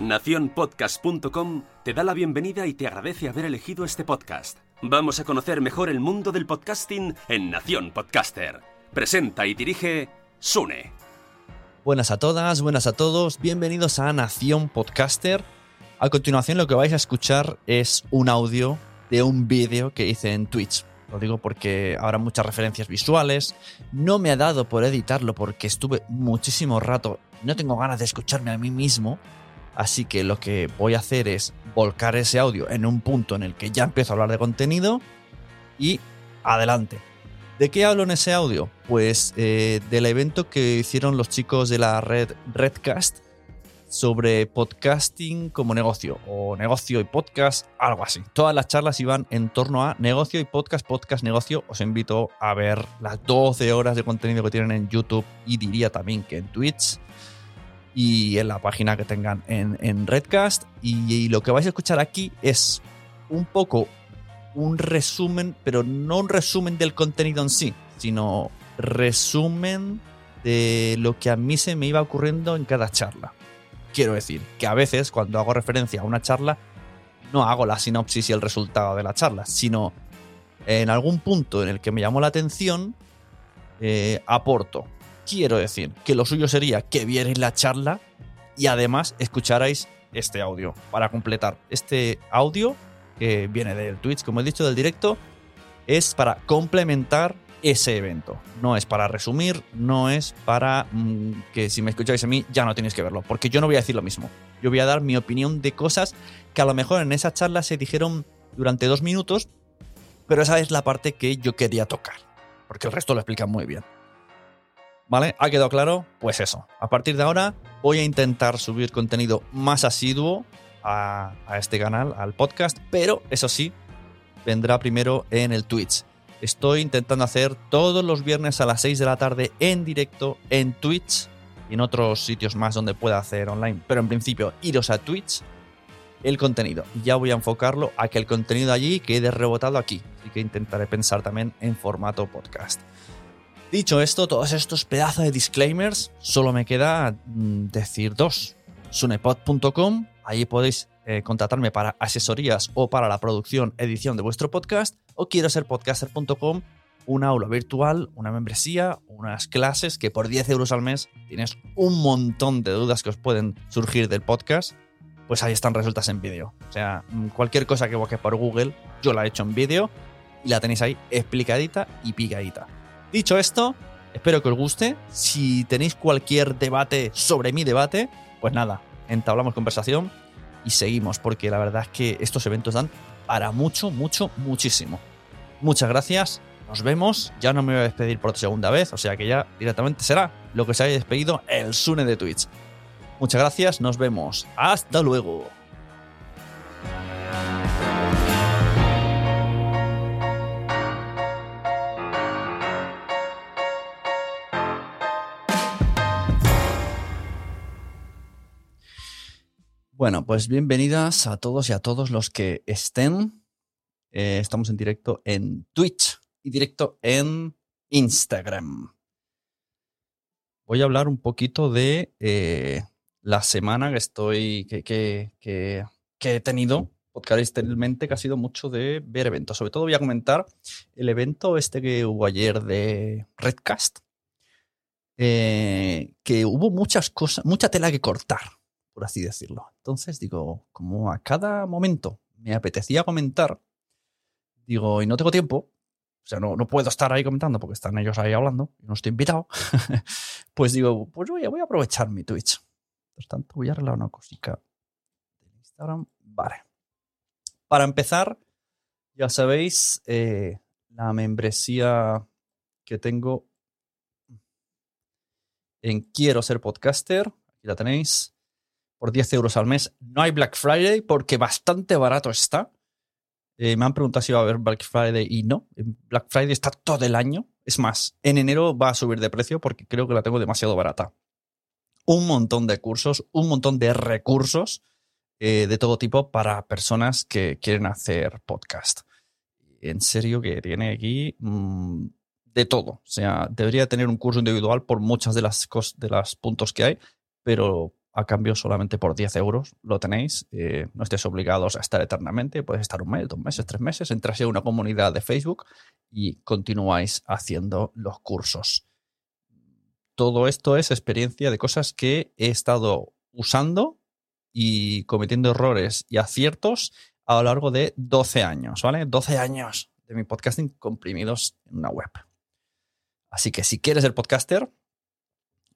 Naciónpodcast.com te da la bienvenida y te agradece haber elegido este podcast. Vamos a conocer mejor el mundo del podcasting en Nación Podcaster. Presenta y dirige Sune. Buenas a todas, buenas a todos, bienvenidos a Nación Podcaster. A continuación lo que vais a escuchar es un audio de un vídeo que hice en Twitch. Lo digo porque habrá muchas referencias visuales. No me ha dado por editarlo porque estuve muchísimo rato. No tengo ganas de escucharme a mí mismo. Así que lo que voy a hacer es volcar ese audio en un punto en el que ya empiezo a hablar de contenido y adelante. ¿De qué hablo en ese audio? Pues eh, del evento que hicieron los chicos de la red Redcast sobre podcasting como negocio o negocio y podcast, algo así. Todas las charlas iban en torno a negocio y podcast, podcast, negocio. Os invito a ver las 12 horas de contenido que tienen en YouTube y diría también que en Twitch y en la página que tengan en, Redcast. Y, lo que vais a escuchar aquí es un poco un resumen, pero no un resumen del contenido en sí, sino resumen de lo que a mí se me iba ocurriendo en cada charla. Quiero decir que a veces cuando hago referencia a una charla, no hago la sinopsis y el resultado de la charla, sino en algún punto en el que me llamó la atención, eh, aporto Quiero decir que lo suyo sería que vierais la charla y además escucharais este audio para completar. Este audio que viene del Twitch, como he dicho, del directo, es para complementar ese evento. No es para resumir, no es para mm, que si me escucháis a mí ya no tenéis que verlo, porque yo no voy a decir lo mismo. Yo voy a dar mi opinión de cosas que a lo mejor en esa charla se dijeron durante dos minutos, pero esa es la parte que yo quería tocar, porque el resto lo explica muy bien. ¿Vale? ¿Ha quedado claro? Pues eso. A partir de ahora voy a intentar subir contenido más asiduo a, este canal, al podcast, pero eso sí, vendrá primero en el Twitch. Estoy intentando hacer todos los viernes a las 6 de la tarde en directo en Twitch y en otros sitios más donde pueda hacer online. Pero en principio, iros a Twitch el contenido. Ya voy a enfocarlo a que el contenido allí quede rebotado aquí. Así que intentaré pensar también en formato podcast. Dicho esto, todos estos pedazos de disclaimers, solo me queda mm, decir dos. Sunepod.com, ahí podéis eh, contratarme para asesorías o para la producción, edición de vuestro podcast, o quiero ser podcaster.com, una aula virtual, una membresía, unas clases que por 10 euros al mes tienes un montón de dudas que os pueden surgir del podcast, pues ahí están resueltas en vídeo. O sea, mm, cualquier cosa que busques por Google, yo la he hecho en vídeo y la tenéis ahí explicadita y picadita. Dicho esto, espero que os guste. Si tenéis cualquier debate sobre mi debate, pues nada, entablamos conversación y seguimos, porque la verdad es que estos eventos dan para mucho, mucho, muchísimo. Muchas gracias, nos vemos. Ya no me voy a despedir por segunda vez, o sea que ya directamente será lo que se haya despedido el Sune de Twitch. Muchas gracias, nos vemos. Hasta luego. Bueno, pues bienvenidas a todos y a todos los que estén. Eh, estamos en directo en Twitch y directo en Instagram. Voy a hablar un poquito de eh, la semana que estoy, que, que, que, que he tenido podcastalmente, que ha sido mucho de ver eventos. Sobre todo voy a comentar el evento este que hubo ayer de Redcast, eh, que hubo muchas cosas, mucha tela que cortar por así decirlo. Entonces digo, como a cada momento me apetecía comentar, digo, y no tengo tiempo, o sea, no, no puedo estar ahí comentando porque están ellos ahí hablando y no estoy invitado, pues digo, pues voy a, voy a aprovechar mi Twitch. Por tanto, voy a arreglar una cosita de Instagram. Vale. Para empezar, ya sabéis, eh, la membresía que tengo en Quiero ser podcaster, aquí la tenéis por 10 euros al mes. No hay Black Friday porque bastante barato está. Eh, me han preguntado si va a haber Black Friday y no. Black Friday está todo el año. Es más, en enero va a subir de precio porque creo que la tengo demasiado barata. Un montón de cursos, un montón de recursos eh, de todo tipo para personas que quieren hacer podcast. En serio que tiene aquí mmm, de todo. O sea, debería tener un curso individual por muchas de las, de las puntos que hay, pero a cambio solamente por 10 euros lo tenéis. Eh, no estéis obligados a estar eternamente, puedes estar un mes, dos meses, tres meses, entráis en una comunidad de Facebook y continuáis haciendo los cursos. Todo esto es experiencia de cosas que he estado usando y cometiendo errores y aciertos a lo largo de 12 años, ¿vale? 12 años de mi podcasting comprimidos en una web. Así que si quieres ser podcaster,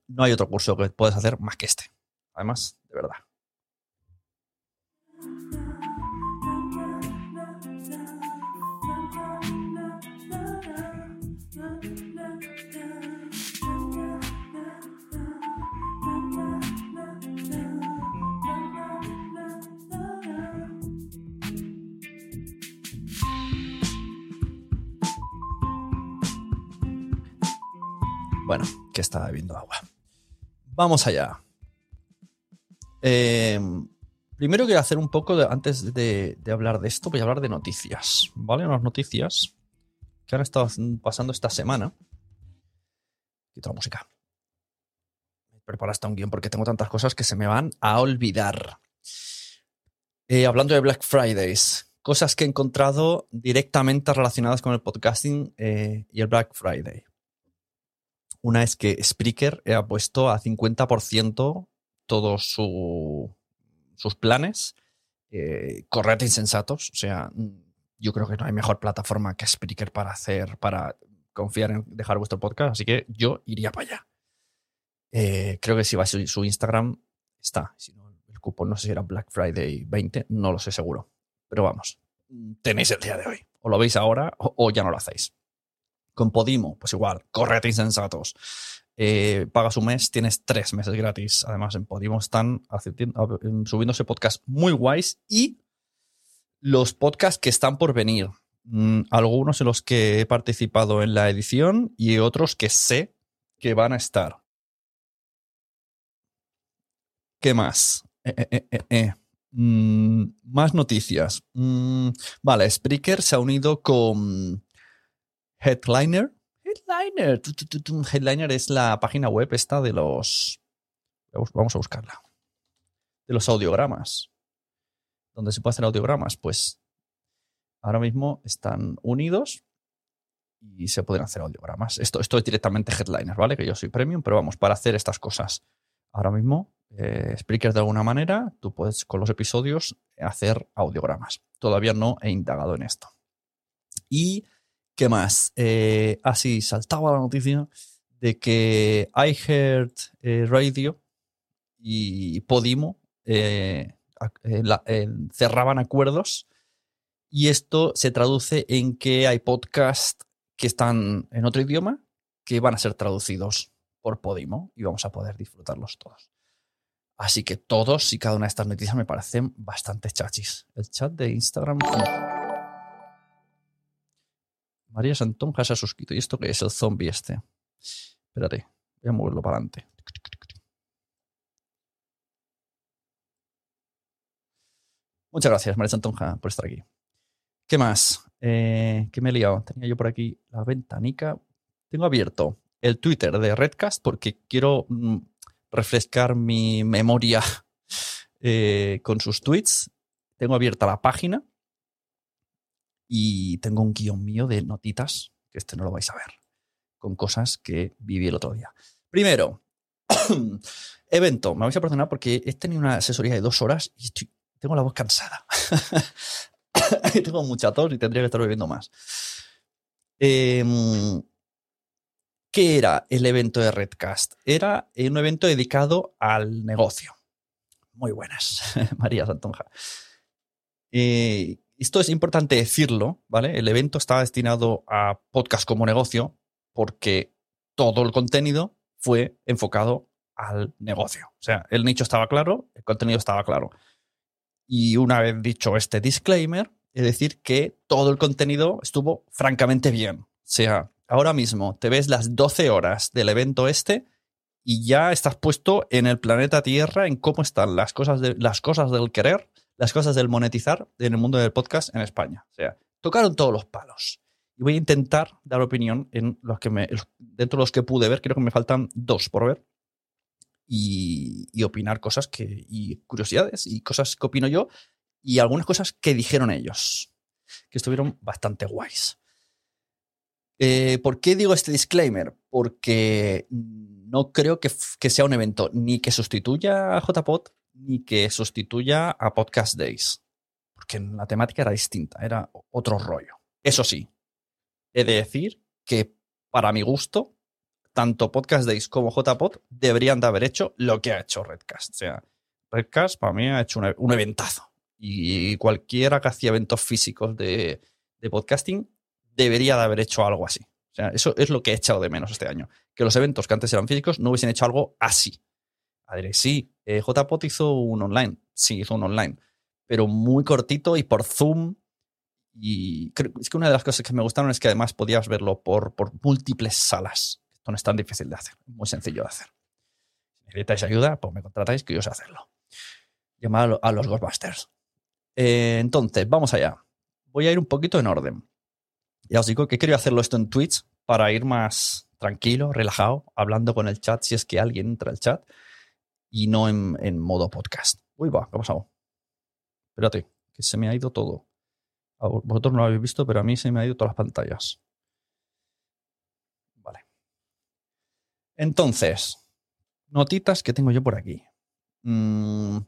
no hay otro curso que puedes hacer más que este. Además, de verdad. Bueno, que está bebiendo agua. Vamos allá. Eh, primero quiero hacer un poco, antes de, hablar de esto, voy a hablar de noticias, ¿vale? Unas noticias que han estado pasando esta semana. Quito la música. Prepara hasta un guion porque tengo tantas cosas que se me van a olvidar. Eh, hablando de Black Fridays, cosas que he encontrado directamente relacionadas con el podcasting eh, y el Black Friday. Una es que Spreaker ha puesto a 50% todos su, sus planes, eh, correctos insensatos. O sea, yo creo que no hay mejor plataforma que Spreaker para hacer, para confiar en dejar vuestro podcast. Así que yo iría para allá. Eh, creo que si vais a su Instagram, está. Si no, el cupón no sé si era Black Friday 20, no lo sé seguro. Pero vamos, tenéis el día de hoy. O lo veis ahora o, ya no lo hacéis. Con Podimo, pues igual, correcto insensatos eh, pagas un mes, tienes tres meses gratis. Además, en Podimo están subiéndose podcasts muy guays y los podcasts que están por venir. Mm, algunos en los que he participado en la edición y otros que sé que van a estar. ¿Qué más? Eh, eh, mm, más noticias. Mm, vale, Spreaker se ha unido con Headliner Headliner. Headliner es la página web esta de los. Vamos a buscarla. De los audiogramas. Donde se puede hacer audiogramas. Pues ahora mismo están unidos. y se pueden hacer audiogramas. Esto, esto es directamente headliner, ¿vale? Que yo soy premium, pero vamos, para hacer estas cosas ahora mismo, eh, Spreaker de alguna manera, tú puedes con los episodios hacer audiogramas. Todavía no he indagado en esto. ¿Y qué más? Eh, así saltaba la noticia de que iHeart eh, Radio y Podimo eh, cerraban acuerdos y esto se traduce en que hay podcasts que están en otro idioma que van a ser traducidos por Podimo y vamos a poder disfrutarlos todos. Así que todos y cada una de estas noticias me parecen bastante chachis. El chat de Instagram. María Santonja se ha suscrito. ¿Y esto qué es? El zombie este. Espérate, voy a moverlo para adelante. Muchas gracias, María Santonja, por estar aquí. ¿Qué más? Eh, ¿Qué me he liado? Tenía yo por aquí la ventanica. Tengo abierto el Twitter de Redcast porque quiero mm, refrescar mi memoria eh, con sus tweets. Tengo abierta la página y tengo un guion mío de notitas, que este no lo vais a ver, con cosas que viví el otro día. Primero, evento. Me vais a perdonar porque he tenido una asesoría de dos horas y tengo la voz cansada. tengo mucha tos y tendría que estar bebiendo más. Em, ¿Qué era el evento de Redcast? Era un evento dedicado al negocio. Muy buenas, María Santonja. Eh, esto es importante decirlo, ¿vale? El evento estaba destinado a podcast como negocio porque todo el contenido fue enfocado al negocio. O sea, el nicho estaba claro, el contenido estaba claro. Y una vez dicho este disclaimer, es decir que todo el contenido estuvo francamente bien. O sea, ahora mismo te ves las 12 horas del evento este y ya estás puesto en el planeta Tierra en cómo están las cosas, de, las cosas del querer, las cosas del monetizar en el mundo del podcast en España. O sea, tocaron todos los palos. Y voy a intentar dar opinión en los que me, dentro de los que pude ver, creo que me faltan dos por ver. Y, opinar cosas que, y curiosidades y cosas que opino yo y algunas cosas que dijeron ellos, que estuvieron bastante guays. Eh, ¿Por qué digo este disclaimer? Porque no creo que, que sea un evento ni que sustituya a JPod ni que sustituya a Podcast Days. Porque la temática era distinta, era otro rollo. Eso sí, he de decir que para mi gusto, tanto Podcast Days como JPod deberían de haber hecho lo que ha hecho Redcast. O sea, Redcast para mí ha hecho un, e- un eventazo. Y cualquiera que hacía eventos físicos de, de podcasting debería de haber hecho algo así. O sea, eso es lo que he echado de menos este año. Que los eventos que antes eran físicos no hubiesen hecho algo así. A sí, eh, JPOT hizo un online. Sí, hizo un online. Pero muy cortito y por Zoom. Y creo- es que una de las cosas que me gustaron es que además podías verlo por, por múltiples salas. Esto no es tan difícil de hacer. Muy sencillo de hacer. Si necesitáis ayuda, pues me contratáis que yo sé hacerlo. Llamad a lo- a los Ghostbusters. Eh, entonces, vamos allá. Voy a ir un poquito en orden. Ya os digo que quería hacerlo esto en Twitch para ir más tranquilo, relajado, hablando con el chat si es que alguien entra al chat y no en, en modo podcast. Uy, va, ¿qué ha pasado? Espérate, que se me ha ido todo. A vo- Vosotros no lo habéis visto, pero a mí se me ha ido todas las pantallas. Vale. Entonces, notitas que tengo yo por aquí. Mm.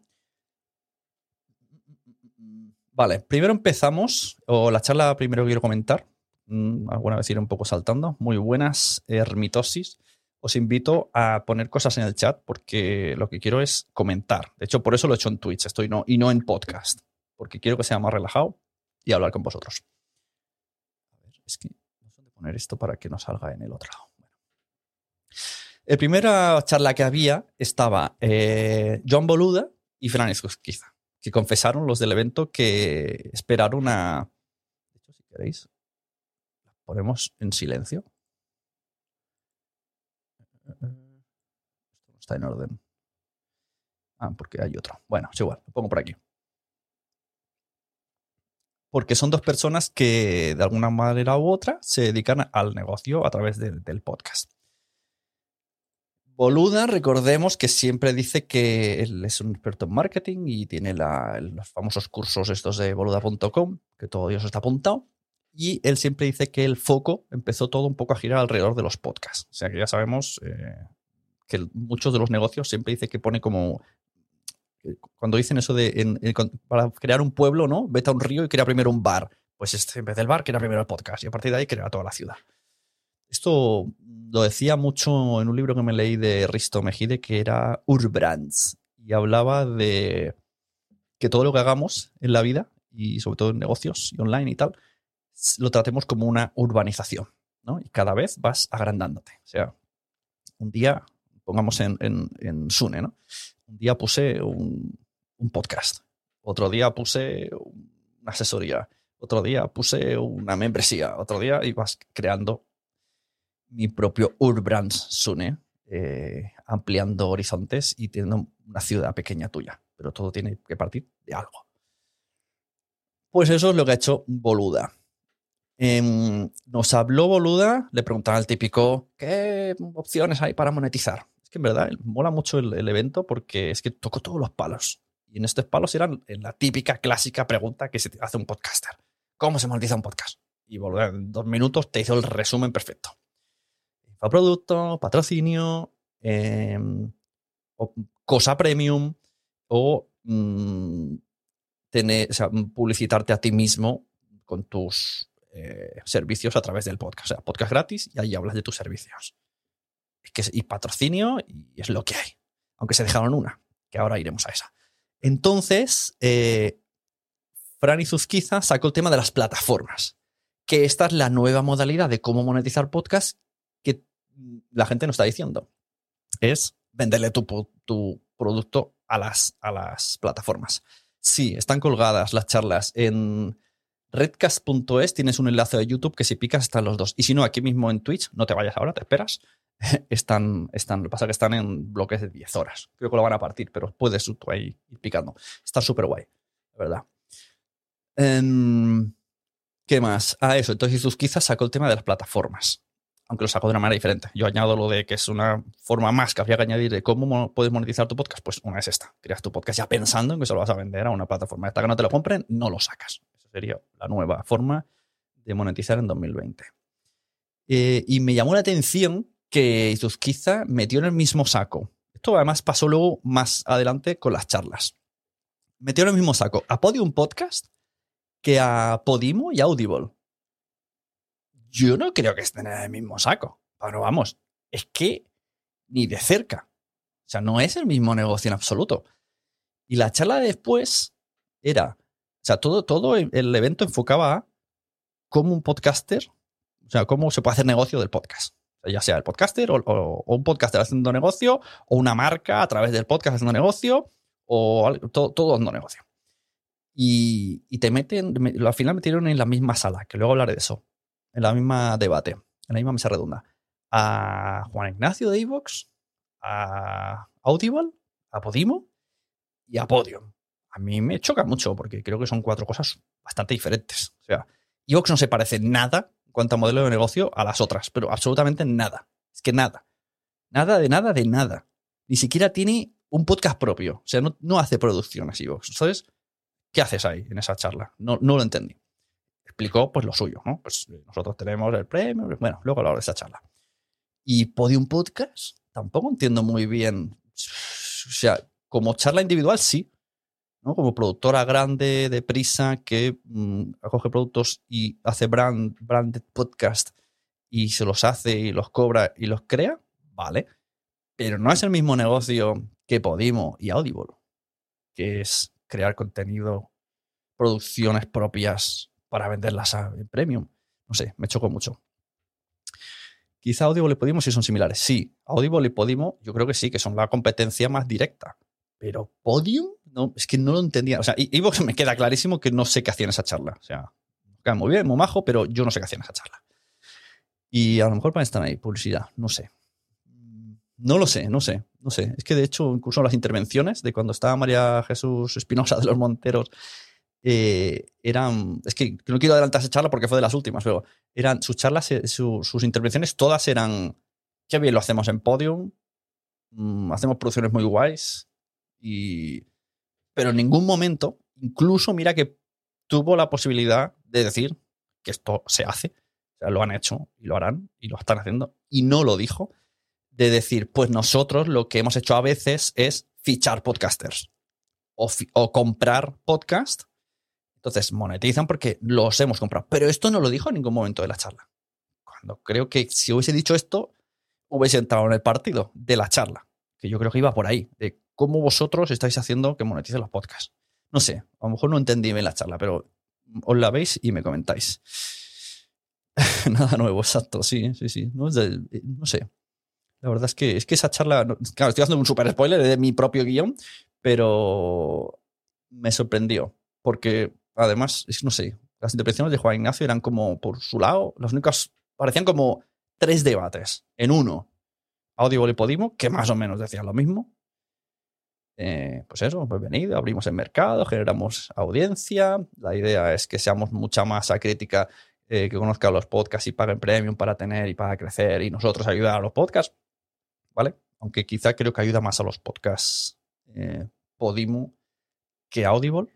Vale, primero empezamos, o la charla primero quiero comentar, mm, alguna vez ir un poco saltando. Muy buenas, Hermitosis. Os invito a poner cosas en el chat porque lo que quiero es comentar. De hecho, por eso lo he hecho en Twitch estoy no, y no en podcast, porque quiero que sea más relajado y hablar con vosotros. A ver, es que no sé poner esto para que no salga en el otro lado. Bueno. La primera charla que había estaba eh, John Boluda y Fran que confesaron los del evento que esperaron a... De hecho, si queréis, las ponemos en silencio. Esto no está en orden. Ah, porque hay otro. Bueno, es igual, lo pongo por aquí. Porque son dos personas que de alguna manera u otra se dedican al negocio a través de- del podcast. Boluda, recordemos que siempre dice que él es un experto en marketing y tiene los famosos cursos estos de boluda.com, que todo Dios está apuntado. Y él siempre dice que el foco empezó todo un poco a girar alrededor de los podcasts. O sea que ya sabemos eh, que muchos de los negocios siempre dice que pone como. eh, Cuando dicen eso de para crear un pueblo, ¿no? Vete a un río y crea primero un bar. Pues este, en vez del bar, crea primero el podcast. Y a partir de ahí crea toda la ciudad. Esto lo decía mucho en un libro que me leí de Risto Mejide, que era Urbrands. Y hablaba de que todo lo que hagamos en la vida, y sobre todo en negocios y online y tal, lo tratemos como una urbanización, ¿no? Y cada vez vas agrandándote. O sea, un día, pongamos en, en, Sune, ¿no? Un día puse un, podcast, otro día puse una asesoría, otro día puse una membresía, otro día y vas creando mi propio Urbrands Sune, eh, ampliando horizontes y teniendo una ciudad pequeña tuya. Pero todo tiene que partir de algo. Pues eso es lo que ha hecho Boluda. Em, nos habló Boluda, le preguntaban al típico, ¿qué opciones hay para monetizar? Es que en verdad mola mucho el, evento porque es que tocó todos los palos. Y en estos palos eran la típica, clásica pregunta que se hace un podcaster. ¿Cómo se monetiza un podcast? Y Boluda en dos minutos te hizo el resumen perfecto. Producto, patrocinio, em, cosa premium o mm, tener, o publicitarte a ti mismo con tus eh, servicios a través del podcast. O sea, podcast gratis y ahí hablas de tus servicios. Es que, y patrocinio y es lo que hay. Aunque se dejaron una, que ahora iremos a esa. Entonces, eh, Fran Izuzquiza sacó el tema de las plataformas. Que esta es la nueva modalidad de cómo monetizar podcast que la gente no está diciendo. Es venderle tu, tu producto a las, a las plataformas. Sí, están colgadas las charlas en redcast.es. Tienes un enlace de YouTube que si picas están los dos. Y si no, aquí mismo en Twitch, no te vayas ahora, te esperas. Están, están, lo que pasa es que están en bloques de 10 horas. Creo que lo van a partir, pero puedes tú ahí ir picando. Está súper guay, la verdad. Em, ¿Qué más? Ah, eso. Entonces Izuzquiza sacó el tema de las plataformas. Aunque lo sacó de una manera diferente. Yo añado lo de que es una forma más que habría que añadir de cómo mo- puedes monetizar tu podcast. Pues una es esta. Creas tu podcast ya pensando en que se lo vas a vender a una plataforma. Hasta que no te lo compren, no lo sacas. Sería la nueva forma de monetizar en 2020. Eh, y me llamó la atención que Izuzquiza metió en el mismo saco. Esto además pasó luego más adelante con las charlas. Metió en el mismo saco a Podium Podcast que a Podimo y Audible. Yo no creo que estén en el mismo saco. Pero vamos, es que ni de cerca. O sea, no es el mismo negocio en absoluto. Y la charla de después era, o sea, todo, todo el evento enfocaba a cómo un podcaster, o sea, cómo se puede hacer negocio del podcast. Ya sea el podcaster o un podcaster haciendo negocio, o una marca a través del podcast haciendo negocio, o algo- todo, todo haciendo negocio. Y, y te meten, me- al final metieron en la misma sala, que luego hablaré de eso, en la misma debate, en la misma mesa redonda, a Juan Ignacio de Evox, a Audible, a Podimo y a Podium. A mí me choca mucho porque creo que son cuatro cosas bastante diferentes. O sea, Evox no se parece nada en cuanto a modelo de negocio a las otras, pero absolutamente nada. Es que nada. Nada de nada de nada. Ni siquiera tiene un podcast propio. O sea, no, hace producciones Evox. Entonces, ¿qué haces ahí en esa charla? No, no lo entendí. Explicó pues lo suyo, ¿no? Pues eh, nosotros tenemos el premio. Bueno, luego hablaré de esa charla. Y Podium Podcast, tampoco entiendo muy bien. O sea, como charla individual, sí. ¿No? Como productora grande, de prisa, que mm, acoge productos y hace brand, branded podcast y se los hace y los cobra y los crea, vale. Pero no es el mismo negocio que Podimo y Audible, que es crear contenido, producciones propias para venderlas a- en premium. No sé, me chocó mucho. Quizá Audible y Podimo sí son similares. Sí, Audible y Podimo yo creo que sí, que son la competencia más directa. Pero Podium, no, es que no lo entendía. O sea, Evox me queda clarísimo que no sé qué hacía en esa charla. O sea, muy bien, muy majo, pero yo no sé qué hacía en esa charla. Y a lo mejor para estar ahí, publicidad, no sé. No lo sé, no sé, no sé. Es que de hecho, incluso las intervenciones de cuando estaba María Jesús Espinosa de los Monteros eh, eran. Es que no quiero adelantar esa charla porque fue de las últimas, pero eran sus charlas, eh, su- sus intervenciones, todas eran. Qué bien lo hacemos en Podium. mm, hacemos producciones muy guays. Y. Pero en ningún momento, incluso mira que tuvo la posibilidad de decir que esto se hace. O sea, lo han hecho y lo harán y lo están haciendo. Y no lo dijo de decir, pues nosotros lo que hemos hecho a veces es fichar podcasters o, comprar podcast. Entonces monetizan porque los hemos comprado. Pero esto no lo dijo en ningún momento de la charla. Cuando creo que si hubiese dicho esto, hubiese entrado en el partido de la charla. Que yo creo que iba por ahí, de cómo vosotros estáis haciendo que moneticen los podcasts. No sé, a lo mejor no entendí bien la charla, pero os la veis y me comentáis. Nada nuevo, exacto, sí, sí, sí. No, sé. La verdad es que, es que esa charla, claro, estoy haciendo un super spoiler de mi propio guion, pero me sorprendió, porque además, no sé, las interpretaciones de Juan Ignacio eran como por su lado, las únicas, parecían como tres debates en uno. Audible y Podimo, que más o menos decían lo mismo. Eh, pues eso, pues venido, abrimos el mercado, generamos audiencia. La idea es que seamos mucha masa crítica eh, que conozca los podcasts y paguen premium para tener y para crecer y nosotros ayudar a los podcasts. ¿Vale? Aunque quizá creo que ayuda más a los podcasts eh, Podimo que Audible.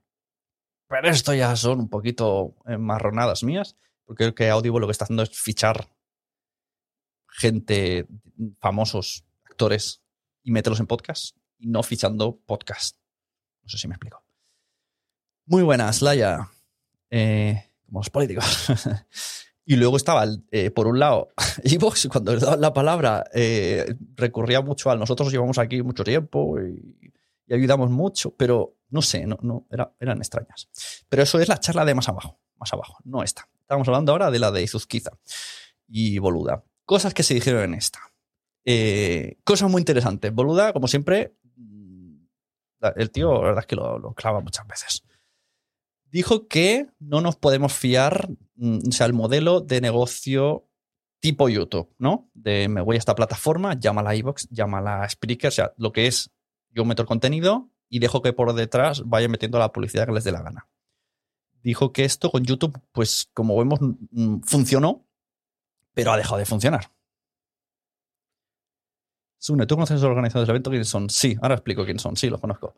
Pero esto ya son un poquito marronadas mías, porque creo que Audible lo que está haciendo es fichar gente, famosos, actores, y meterlos en podcast y no fichando podcast. No sé si me explico. Muy buenas, Laia. Eh, como los políticos. y luego estaba, eh, por un lado, Evox, cuando le daban la palabra, eh, recurría mucho al nosotros llevamos aquí mucho tiempo y, ayudamos mucho, pero no sé, no, no, eran extrañas. Pero eso es la charla de más abajo, más abajo, no esta. Estamos hablando ahora de la de Izuzquiza y Boluda. Cosas que se dijeron en esta. cosas muy interesantes. Boluda, como siempre, el tío, la verdad es que lo, clava muchas veces. Dijo que no nos podemos fiar, mm, o sea, el modelo de negocio tipo YouTube, ¿no? De me voy a esta plataforma, llámala iVoox, llámala Spreaker, o sea, lo que es yo meto el contenido y dejo que por detrás vaya metiendo la publicidad que les dé la gana. Dijo que esto con YouTube, pues como vemos, mm, funcionó, pero ha dejado de funcionar. Sune, ¿tú conoces a los organizadores del evento? ¿Quiénes son? Sí, ahora explico quiénes son. Sí, los conozco.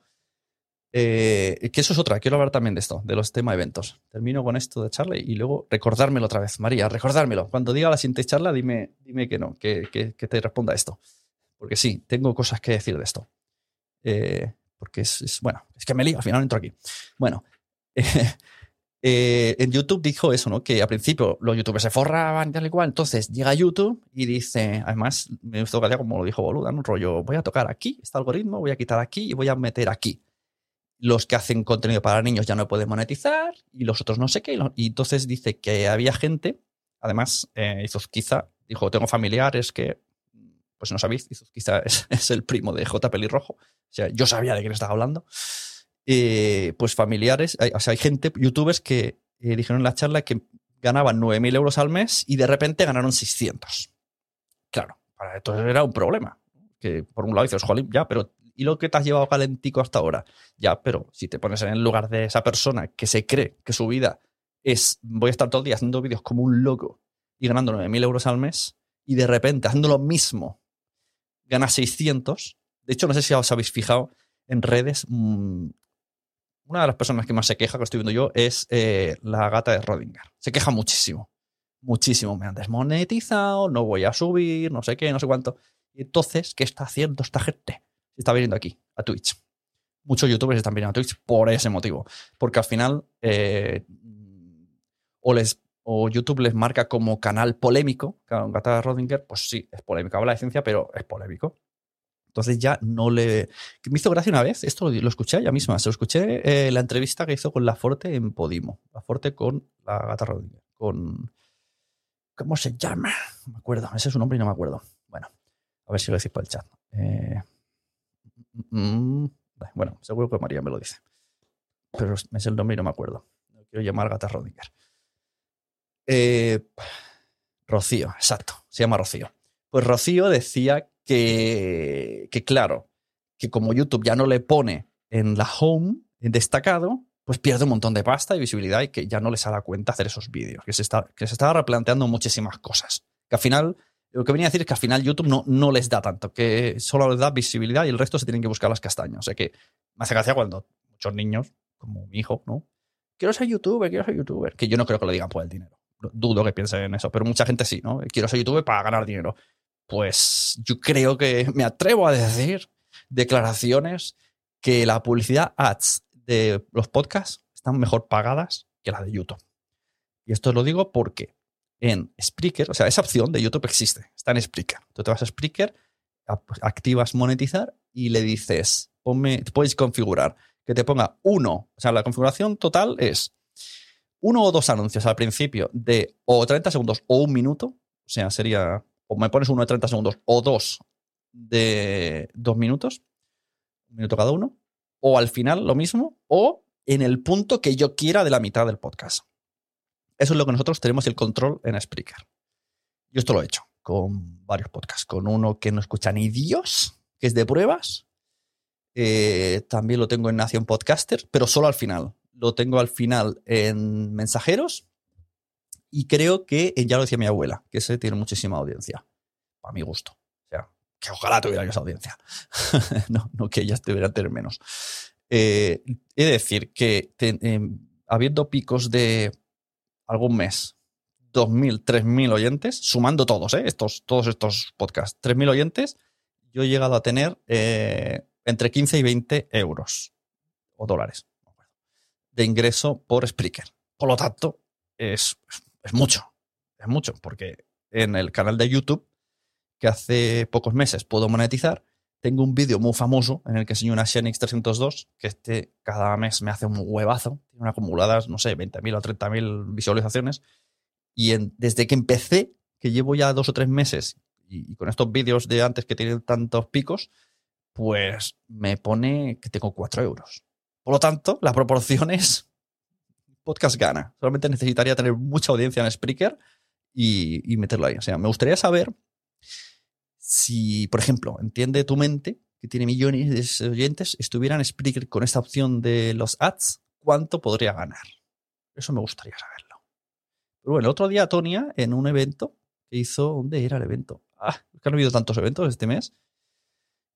Eh, que eso es otra, quiero hablar también de esto, de los temas eventos. Termino con esto de charla y luego recordármelo otra vez. María, recordármelo. Cuando diga la siguiente charla, dime, dime que no, que, te responda esto. Porque sí, tengo cosas que decir de esto. Eh, porque es, bueno, es que me lío, al final entro aquí. Bueno, Eh, en YouTube dijo eso, ¿no? Que al principio los youtubers se forraban y tal y cual. Entonces llega YouTube y dice, además, me gustó que como lo dijo Boluda, un rollo, voy a tocar aquí, este algoritmo, voy a quitar aquí y voy a meter aquí. Los que hacen contenido para niños ya no pueden monetizar y los otros no sé qué. Y entonces dice que había gente, además, eh, quizá dijo, tengo familiares que, pues no sabéis, quizá es, es el primo de J. Pelirrojo. O sea, yo sabía de quién estaba hablando. Eh, pues familiares, hay, o sea, hay gente, youtubers que eh, dijeron en la charla que ganaban 9.000 euros al mes y de repente ganaron 600. Claro, para esto era un problema. Que por un lado dices, jolín, ya, pero ¿y lo que te has llevado calentico hasta ahora? Ya, pero si te pones en el lugar de esa persona que se cree que su vida es voy a estar todo el día haciendo vídeos como un loco y ganando 9.000 euros al mes y de repente haciendo lo mismo gana 600. De hecho, no sé si os habéis fijado en redes, mm, una de las personas que más se queja, que estoy viendo yo, es eh, la gata de Rodinger. Se queja muchísimo. Muchísimo. Me han desmonetizado, no voy a subir, no sé qué, no sé cuánto. Entonces, ¿qué está haciendo esta gente? Está viniendo aquí, a Twitch. Muchos youtubers están viniendo a Twitch por ese motivo. Porque al final, eh, o, les, o YouTube les marca como canal polémico. Gata de Rodinger, pues sí, es polémico. Habla de ciencia, pero es polémico. Entonces ya no le... Me hizo gracia una vez, esto lo, escuché ella misma, se lo escuché eh, la entrevista que hizo con La Forte en Podimo. La Forte con la gata Rodríguez. Con... ¿Cómo se llama? No me acuerdo, ese es su nombre y no me acuerdo. Bueno, a ver si lo decís por el chat. Eh, mm, mm, bueno, seguro que María me lo dice. Pero es el nombre y no me acuerdo. quiero llamar Gata Rodinger. Eh, Rocío, exacto. Se llama Rocío. Pues Rocío decía que, claro, que como YouTube ya no le pone en la home, en destacado, pues pierde un montón de pasta y visibilidad y que ya no les da cuenta hacer esos vídeos, que se, está, que se estaba replanteando muchísimas cosas. Que al final, lo que venía a decir es que al final YouTube no, no les da tanto, que solo les da visibilidad y el resto se tienen que buscar las castañas. O sea que me hace gracia cuando muchos niños, como mi hijo, ¿no? Quiero ser youtuber, quiero ser youtuber. Que yo no creo que lo digan por el dinero. dudo que piensen en eso, pero mucha gente sí, ¿no? Quiero ser youtuber para ganar dinero. Pues yo creo que me atrevo a decir declaraciones que la publicidad ads de los podcasts están mejor pagadas que la de YouTube. Y esto lo digo porque en Spreaker, o sea, esa opción de YouTube existe, está en Spreaker. Tú te vas a Spreaker, activas monetizar y le dices, ponme, puedes configurar que te ponga uno, o sea, la configuración total es uno o dos anuncios al principio de o 30 segundos o un minuto, o sea, sería, o me pones uno de 30 segundos o dos de dos minutos, un minuto cada uno, o al final lo mismo, o en el punto que yo quiera de la mitad del podcast. Eso es lo que nosotros tenemos el control en Spreaker. Yo esto lo he hecho con varios podcasts, con uno que no escucha ni Dios, que es de pruebas. Eh, también lo tengo en Nación Podcaster, pero solo al final lo tengo al final en mensajeros y creo que ya lo decía mi abuela, que ese tiene muchísima audiencia, a mi gusto. O sea, que ojalá tuviera esa audiencia. no, no que ellas deberían tener menos. Eh, he de decir que em, habiendo picos de algún mes, 2.000, 3.000 oyentes, sumando todos, ¿eh? estos, todos estos podcasts, 3.000 oyentes, yo he llegado a tener eh, entre 15 y 20 euros o dólares de ingreso por Spreaker. Por lo tanto, es, es mucho, es mucho, porque en el canal de YouTube, que hace pocos meses puedo monetizar, tengo un vídeo muy famoso en el que enseño una Xenix 302, que este cada mes me hace un huevazo, tiene acumuladas, no sé, 20.000 o 30.000 visualizaciones. Y desde que empecé, que llevo ya dos o tres meses, y, y con estos vídeos de antes que tienen tantos picos, pues me pone que tengo 4 euros. Por lo tanto, la proporción es podcast gana. Solamente necesitaría tener mucha audiencia en Spreaker y, meterlo ahí. O sea, me gustaría saber si, por ejemplo, entiende tu mente que tiene millones de oyentes, estuviera en Spreaker con esta opción de los ads, ¿cuánto podría ganar? Eso me gustaría saberlo. Pero bueno, el otro día Tonia, en un evento que hizo, ¿dónde era el evento? Ah, que han habido tantos eventos este mes.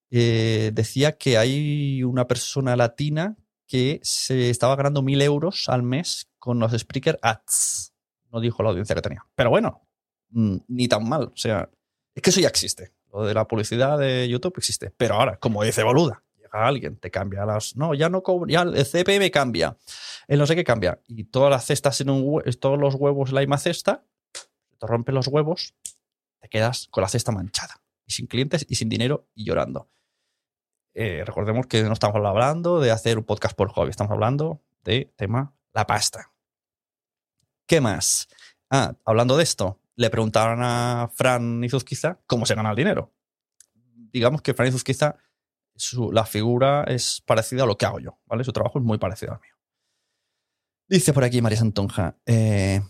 Eh, decía que hay una persona latina que se estaba ganando mil euros al mes con los Spreaker Ads. No dijo la audiencia que tenía. Pero bueno, mm, ni tan mal. O sea, es que eso ya existe. Lo de la publicidad de YouTube existe. Pero ahora, como dice Boluda, llega alguien, te cambia las. No, ya no cobra. Ya el CPM cambia. El no sé qué cambia. Y todas las cestas en un todos los huevos en la misma cesta, te rompen los huevos, te quedas con la cesta manchada. Y sin clientes y sin dinero y llorando. Eh, recordemos que no estamos hablando de hacer un podcast por hobby, estamos hablando de tema la pasta. ¿Qué más? Ah, hablando de esto, le preguntaron a Fran Izuzquiza cómo se gana el dinero. Digamos que Fran Izuzquiza, su, la figura es parecida a lo que hago yo, ¿vale? Su trabajo es muy parecido al mío. Dice por aquí María Santonja, eh,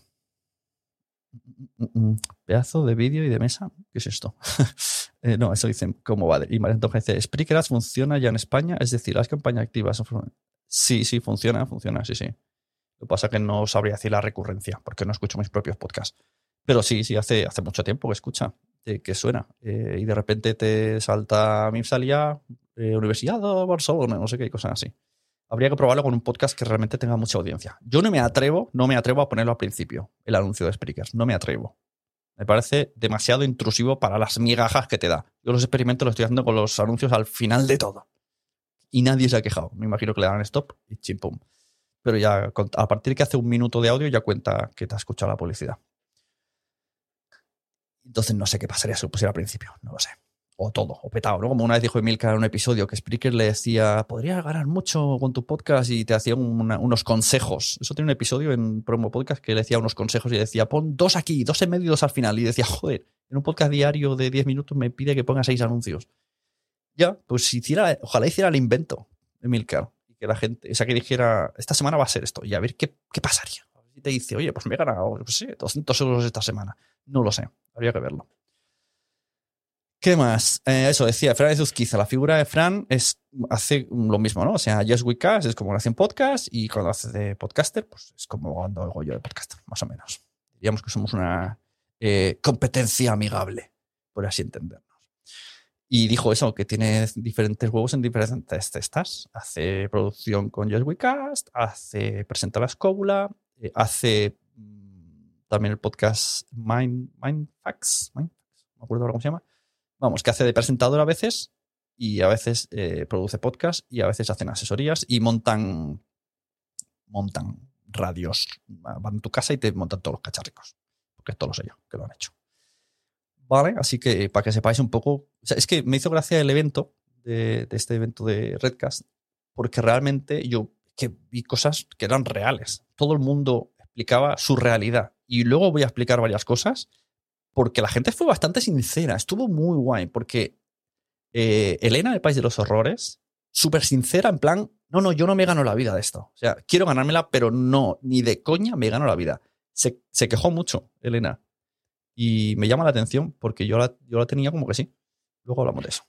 pedazo de vídeo y de mesa, ¿qué es esto? Eh, no, eso dicen cómo va. Y entonces dice, Spreaker Ads funciona ya en España, es decir, las campañas activas. Sí, sí, funciona, funciona, sí, sí. Lo que pasa es que no sabría decir la recurrencia, porque no escucho mis propios podcasts. Pero sí, sí, hace, hace mucho tiempo que escucha, que suena. Eh, y de repente te salta, a mí salía eh, Universidad de Barcelona, no sé qué, cosas así. Habría que probarlo con un podcast que realmente tenga mucha audiencia. Yo no me atrevo, no me atrevo a ponerlo al principio, el anuncio de Spreaker. No me atrevo. Me parece demasiado intrusivo para las migajas que te da. Yo los experimentos los estoy haciendo con los anuncios al final de todo. Y nadie se ha quejado. Me imagino que le dan stop y chimpum. Pero ya a partir que hace un minuto de audio ya cuenta que te ha escuchado la publicidad. Entonces no sé qué pasaría si lo pusiera al principio. No lo sé o todo, o petado, ¿no? Como una vez dijo Emilcar en un episodio que Spreaker le decía, podrías ganar mucho con tu podcast y te hacía unos consejos. Eso tiene un episodio en Promo Podcast que le decía unos consejos y decía, pon dos aquí, dos en medio y al final. Y decía, joder, en un podcast diario de 10 minutos me pide que ponga seis anuncios. Ya, pues hiciera, ojalá hiciera el invento, Emilcar, y que la gente, o sea, que dijera, esta semana va a ser esto, y a ver qué, qué pasaría. Y te dice, oye, pues me he ganado, no sé, 200 euros esta semana. No lo sé, habría que verlo. ¿Qué más? Eh, eso decía, Fran Zuzquiza. La figura de Fran hace lo mismo, ¿no? O sea, Just We es como hace en podcast y cuando hace de podcaster, pues es como cuando hago yo de podcaster, más o menos. Diríamos que somos una eh, competencia amigable, por así entendernos. Y dijo eso, que tiene diferentes huevos en diferentes cestas. Hace producción con Just We Cast, hace, presenta la escóbula, eh, hace también el podcast Mind, Mind, no me acuerdo ahora cómo se llama. Vamos, que hace de presentador a veces y a veces eh, produce podcast y a veces hacen asesorías y montan, montan radios. Van a tu casa y te montan todos los cacharricos. Porque sé yo, que lo han hecho. Vale, así que para que sepáis un poco. es que me hizo gracia el evento de, este evento de Redcast, porque realmente yo que vi cosas que eran reales. Todo el mundo explicaba su realidad. Y luego voy a explicar varias cosas, porque la gente fue bastante sincera. Estuvo muy guay, porque eh, Elena del País de los Horrores, súper sincera, en plan, no, no, yo no me gano la vida de esto. O sea, quiero ganármela, pero no, ni de coña me gano la vida. Se, se quejó mucho, Elena. Y me llama la atención porque yo la, yo la tenía como que sí. Luego hablamos de eso.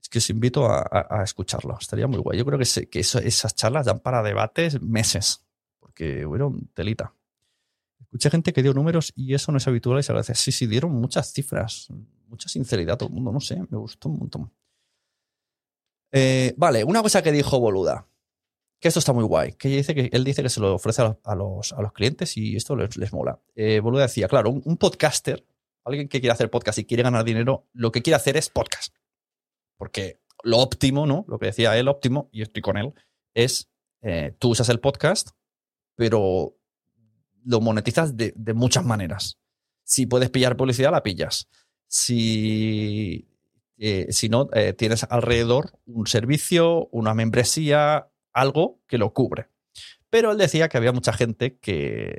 Es que os invito a, escucharlo. Estaría muy guay. Yo creo que, que esas charlas dan para debates meses. Porque fueron telita. Escuché gente que dio números y eso no es habitual y se agradece. Sí, sí, dieron muchas cifras. Mucha sinceridad todo el mundo. No sé, me gustó un montón. Eh, vale, una cosa que dijo Boluda que esto está muy guay, que él dice que se lo ofrece a los, clientes y esto les, les mola. Eh, Boluda decía, claro, un, podcaster, alguien que quiere hacer podcast y quiere ganar dinero, lo que quiere hacer es podcast. Porque lo óptimo, ¿no? Lo que decía él, óptimo, y estoy con él, es eh, tú usas el podcast, pero lo monetizas de, muchas maneras. Si puedes pillar publicidad, la pillas. Si, eh, si no, eh, tienes alrededor un servicio, una membresía, algo que lo cubre. Pero él decía que había mucha gente que,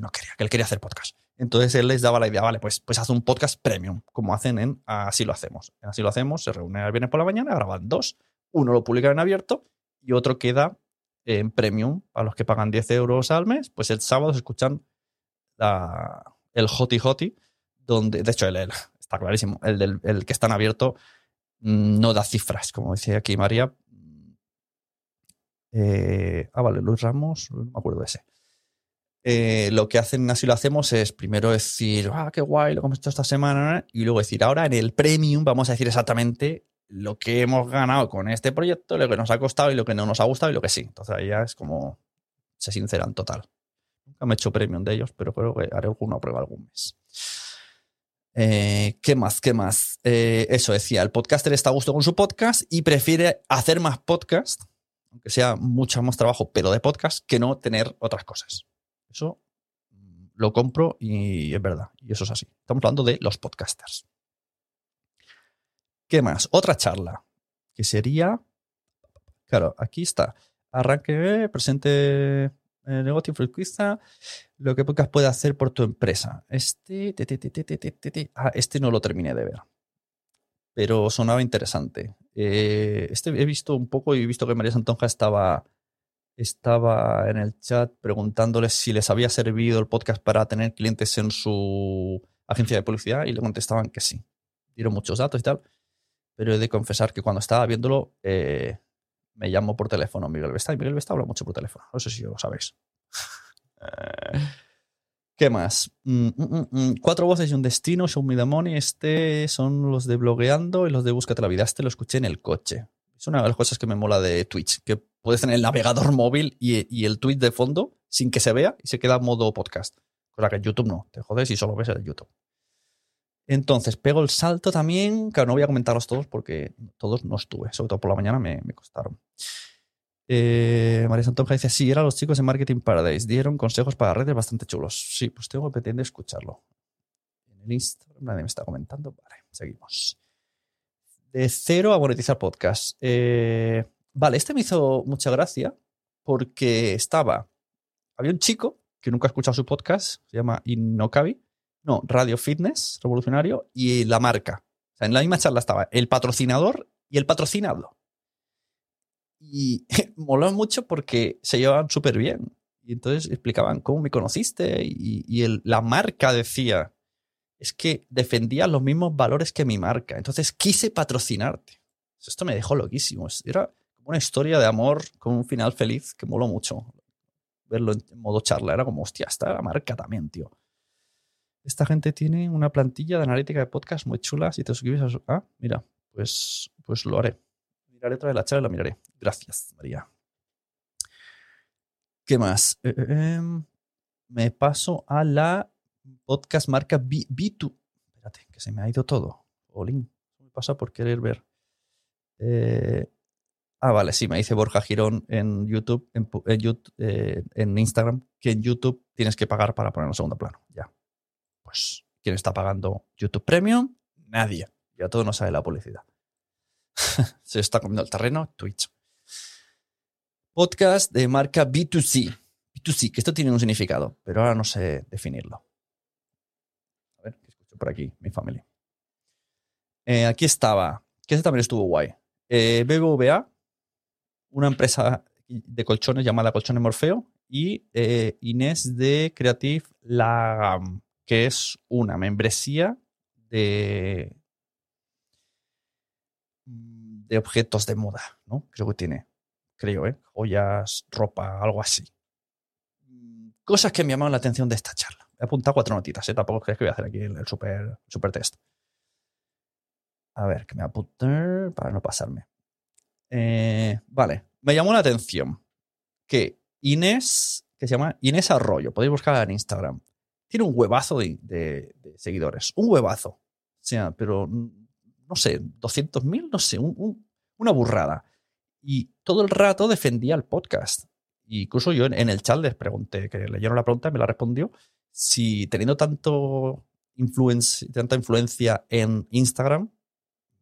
no quería, que él quería hacer podcast. Entonces él les daba la idea, vale, pues, pues haz un podcast premium, como hacen en Así lo hacemos. Así lo hacemos, se reúnen el viernes por la mañana, graban dos, uno lo publican en abierto y otro queda en premium a los que pagan 10 euros al mes, pues el sábado se escuchan el Hoti Hoti, donde, de hecho, él, está clarísimo, el, el que está en abierto mm, no da cifras, como decía aquí María, eh, ah, vale, Luis Ramos, no me acuerdo de ese. Eh, lo que hacen así lo hacemos es primero decir, ah, qué guay, lo que hemos hecho esta semana, y luego decir, ahora en el premium vamos a decir exactamente lo que hemos ganado con este proyecto, lo que nos ha costado y lo que no nos ha gustado y lo que sí. Entonces ahí ya es como se sinceran total. Nunca me he hecho premium de ellos, pero creo que haré alguna prueba algún mes. Eh, ¿Qué más? ¿Qué más? eso decía, el podcaster está a gusto con su podcast y prefiere hacer más podcast aunque sea mucho más trabajo, pero de podcast, que no tener otras cosas. Eso lo compro y es verdad. Y eso es así. Estamos hablando de los podcasters. ¿Qué más? Otra charla, que sería, claro, aquí está. Arranque, presente el eh, negocio fruitquista, lo que podcast puede hacer por tu empresa. Este, ah, este no lo terminé de ver pero sonaba interesante. Eh, este he visto un poco y he visto que María Santonja estaba, estaba en el chat preguntándoles si les había servido el podcast para tener clientes en su agencia de publicidad y le contestaban que sí. Dieron muchos datos y tal, pero he de confesar que cuando estaba viéndolo eh, me llamó por teléfono Miguel Vesta Miguel Vesta habla mucho por teléfono. No sé si lo sabéis. ¿Qué más? Mm, mm, mm, Cuatro voces y un destino, Show Me the. Este son los de blogueando y los de Búscate la vida. Este lo escuché en el coche. Es una de las cosas que me mola de Twitch, que puedes tener el navegador móvil y, el tweet de fondo sin que se vea y se queda en modo podcast. Cosa que en YouTube no, te jodes y solo ves el YouTube. Entonces, pego el salto también. Claro, no voy a comentarlos todos porque todos no estuve, sobre todo por la mañana me, costaron. Eh, María Santonja dice, sí, eran los chicos de Marketing Paradise. Dieron consejos para redes bastante chulos. Sí, pues tengo que pretender escucharlo. En el Instagram nadie me está comentando. Vale, seguimos. De cero a monetizar podcast. Eh, vale, este me hizo mucha gracia porque estaba... Había un chico que nunca ha escuchado su podcast, se llama Innocabi. No, Radio Fitness, revolucionario, y la marca. En la misma charla estaba el patrocinador y el patrocinado. Y moló mucho porque se llevaban súper bien. Y entonces explicaban cómo me conociste y, la marca decía, es que defendía los mismos valores que mi marca. Entonces quise patrocinarte. Esto me dejó loquísimo. Era como una historia de amor con un final feliz que moló mucho. Verlo en modo charla. Era como, hostia, está la marca también, tío. Esta gente tiene una plantilla de analítica de podcast muy chula. Si te suscribes a. Ah, mira, pues, pues lo haré miraré otra vez la charla la miraré. Gracias, María. ¿Qué más? Eh, eh, em, me paso a la podcast marca B, 2 Espérate, que se me ha ido todo. Olin, me pasa por querer ver. Eh, ah, vale, sí, me dice Borja Girón en YouTube, en, eh, en Instagram, que en YouTube tienes que pagar para ponerlo en segundo plano. Ya. ¿Quién está pagando YouTube Premium? Nadie. Ya todo no sale la publicidad. se está comiendo el terreno Twitch. Podcast de marca B2C. B2C, que esto tiene un significado, pero ahora no sé definirlo. A ver, ¿qué escucho por aquí? Mi familia. Eh, aquí estaba, que este también estuvo guay. Eh, BBVA, una empresa de colchones llamada Colchones Morfeo, y eh, Inés de Creative Lagam, que es una membresía de, de objetos de moda, ¿no? Creo que tiene, creo, ¿eh? Joyas, ropa, algo así. Cosas que me llamaron la atención de esta charla. He apuntado cuatro notitas, ¿eh? Tampoco crees que voy a hacer aquí el, super, super test. A ver, que me apunte para no pasarme. Eh, vale, me llamó la atención que Inés, que se llama Inés Arroyo, podéis buscarla en Instagram, tiene un huevazo de, seguidores. Un huevazo. O sea, pero no sé, 200.000, no sé, una burrada. Y todo el rato defendía el podcast. incluso yo en, el chat les pregunté, que leyeron la pregunta y me la respondió, si teniendo tanto tanta influencia en Instagram,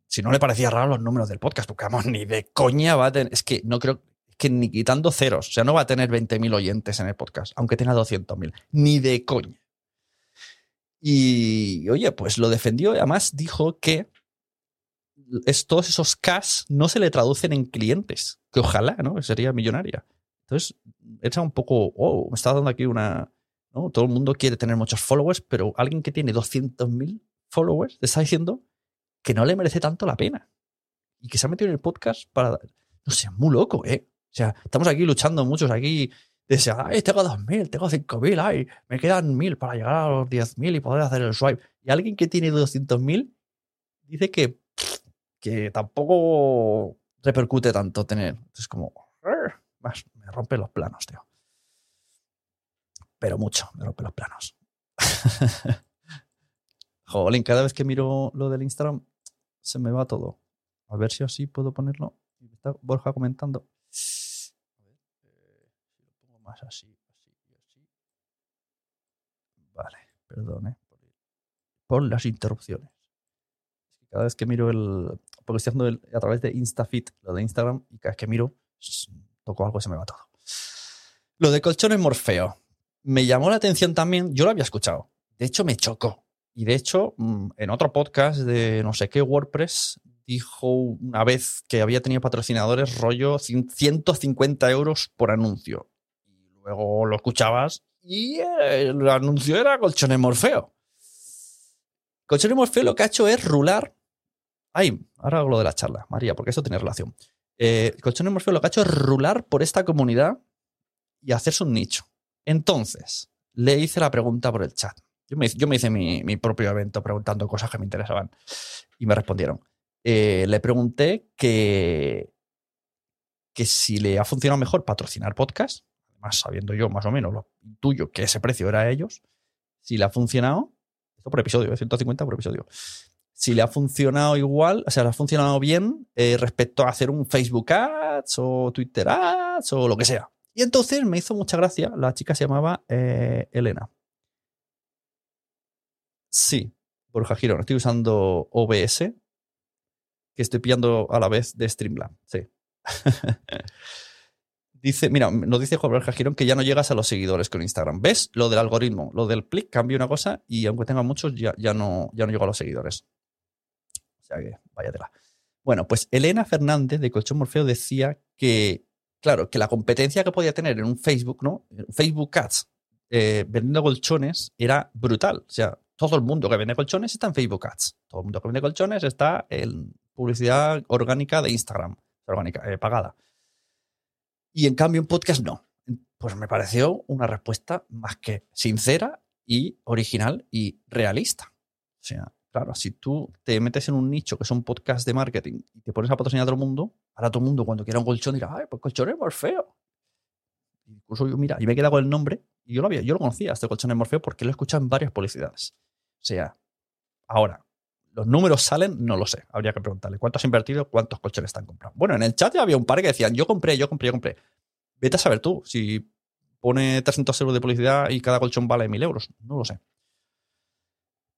si no le parecía raro los números del podcast, porque vamos, ni de coña va a tener, es que no creo, que ni quitando ceros, o sea, no va a tener 20.000 oyentes en el podcast, aunque tenga 200.000, ni de coña. Y oye, pues lo defendió además dijo que todos esos cash no se le traducen en clientes, que ojalá, ¿no? Sería millonaria. Entonces, echa un poco, oh, me está dando aquí una, ¿no? Todo el mundo quiere tener muchos followers, pero alguien que tiene 200.000 followers te está diciendo que no le merece tanto la pena. Y que se ha metido en el podcast para, no sé, muy loco, ¿eh? O sea, estamos aquí luchando muchos aquí. Dice, ay, tengo 2.000, tengo 5.000, ay, me quedan 1.000 para llegar a los 10.000 y poder hacer el swipe. Y alguien que tiene 200.000 dice que que tampoco repercute tanto tener. Es como, más, me rompe los planos, tío. Pero mucho, me rompe los planos. Jolín, cada vez que miro lo del Instagram, se me va todo. A ver si así puedo ponerlo. Está Borja comentando. A ver, eh, si lo pongo así, así y así. Vale, perdone por las interrupciones. Cada vez que miro el, porque estoy haciendo a través de InstaFit, lo de Instagram, y cada vez que miro, toco algo y se me va todo. Lo de colchones Morfeo. Me llamó la atención también, yo lo había escuchado. De hecho, me chocó. Y de hecho, mm, en otro podcast de no sé qué WordPress, dijo una vez que había tenido patrocinadores rollo 150 euros por anuncio. Luego lo escuchabas y el anuncio era Colchones Morfeo. Colchones Morfeo lo que ha hecho es rular Ay, ahora hago lo de la charla, María, porque eso tiene relación. Eh, Colchones Morfeo lo que ha hecho es rular por esta comunidad y hacerse un nicho. Entonces, le hice la pregunta por el chat. Yo me, hice mi, propio evento preguntando cosas que me interesaban y me respondieron. Eh, le pregunté que, que si le ha funcionado mejor patrocinar podcast, además sabiendo yo más o menos lo tuyo que ese precio era a ellos, si le ha funcionado, esto por episodio, 150 ¿eh? por episodio, si le ha funcionado igual, o sea, le ha funcionado bien eh, respecto a hacer un Facebook Ads o Twitter Ads o lo que sea. Y entonces me hizo mucha gracia, la chica se llamaba eh, Elena. Sí, Borja Girón, estoy usando OBS, que estoy pillando a la vez de Streamlab, sí. dice, mira, nos dice Borja Girón que ya no llegas a los seguidores con Instagram. ¿Ves? Lo del algoritmo, lo del click cambia una cosa y aunque tenga muchos, ya, ya, no, ya no llego a los seguidores que váyatela. Bueno, pues Elena Fernández de Colchón Morfeo decía que, claro, que la competencia que podía tener en un Facebook, ¿no? Facebook Ads eh, vendiendo colchones era brutal. O sea, todo el mundo que vende colchones está en Facebook Ads. Todo el mundo que vende colchones está en publicidad orgánica de Instagram, orgánica, eh, pagada. Y en cambio en podcast no. Pues me pareció una respuesta más que sincera y original y realista. O sea, Claro, si tú te metes en un nicho que son podcasts de marketing y te pones a patrocinar a todo el mundo, ahora todo el mundo cuando quiera un colchón dirá, ay, pues colchón es feo. Incluso yo, mira, y me he quedado con el nombre Y yo lo, había, yo lo conocía, este colchón de Morfeo, porque lo he escuchado en varias publicidades. O sea, ahora, los números salen, no lo sé. Habría que preguntarle cuánto has invertido, cuántos colchones están comprando. Bueno, en el chat ya había un par que decían, yo compré, yo compré, yo compré. Vete a saber tú si pone 300 euros de publicidad y cada colchón vale 1000 euros. No lo sé.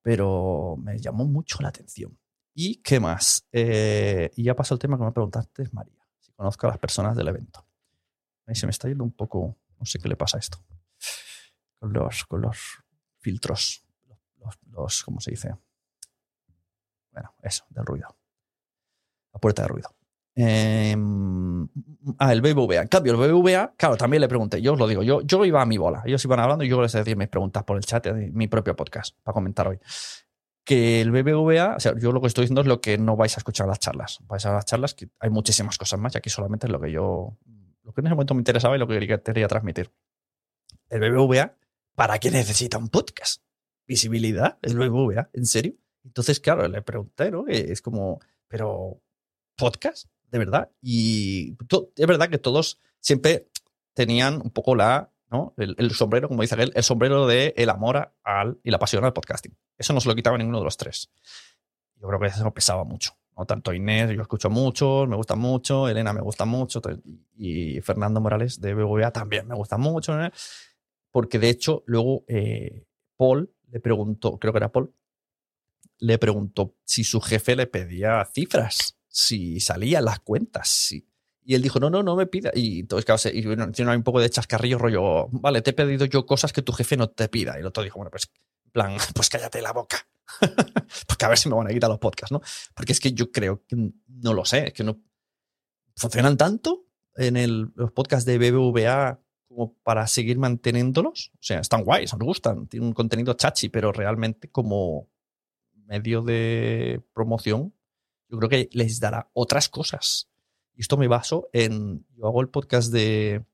Pero me llamó mucho la atención. ¿Y qué más? Eh, y ya pasó el tema que me preguntaste, María, si conozco a las personas del evento. Ahí se me está yendo un poco, no sé qué le pasa a esto. Con los, con los filtros, los, los, ¿cómo se dice? Bueno, eso, del ruido. La puerta de ruido. Eh, ah, el BBVA. En cambio, el BBVA, claro, también le pregunté. Yo os lo digo, yo, yo iba a mi bola. Ellos iban hablando y yo les decía mis preguntas por el chat de mi propio podcast para comentar hoy que el BBVA, o sea, yo lo que estoy diciendo es lo que no vais a escuchar en las charlas. Vais a las charlas que hay muchísimas cosas más y aquí solamente es lo que yo, lo que en ese momento me interesaba y lo que quería, transmitir. El BBVA, ¿para qué necesita un podcast? Visibilidad, el BBVA, ¿en serio? Entonces, claro, le pregunté, ¿no? Es como, pero, ¿podcast? ¿De verdad? Y es verdad que todos siempre tenían un poco la el, sombrero, como dice aquel, el sombrero de el amor al, y la pasión al podcasting. Eso no se lo quitaba ninguno de los tres. Yo creo que eso pesaba mucho. ¿no? Tanto Inés, yo escucho mucho, me gusta mucho, Elena me gusta mucho, y Fernando Morales de BBVA también me gusta mucho, porque de hecho luego eh, Paul le preguntó, creo que era Paul, le preguntó si su jefe le pedía cifras, si salían las cuentas, si, y él dijo, no, no, no me pida. Y entonces, claro, y bueno, tiene un poco de chascarrillo rollo, vale, te he pedido yo cosas que tu jefe no te pida. Y el otro dijo, bueno, pues, plan, pues cállate la boca. Porque a ver si me van a quitar los podcasts, ¿no? Porque es que yo creo que no lo sé, es que no funcionan tanto en el, los podcasts de BBVA como para seguir manteniéndolos. O sea, están guays, nos gustan, tienen un contenido chachi, pero realmente como medio de promoción, yo creo que les dará otras cosas y esto me baso en, yo hago el podcast de,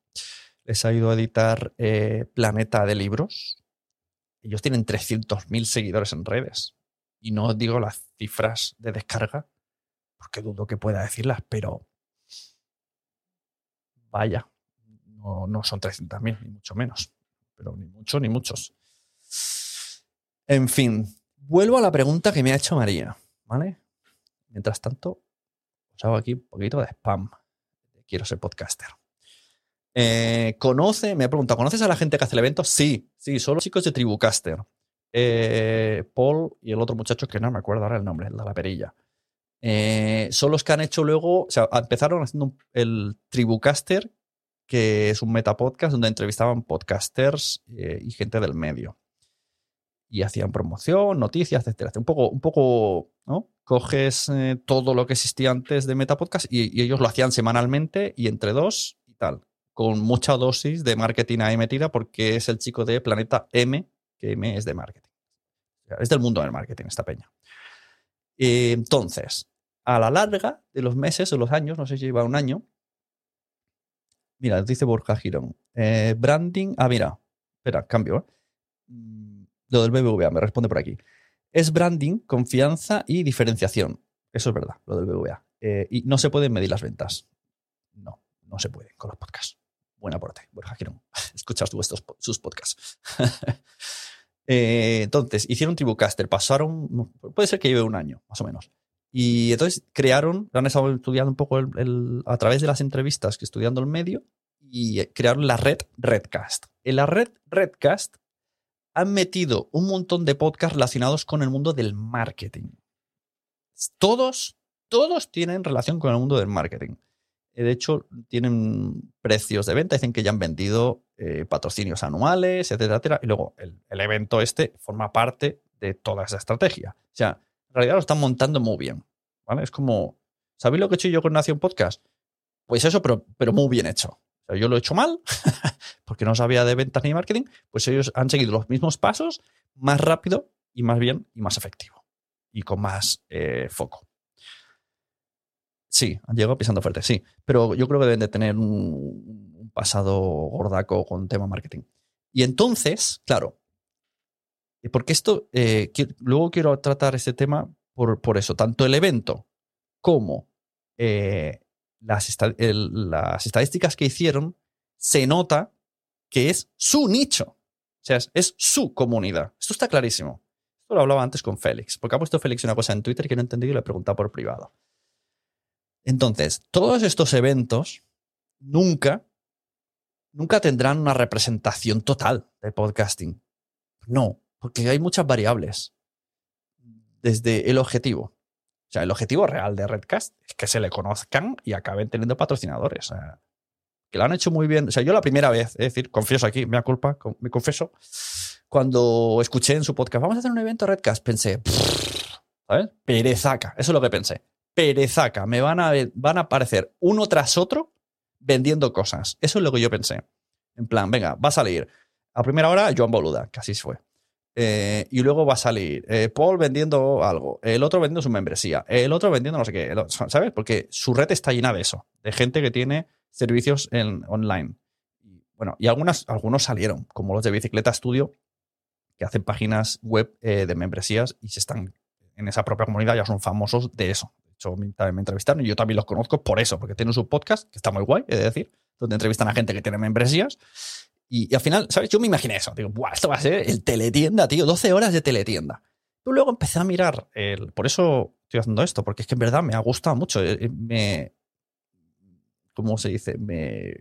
les ha ido a editar eh, Planeta de Libros. Ellos tienen 300.000 seguidores en redes. Y no os digo las cifras de descarga, porque dudo que pueda decirlas, pero vaya, no, no son 300.000, ni mucho menos. Pero ni mucho ni muchos. En fin, vuelvo a la pregunta que me ha hecho María, ¿vale? Mientras tanto, hago aquí un poquito de spam. Quiero ser podcaster. Eh, conoce, me ha preguntado, ¿conoces a la gente que hace el evento? Sí, sí, son los chicos de Tribucaster. Eh, Paul y el otro muchacho que no me acuerdo ahora el nombre, el de la perilla. Eh, son los que han hecho luego, o sea, empezaron haciendo el Tribucaster, que es un metapodcast donde entrevistaban podcasters y gente del medio. Y hacían promoción, noticias, etcétera. Un poco, un poco, ¿no? coges eh, todo lo que existía antes de Metapodcast y, y ellos lo hacían semanalmente y entre dos y tal, con mucha dosis de marketing ahí metida porque es el chico de Planeta M, que M es de marketing. Es del mundo del marketing esta peña. entonces, a la larga de los meses o los años, no sé si lleva un año, mira, dice Borja Girón, eh, branding, ah, mira, espera, cambio, ¿eh? Lo del BBVA, me responde por aquí. Es branding, confianza y diferenciación. Eso es verdad, lo del BVA. Eh, y no se pueden medir las ventas. No, no se puede con los podcasts. Buen aporte, Borja Girón. Escuchas tú estos, sus podcasts. Eh, entonces, hicieron Tribucaster, pasaron, puede ser que lleve un año, más o menos. Y entonces crearon, han estado estudiando un poco a través de las entrevistas, que estudiando el medio, y crearon la red Redcast. En la red Redcast han metido un montón de podcasts relacionados con el mundo del marketing. Todos, todos tienen relación con el mundo del marketing. Eh, de hecho, tienen precios de venta, dicen que ya han vendido eh, patrocinios anuales, etcétera, etcétera. Y luego el, evento este forma parte de toda esa estrategia. O sea, en realidad lo están montando muy bien. ¿vale? Es como, ¿sabéis lo que he hecho yo con Nación Podcast? Pues eso, pero, pero muy bien hecho yo lo he hecho mal, porque no sabía de ventas ni marketing, pues ellos han seguido los mismos pasos más rápido y más bien y más efectivo y con más eh, foco. Sí, han llegado pisando fuerte, sí, pero yo creo que deben de tener un, pasado gordaco con tema marketing. Y entonces, claro, porque esto, eh, luego quiero tratar este tema por, por, eso, tanto el evento como eh, las, estadísticas que hicieron, se nota que es su nicho. O sea, es, su comunidad. Esto está clarísimo. Esto lo hablaba antes con Félix, porque ha puesto Félix una cosa en Twitter que no he entendido y le he preguntado por privado. Entonces, todos estos eventos nunca, nunca tendrán una representación total de podcasting. No, porque hay muchas variables. Desde el objetivo. O sea, el objetivo real de Redcast es que se le conozcan y acaben teniendo patrocinadores. Que lo han hecho muy bien. O sea, yo la primera vez, es decir, confieso aquí, me da culpa, me confieso, cuando escuché en su podcast, vamos a hacer un evento Redcast, pensé, ¿sabes? Perezaca, eso es lo que pensé. Perezaca, me van a, van a aparecer uno tras otro vendiendo cosas. Eso es lo que yo pensé. En plan, venga, va a salir a primera hora Joan Boluda, así fue. Eh, y luego va a salir eh, Paul vendiendo algo, el otro vendiendo su membresía, el otro vendiendo no sé qué, ¿sabes? Porque su red está llena de eso, de gente que tiene servicios en, online. Bueno, y algunas, algunos salieron, como los de Bicicleta Studio, que hacen páginas web eh, de membresías y se están en esa propia comunidad, ya son famosos de eso. De hecho, me, me entrevistaron y yo también los conozco por eso, porque tienen su podcast, que está muy guay, es decir, donde entrevistan a gente que tiene membresías y, al final, ¿sabes? Yo me imaginé eso. Digo, Buah, esto va a ser el teletienda, tío. 12 horas de teletienda. Pero luego empecé a mirar. El, por eso estoy haciendo esto, porque es que en verdad me ha gustado mucho. Eh, eh, me. ¿Cómo se dice? Me.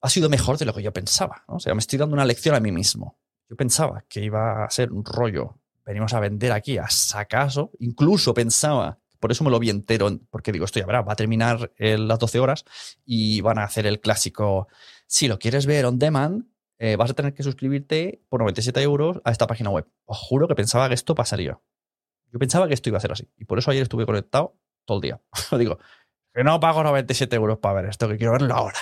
Ha sido mejor de lo que yo pensaba. ¿no? O sea, me estoy dando una lección a mí mismo. Yo pensaba que iba a ser un rollo. Venimos a vender aquí a sacaso. Incluso pensaba por eso me lo vi entero, porque digo, esto ya verá, va a terminar las 12 horas y van a hacer el clásico si lo quieres ver on demand, eh, vas a tener que suscribirte por 97 euros a esta página web. Os juro que pensaba que esto pasaría. Yo pensaba que esto iba a ser así. Y por eso ayer estuve conectado todo el día. Digo, que no pago 97 euros para ver esto, que quiero verlo ahora.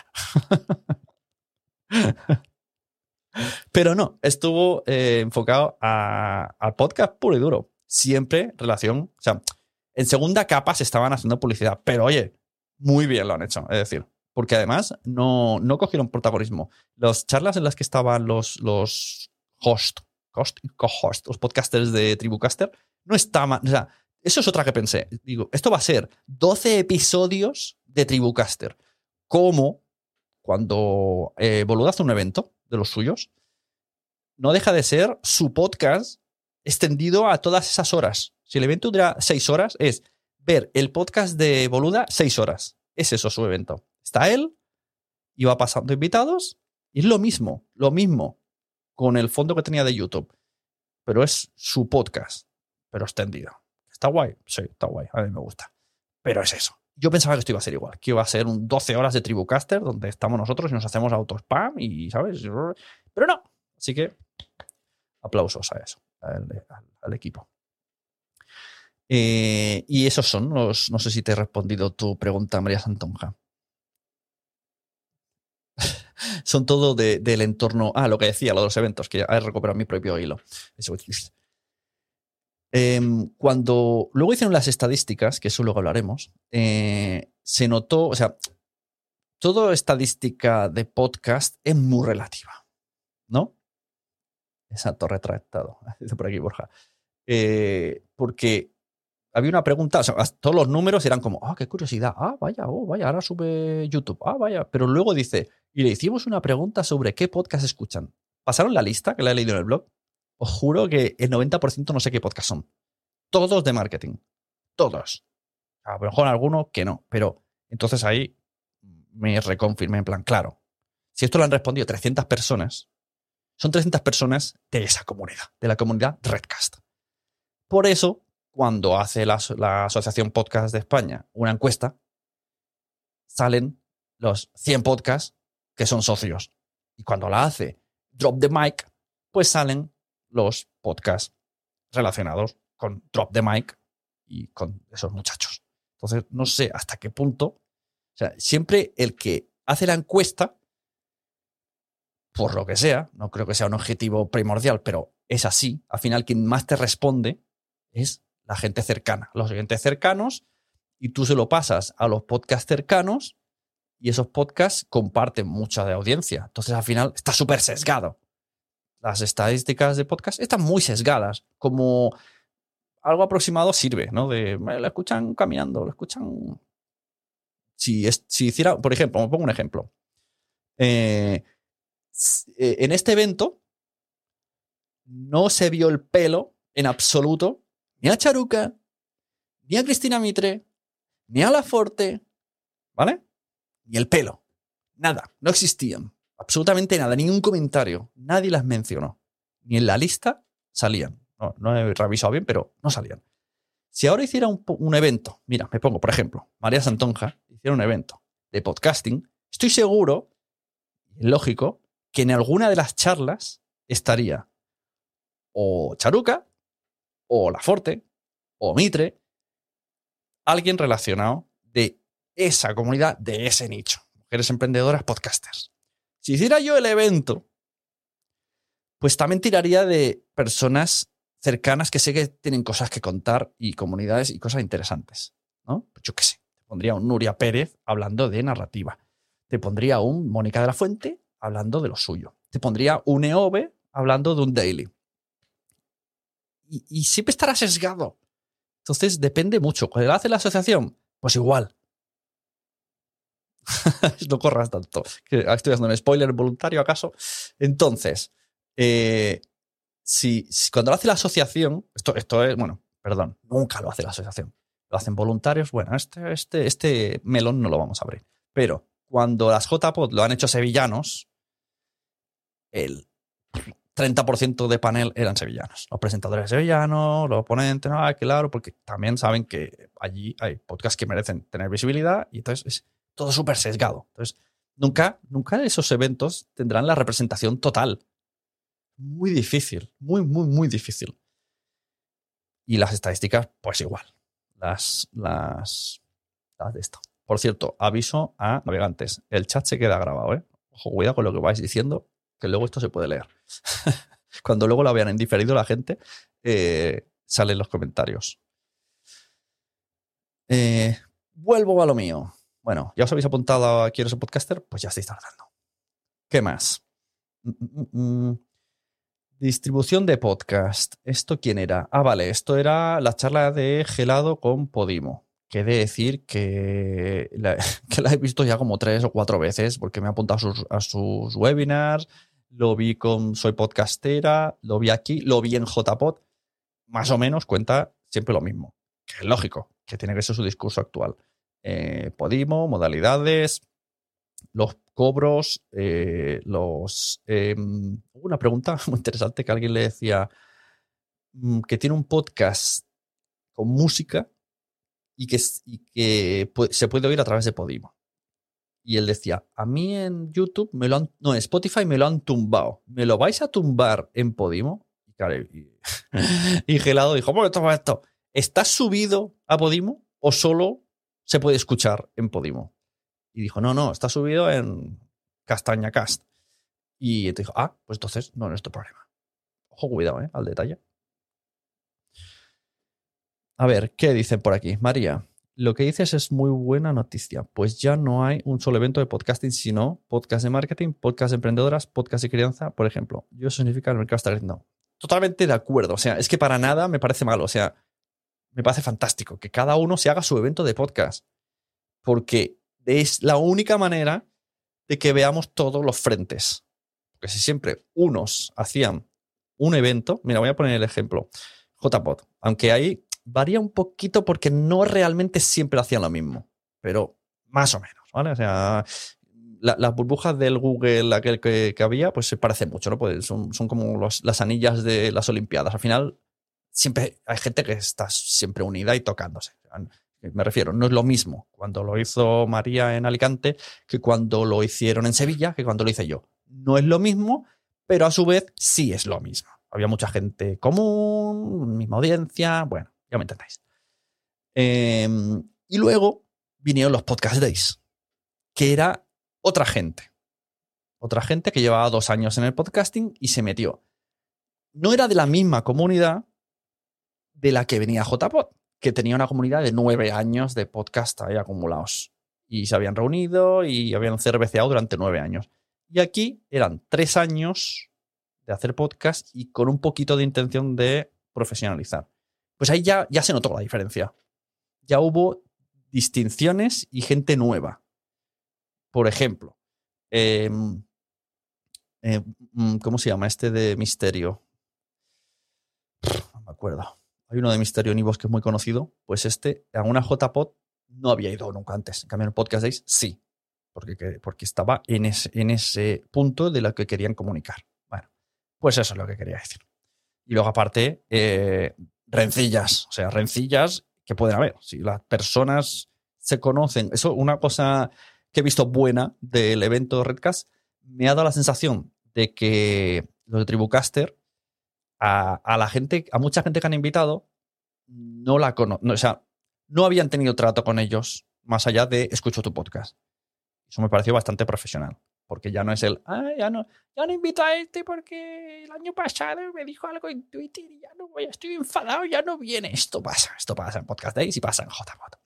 Pero no, estuvo eh, enfocado al podcast puro y duro. Siempre relación, o sea, en segunda capa se estaban haciendo publicidad, pero oye, muy bien lo han hecho. Es decir, porque además no, no cogieron protagonismo. Las charlas en las que estaban los, los host, host co-host, los podcasters de Tribucaster, no estaban. O sea, eso es otra que pensé. Digo, esto va a ser 12 episodios de Tribucaster. Como cuando eh, Boluda hace un evento de los suyos, no deja de ser su podcast extendido a todas esas horas. Si el evento dura 6 horas, es ver el podcast de Boluda 6 horas. Es eso su evento. Está él y va pasando invitados y es lo mismo, lo mismo con el fondo que tenía de YouTube. Pero es su podcast, pero extendido. ¿Está guay? Sí, está guay. A mí me gusta. Pero es eso. Yo pensaba que esto iba a ser igual, que iba a ser un 12 horas de Tribucaster donde estamos nosotros y nos hacemos auto spam y, ¿sabes? Pero no. Así que aplausos a eso, al, equipo. Eh, y esos son los. No sé si te he respondido tu pregunta, María Santonja son todo del entorno. Ah, lo que decía, lo de los eventos, que he recuperado mi propio hilo. Em, cuando luego hicieron las estadísticas, que eso luego hablaremos, eh, se notó, o sea, toda estadística de podcast es muy relativa, ¿no? Exacto, retractado, por aquí Borja. Eh, porque había una pregunta, o sea, todos los números eran como, ah, qué curiosidad, ah, vaya, oh, vaya, ahora sube YouTube, ah, vaya, pero luego dice, y le hicimos una pregunta sobre qué podcast escuchan. ¿Pasaron la lista que la he leído en el blog? Os juro que el 90% no sé qué podcast son. Todos de marketing. Todos. A lo mejor alguno que no, pero entonces ahí me reconfirmé en plan, claro, si esto lo han respondido 300 personas, son 300 personas de esa comunidad, de la comunidad Redcast. Por eso cuando hace la, Asociación Podcast de España una encuesta, salen los 100 podcasts que son socios. Y cuando la hace Drop the Mic, pues salen los podcasts relacionados con Drop the Mic y con esos muchachos. Entonces, no sé hasta qué punto. O sea, siempre el que hace la encuesta, por lo que sea, no creo que sea un objetivo primordial, pero es así. Al final, quien más te responde es la gente cercana, los oyentes cercanos, y tú se lo pasas a los podcasts cercanos y esos podcasts comparten mucha de audiencia. Entonces al final está súper sesgado. Las estadísticas de podcast están muy sesgadas, como algo aproximado sirve, ¿no? De, lo escuchan caminando, lo escuchan... Si, si hiciera, por ejemplo, me pongo un ejemplo. Eh, eh, en este evento no se vio el pelo en absoluto ni a Charuca, ni a Cristina Mitre, ni a La Forte, ¿vale? Ni el pelo. Nada, no existían. Absolutamente nada, ningún comentario. Nadie las mencionó. Ni en la lista salían. No, no he revisado bien, pero no salían. Si ahora hiciera un, un evento, mira, me pongo, por ejemplo, María Santonja hiciera un evento de podcasting, estoy seguro, lógico, que en alguna de las charlas estaría o Charuca, o La Forte, o Mitre, alguien relacionado de esa comunidad, de ese nicho. Mujeres emprendedoras, podcasters. Si hiciera yo el evento, pues también tiraría de personas cercanas que sé que tienen cosas que contar y comunidades y cosas interesantes. ¿no? Pues yo qué sé. Te pondría un Nuria Pérez hablando de narrativa. Te pondría un Mónica de la Fuente hablando de lo suyo. Te pondría un EOB hablando de un daily. Y, siempre estará sesgado. Entonces depende mucho. ¿Cuál hace la asociación? Pues igual. no corras tanto. Estoy haciendo un spoiler voluntario, ¿acaso? Entonces, eh, si, cuando lo hace la asociación, esto, esto es, bueno, perdón, nunca lo hace la asociación. Lo hacen voluntarios, bueno, este, este, este melón no lo vamos a abrir. Pero cuando las JPOD lo han hecho sevillanos, el 30% de panel eran sevillanos. Los presentadores sevillanos, los ponentes, no, claro, porque también saben que allí hay podcasts que merecen tener visibilidad y entonces es todo súper sesgado. Entonces, nunca, nunca esos eventos tendrán la representación total. Muy difícil, muy, muy, muy difícil. Y las estadísticas, pues igual. Las, las, de esto. Por cierto, aviso a navegantes. El chat se queda grabado, ¿eh? Ojo, cuidado con lo que vais diciendo, que luego esto se puede leer. Cuando luego lo vean en diferido la gente, eh, salen los comentarios. Eh, vuelvo a lo mío. Bueno, ya os habéis apuntado a Quiero ser podcaster, pues ya estáis tardando. ¿Qué más? Mm, mm, mm. Distribución de podcast. ¿Esto quién era? Ah, vale, esto era la charla de Gelado con Podimo. Que de decir que la, que la, he visto ya como tres o cuatro veces porque me ha apuntado a sus, a sus webinars, lo vi con Soy Podcastera, lo vi aquí, lo vi en JPod. Más o menos cuenta siempre lo mismo. Que es lógico, que tiene que ser su discurso actual. Eh, Podimo, modalidades, los cobros, eh, los... Eh, una pregunta muy interesante que alguien le decía mm, que tiene un podcast con música y que, se puede oír a través de Podimo. Y él decía, a mí en YouTube me lo han, no, en Spotify me lo han tumbado. ¿Me lo vais a tumbar en Podimo? Y, claro, y, Gelado dijo, bueno, toma esto. ¿Estás subido a Podimo o solo se puede escuchar en Podimo? Y dijo, no, no, está subido en Castaña Cast. Y te dijo, ah, pues entonces no es nuestro problema. Ojo, cuidado, ¿eh? Al detalle. A ver, ¿qué dicen por aquí? María, lo que dices es muy buena noticia, pues ya no hay un solo evento de podcasting, sino podcast de marketing, podcast de emprendedoras, podcast de crianza, por ejemplo. Yo eso significa el mercado está creciendo. Totalmente de acuerdo. O sea, es que para nada me parece malo. O sea, me parece fantástico que cada uno se haga su evento de podcast. Porque es la única manera de que veamos todos los frentes. Porque si siempre unos hacían un evento, mira, voy a poner el ejemplo. JPod, aunque ahí varía un poquito porque no realmente siempre hacían lo mismo, pero más o menos, ¿vale? O sea, la, las burbujas del Google, aquel que, que, había, pues se parece mucho, ¿no? Pues son, son como las anillas de las Olimpiadas. Al final, siempre hay gente que está siempre unida y tocándose. Me refiero, no es lo mismo cuando lo hizo María en Alicante que cuando lo hicieron en Sevilla, que cuando lo hice yo. No es lo mismo, pero a su vez sí es lo mismo. Había mucha gente común, misma audiencia, bueno, ya me entendéis. Eh, y luego vinieron los podcast days, que era otra gente. Otra gente que llevaba dos años en el podcasting y se metió. No era de la misma comunidad de la que venía JPod, que tenía una comunidad de nueve años de podcast ahí acumulados. Y se habían reunido y habían cerveceado durante nueve años. Y aquí eran tres años de hacer podcast y con un poquito de intención de profesionalizar. Pues ahí ya, ya se notó la diferencia. Ya hubo distinciones y gente nueva. Por ejemplo, Eh, mm, ¿Cómo se llama? Este de Misterio. No me acuerdo. Hay uno de Misterio en Ivos que es muy conocido. Pues este, a una JPod no había ido nunca antes. En cambio, en Podcast Days sí. Porque, que- porque estaba en ese, en ese punto de lo que querían comunicar. Bueno, pues eso es lo que quería decir. Y luego, aparte, eh, rencillas. O sea, rencillas que pueden haber. Si las personas se conocen. Eso, una cosa que he visto buena del evento Redcast, me ha dado la sensación de que los de Tribucaster, a, la gente, a mucha gente que han invitado, no la conocen. o sea, no habían tenido trato con ellos más allá de escucho tu podcast. Eso me pareció bastante profesional. Porque ya no es el, ah, ya no, ya no invito a este porque el año pasado me dijo algo en Twitter y ya no voy, estoy enfadado, ya no viene. Esto pasa, esto pasa en Podcast Days y pasa en JPod.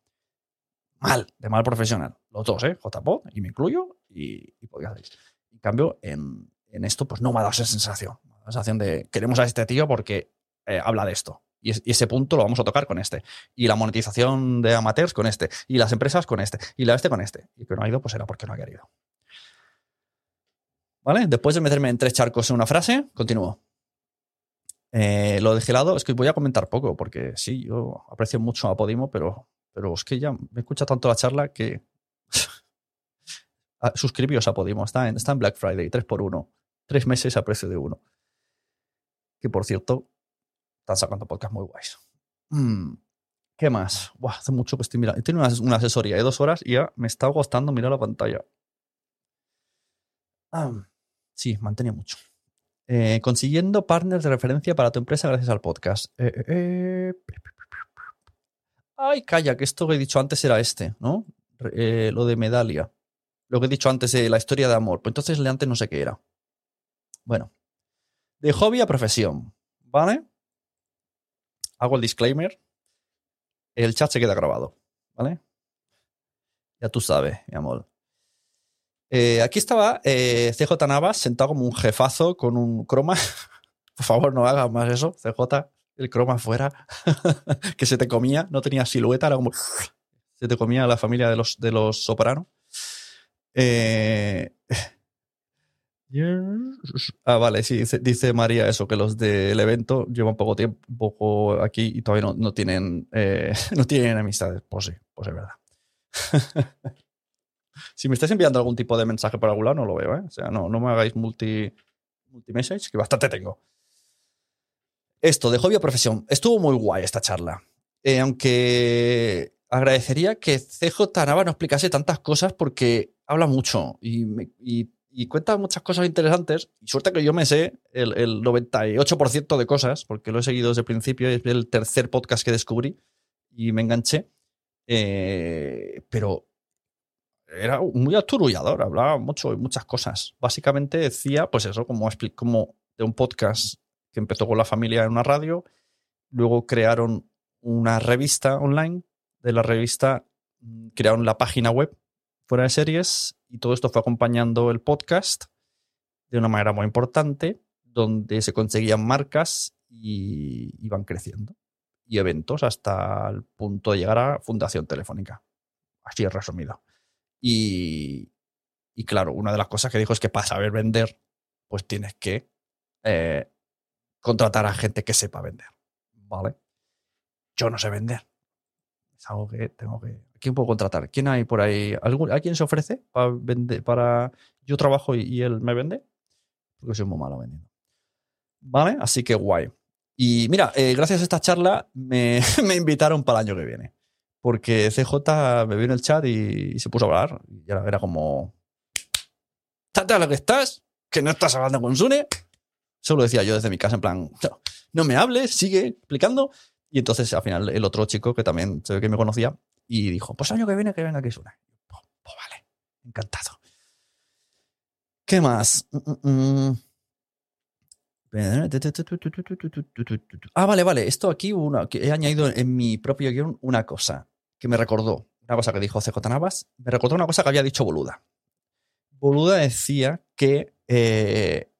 Mal, de mal profesional. Los dos, ¿eh? JPod, y me incluyo, y, y Podcast Days. En cambio, en, en esto, pues no me ha dado esa sensación. Sensación de queremos a este tío porque eh, habla de esto. Y, es- y ese punto lo vamos a tocar con este. Y la monetización de amateurs con este. Y las empresas con este. Y la este con este. Y que no ha ido, pues era porque no ha querido. ¿Vale? Después de meterme en tres charcos en una frase, continúo. Eh, lo de gelado es que voy a comentar poco, porque sí, yo aprecio mucho a Podimo, pero, pero es que ya me escucha tanto la charla que. Ah, Suscribíos a Podimo, está en, está en Black Friday, 3 por 1 Tres meses a precio de uno. Que por cierto, están sacando podcasts muy guays. Mm, ¿Qué más? Buah, hace mucho que estoy mirando. Tengo una, una asesoría de dos horas y ya me está gustando mirar la pantalla. Ah, sí, mantenía mucho. Eh, consiguiendo partners de referencia para tu empresa gracias al podcast. Eh, eh. Ay, calla, que esto que he dicho antes era este, ¿no? Lo de Medalia. Lo que he dicho antes de la historia de amor. Pues entonces antes no sé qué era. Bueno. De hobby a profesión. ¿Vale? Hago el disclaimer. El chat se queda grabado. ¿Vale? Ya tú sabes, mi amor. Eh, aquí estaba eh, CJ Navas sentado como un jefazo con un croma. Por favor, no hagas más eso, CJ. El croma fuera. que se te comía, no tenía silueta, era como. Se te comía la familia de los, de los Soprano. Eh, Ah, vale, sí, dice, María eso, que los del evento llevan poco tiempo poco aquí y todavía no, no tienen, eh, no tienen amistades. Pues sí, pues es verdad. si me estáis enviando algún tipo de mensaje por algún lado, no lo veo, ¿eh? O sea, no, no me hagáis multi, multi-message, que bastante tengo. Esto, de hobby a profesión. Estuvo muy guay esta charla. Eh, aunque agradecería que CJ Nava no explicase tantas cosas porque habla mucho y, me- y- y cuenta muchas cosas interesantes. Y suerte que yo me sé el, el 98% de cosas, porque lo he seguido desde el principio. Es el tercer podcast que descubrí y me enganché. Eh, pero era muy aturullador, hablaba mucho muchas cosas. Básicamente decía, pues eso, como, como de un podcast que empezó con la familia en una radio, luego crearon una revista online, de la revista mm, crearon la página web fuera de series y todo esto fue acompañando el podcast de una manera muy importante, donde se conseguían marcas y iban creciendo. Y eventos hasta el punto de llegar a Fundación Telefónica. Así es resumido. Y, y claro, una de las cosas que dijo es que para saber vender, pues tienes que eh, contratar a gente que sepa vender. ¿Vale? Yo no sé vender. Es algo que tengo que. ¿Quién puedo contratar? ¿Quién hay por ahí? ¿Algún, ¿Alguien se ofrece para vender? Para... Yo trabajo y, él me vende. Porque soy muy malo vendiendo. ¿Vale? Así que guay. Y mira, eh, gracias a esta charla me, invitaron para el año que viene. Porque CJ me vio en el chat y, se puso a hablar. Y era, era como. ¿Estate a lo que estás? ¿Que no estás hablando con Sune? Eso lo decía yo desde mi casa, en plan, no, no me hables, sigue explicando. Y entonces al final el otro chico que también se que me conocía y dijo, pues año que viene que venga aquí Sune. Pues, pues vale, encantado. ¿Qué más? Mm, mm, mm. Ah, vale, vale. Esto aquí una, que he añadido en mi propio guion una cosa que me recordó. Una cosa que dijo CJ Navas. Me recordó una cosa que había dicho Boluda. Boluda decía que, eh,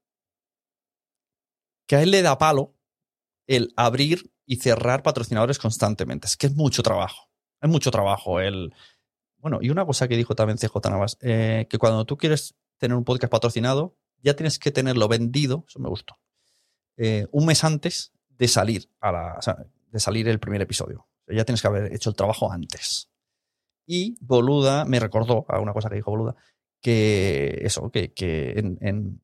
que a él le da palo el abrir y cerrar patrocinadores constantemente. Es que es mucho trabajo. Es mucho trabajo. El... Bueno, y una cosa que dijo también CJ Navas, eh, que cuando tú quieres tener un podcast patrocinado, ya tienes que tenerlo vendido, eso me gustó, eh, un mes antes de salir, a la, o sea, de salir el primer episodio. Ya tienes que haber hecho el trabajo antes. Y Boluda me recordó a una cosa que dijo Boluda, que eso, que, que en, en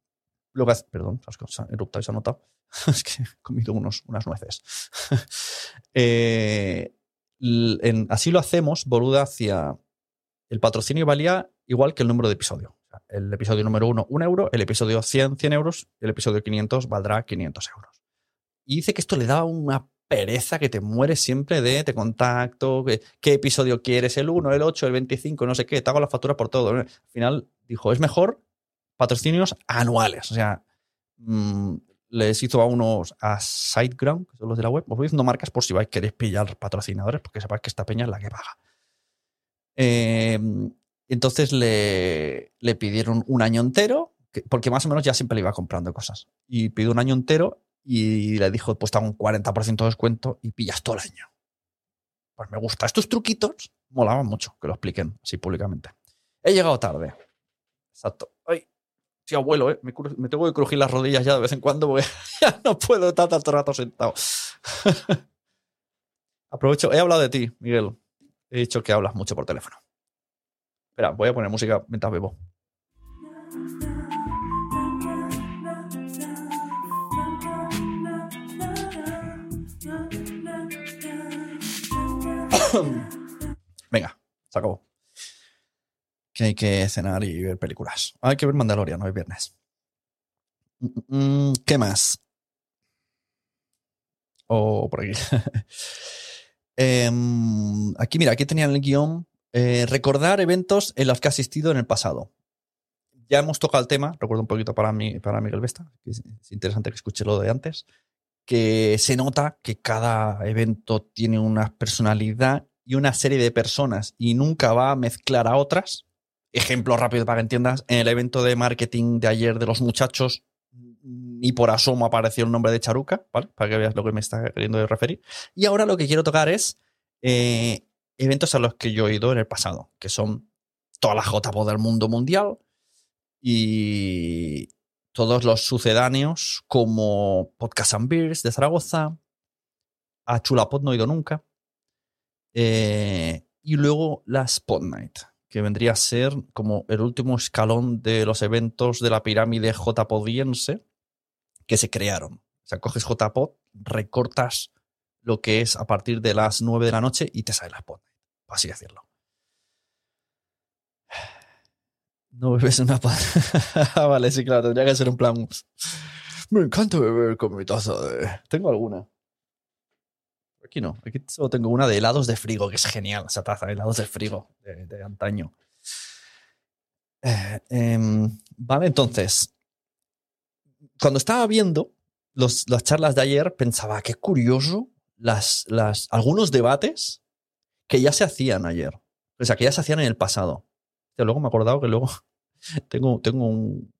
perdón, se ha eruptado y se ha notado. es que he comido unos, unas nueces. Eh, en Así lo hacemos, Boluda hacía. El patrocinio valía igual que el número de episodio. El episodio número uno, un euro. El episodio 100, 100 euros. El episodio 500 valdrá 500 euros. Y dice que esto le da una pereza que te mueres siempre de te contacto, que- qué episodio quieres, el 1, el 8, el 25, no sé qué, te hago la factura por todo. Al final dijo, es mejor patrocinios anuales. O sea, mm, les hizo a unos a SiteGround, que son los de la web. Os voy diciendo marcas por si vais queréis pillar patrocinadores, porque sepáis que esta peña es la que paga. Eh, entonces le, le pidieron un año entero, que- porque más o menos ya siempre le iba comprando cosas. Y pidió un año entero y le dijo, pues te hago un 40% de descuento y pillas todo el año. Pues me gusta. Estos truquitos molaban mucho que lo expliquen así públicamente. He llegado tarde. Exacto. Ay, sí, abuelo, ¿eh? me, tengo que crujir las rodillas ya de vez en cuando ya no puedo estar tanto rato sentado. Aprovecho, he hablado de ti, Miguel. He dicho que hablas mucho por teléfono. Espera, voy a poner música mientras bebo. Venga, se acabó. Que hay que cenar y ver películas. Hay que ver Mandalorian, hoy es viernes. Mm, mm, ¿Qué más? O por aquí. Em, aquí, mira, aquí tenían el guion. eh, recordar eventos en los que ha asistido en el pasado. Ya hemos tocado el tema, recuerdo un poquito para, mí, para Miguel Vesta, que es interesante que escuche lo de antes, que se nota que cada evento tiene una personalidad y una serie de personas y nunca va a mezclar a otras. Ejemplo rápido para que entiendas, en el evento de marketing de ayer de los muchachos, ni por asomo apareció el nombre de Charuca, ¿vale? Para que veas lo que me está queriendo referir. Y ahora lo que quiero tocar es eh, eventos a los que yo he ido en el pasado, que son toda la JPO del mundo mundial y todos los sucedáneos como Podcast and Beers de Zaragoza, a Chulapod no he ido nunca, eh, y luego la Spot Night, que vendría a ser como el último escalón de los eventos de la pirámide JPodiense que se crearon. O sea, coges JPod, recortas lo que es a partir de las 9 de la noche y te sale la por así decirlo. No bebes una pa- Ah, vale, sí, claro, tendría que ser un plan. Me encanta beber con mi taza de. Tengo alguna. Aquí no, aquí solo tengo una de helados de frigo, que es genial esa taza, helados de frigo de, de antaño. Eh, em, vale, entonces, cuando estaba viendo los- las charlas de ayer, pensaba, qué curioso las, las, algunos debates que ya se hacían ayer. O sea, que ya se hacían en el pasado. Luego me he acordado que luego tengo, tengo un,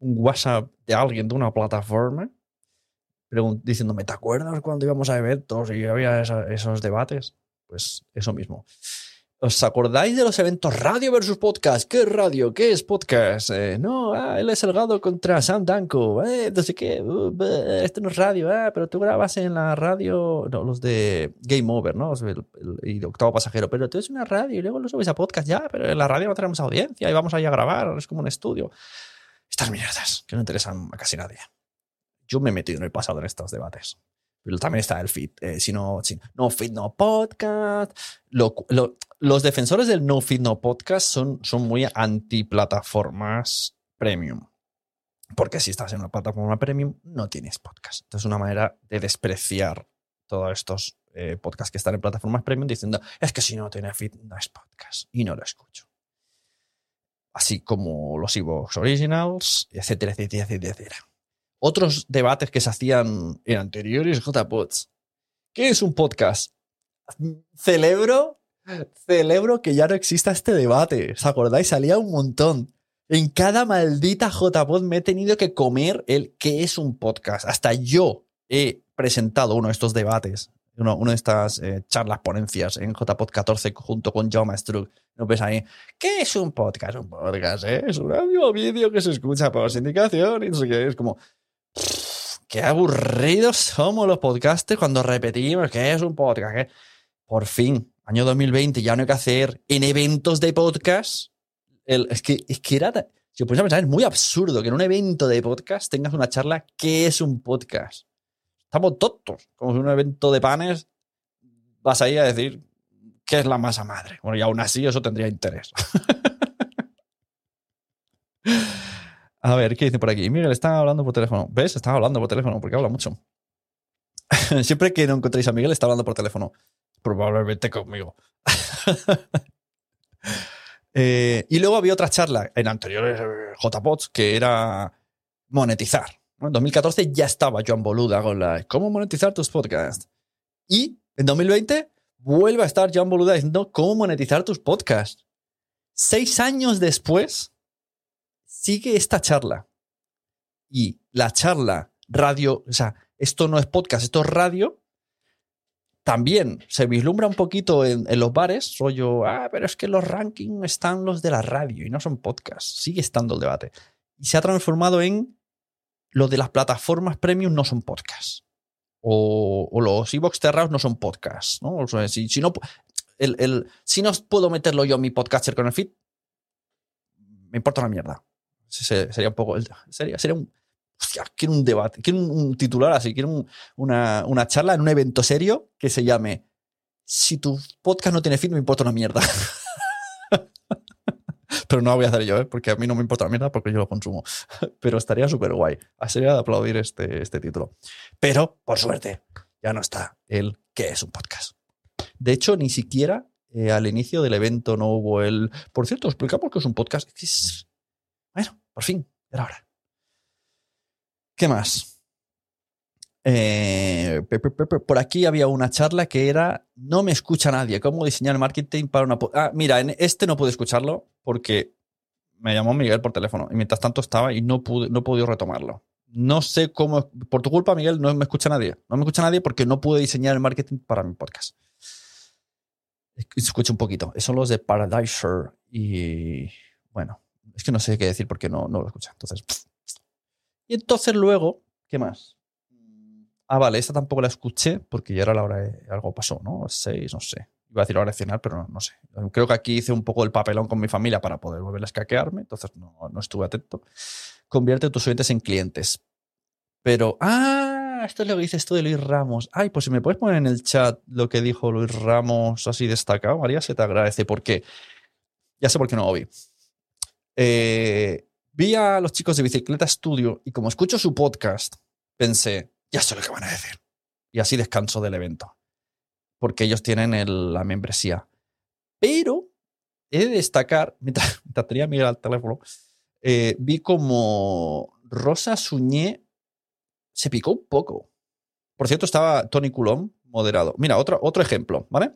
WhatsApp de alguien de una plataforma diciéndome, ¿te acuerdas cuando íbamos a eventos y había esa- esos debates? Pues eso mismo. ¿Os acordáis de los eventos radio versus podcast? ¿Qué es radio? ¿Qué es podcast? Eh, no, ah, él es Salgado contra Sam Danko. Eh, no sé qué. uh, esto no es radio. Ah, pero tú grabas en la radio. No, los de Game Over, ¿no? El- el- y de Octavo Pasajero. Pero tú es una radio y luego lo subes a podcast. Ya, pero en la radio no tenemos audiencia y vamos allá a grabar. Es como un estudio. Estas mierdas que no interesan a casi nadie. Yo me he metido en el pasado en estos debates. Pero también está el feed. eh, no, si- no feed, no podcast. Lo- lo- los defensores del no feed, no podcast son, son muy anti-plataformas premium. Porque si estás en una plataforma premium, no tienes podcast. Entonces, es una manera de despreciar todos estos eh, podcasts que están en plataformas premium diciendo, es que si no tiene feed, no es podcast. Y no lo escucho. Así como los Evox Originals, etcétera, etcétera, etcétera. Otros debates que se hacían en anteriores JPods. ¿Qué es un podcast? Celebro, celebro que ya no exista este debate. ¿Os acordáis? Salía un montón. En cada maldita JPod me he tenido que comer el qué es un podcast. Hasta yo he presentado uno de estos debates. Uno, de estas eh, charlas, ponencias en JPod 14 junto con Jaume Struck. No ves ahí, ¿qué es un podcast? Un podcast, ¿eh? Es un audio vídeo que se escucha por sindicación y no sé qué. Es como, qué aburridos somos los podcasters cuando repetimos que es un podcast. ¿eh? Por fin, año 2020, ya no hay que hacer en eventos de podcast. Es, que, es que era, si os a pensar, es muy absurdo que en un evento de podcast tengas una charla, ¿qué es un podcast? Estamos tontos. Como si en un evento de panes vas ahí a decir qué es la masa madre. Bueno, y aún así eso tendría interés. A ver, ¿qué dice por aquí? Miguel, está hablando por teléfono. ¿Ves? Está hablando por teléfono porque habla mucho. Siempre que no encontréis a Miguel, está hablando por teléfono. Probablemente conmigo. Eh, y luego había otra charla en anteriores eh, JPOTs que era monetizar. En 2014 ya estaba Joan Boluda con la cómo monetizar tus podcasts. Y en 2020 vuelve a estar Joan Boluda diciendo cómo monetizar tus podcasts. Seis años después, sigue esta charla. Y la charla radio, o sea, esto no es podcast, esto es radio. También se vislumbra un poquito en, los bares, rollo, ah, pero es que los rankings están los de la radio y no son podcasts. Sigue estando el debate. Y se ha transformado en lo de las plataformas premium no son podcasts. O, los e-box cerrados no son podcasts. ¿no? si, no, el, si no puedo meterlo yo en mi podcaster con el feed, me importa una mierda. Sería un poco. Sería, sería un. Hostia, quiero un debate, quiero un, titular así, quiero una, una, charla en un evento serio que se llame Si tu podcast no tiene feed, me importa una mierda. Pero no lo voy a hacer yo, ¿eh? porque a mí no me importa la mierda porque yo lo consumo. Pero estaría súper guay. Sería de aplaudir este, este título. Pero, por suerte, ya no está el que es un podcast. De hecho, ni siquiera eh, al inicio del evento no hubo el. Por cierto, explicamos que es un podcast. Bueno, por fin, era hora. ¿Qué más? Eh, por aquí había una charla que era No me escucha nadie. ¿Cómo diseñar marketing para una... Ah, mira, en este no pude escucharlo porque me llamó Miguel por teléfono y mientras tanto estaba y no pude, no he podido retomarlo. No sé cómo... Por tu culpa, Miguel, no me escucha nadie. No me escucha nadie porque no pude diseñar el marketing para mi podcast. Escucho un poquito. Son los de Paradiser y... Bueno, es que no sé qué decir porque no, no lo escucha. Entonces. Y entonces luego, ¿qué más? Ah, vale, esta tampoco la escuché porque ya era la hora de algo pasó, ¿no? Seis, no sé. Iba a decir hora de cenar, pero no, sé. Creo que aquí hice un poco el papelón con mi familia para poder volver a escaquearme, entonces no, no estuve atento. Convierte tus oyentes en clientes. Pero, ah, esto es lo que dices tú de Luis Ramos. Ay, pues si me puedes poner en el chat lo que dijo Luis Ramos así destacado, María, se te agradece porque ya sé por qué no lo vi. Eh, vi a los chicos de Bicicleta Studio y como escucho su podcast, pensé, ya sé lo que van a decir. Y así descanso del evento. Porque ellos tienen la membresía. Pero he de destacar, mientras, tenía Miguel al teléfono, eh, vi como Rosa Suñé se picó un poco. Por cierto, estaba Tony Coulomb moderado. Mira, otro, otro ejemplo, ¿vale?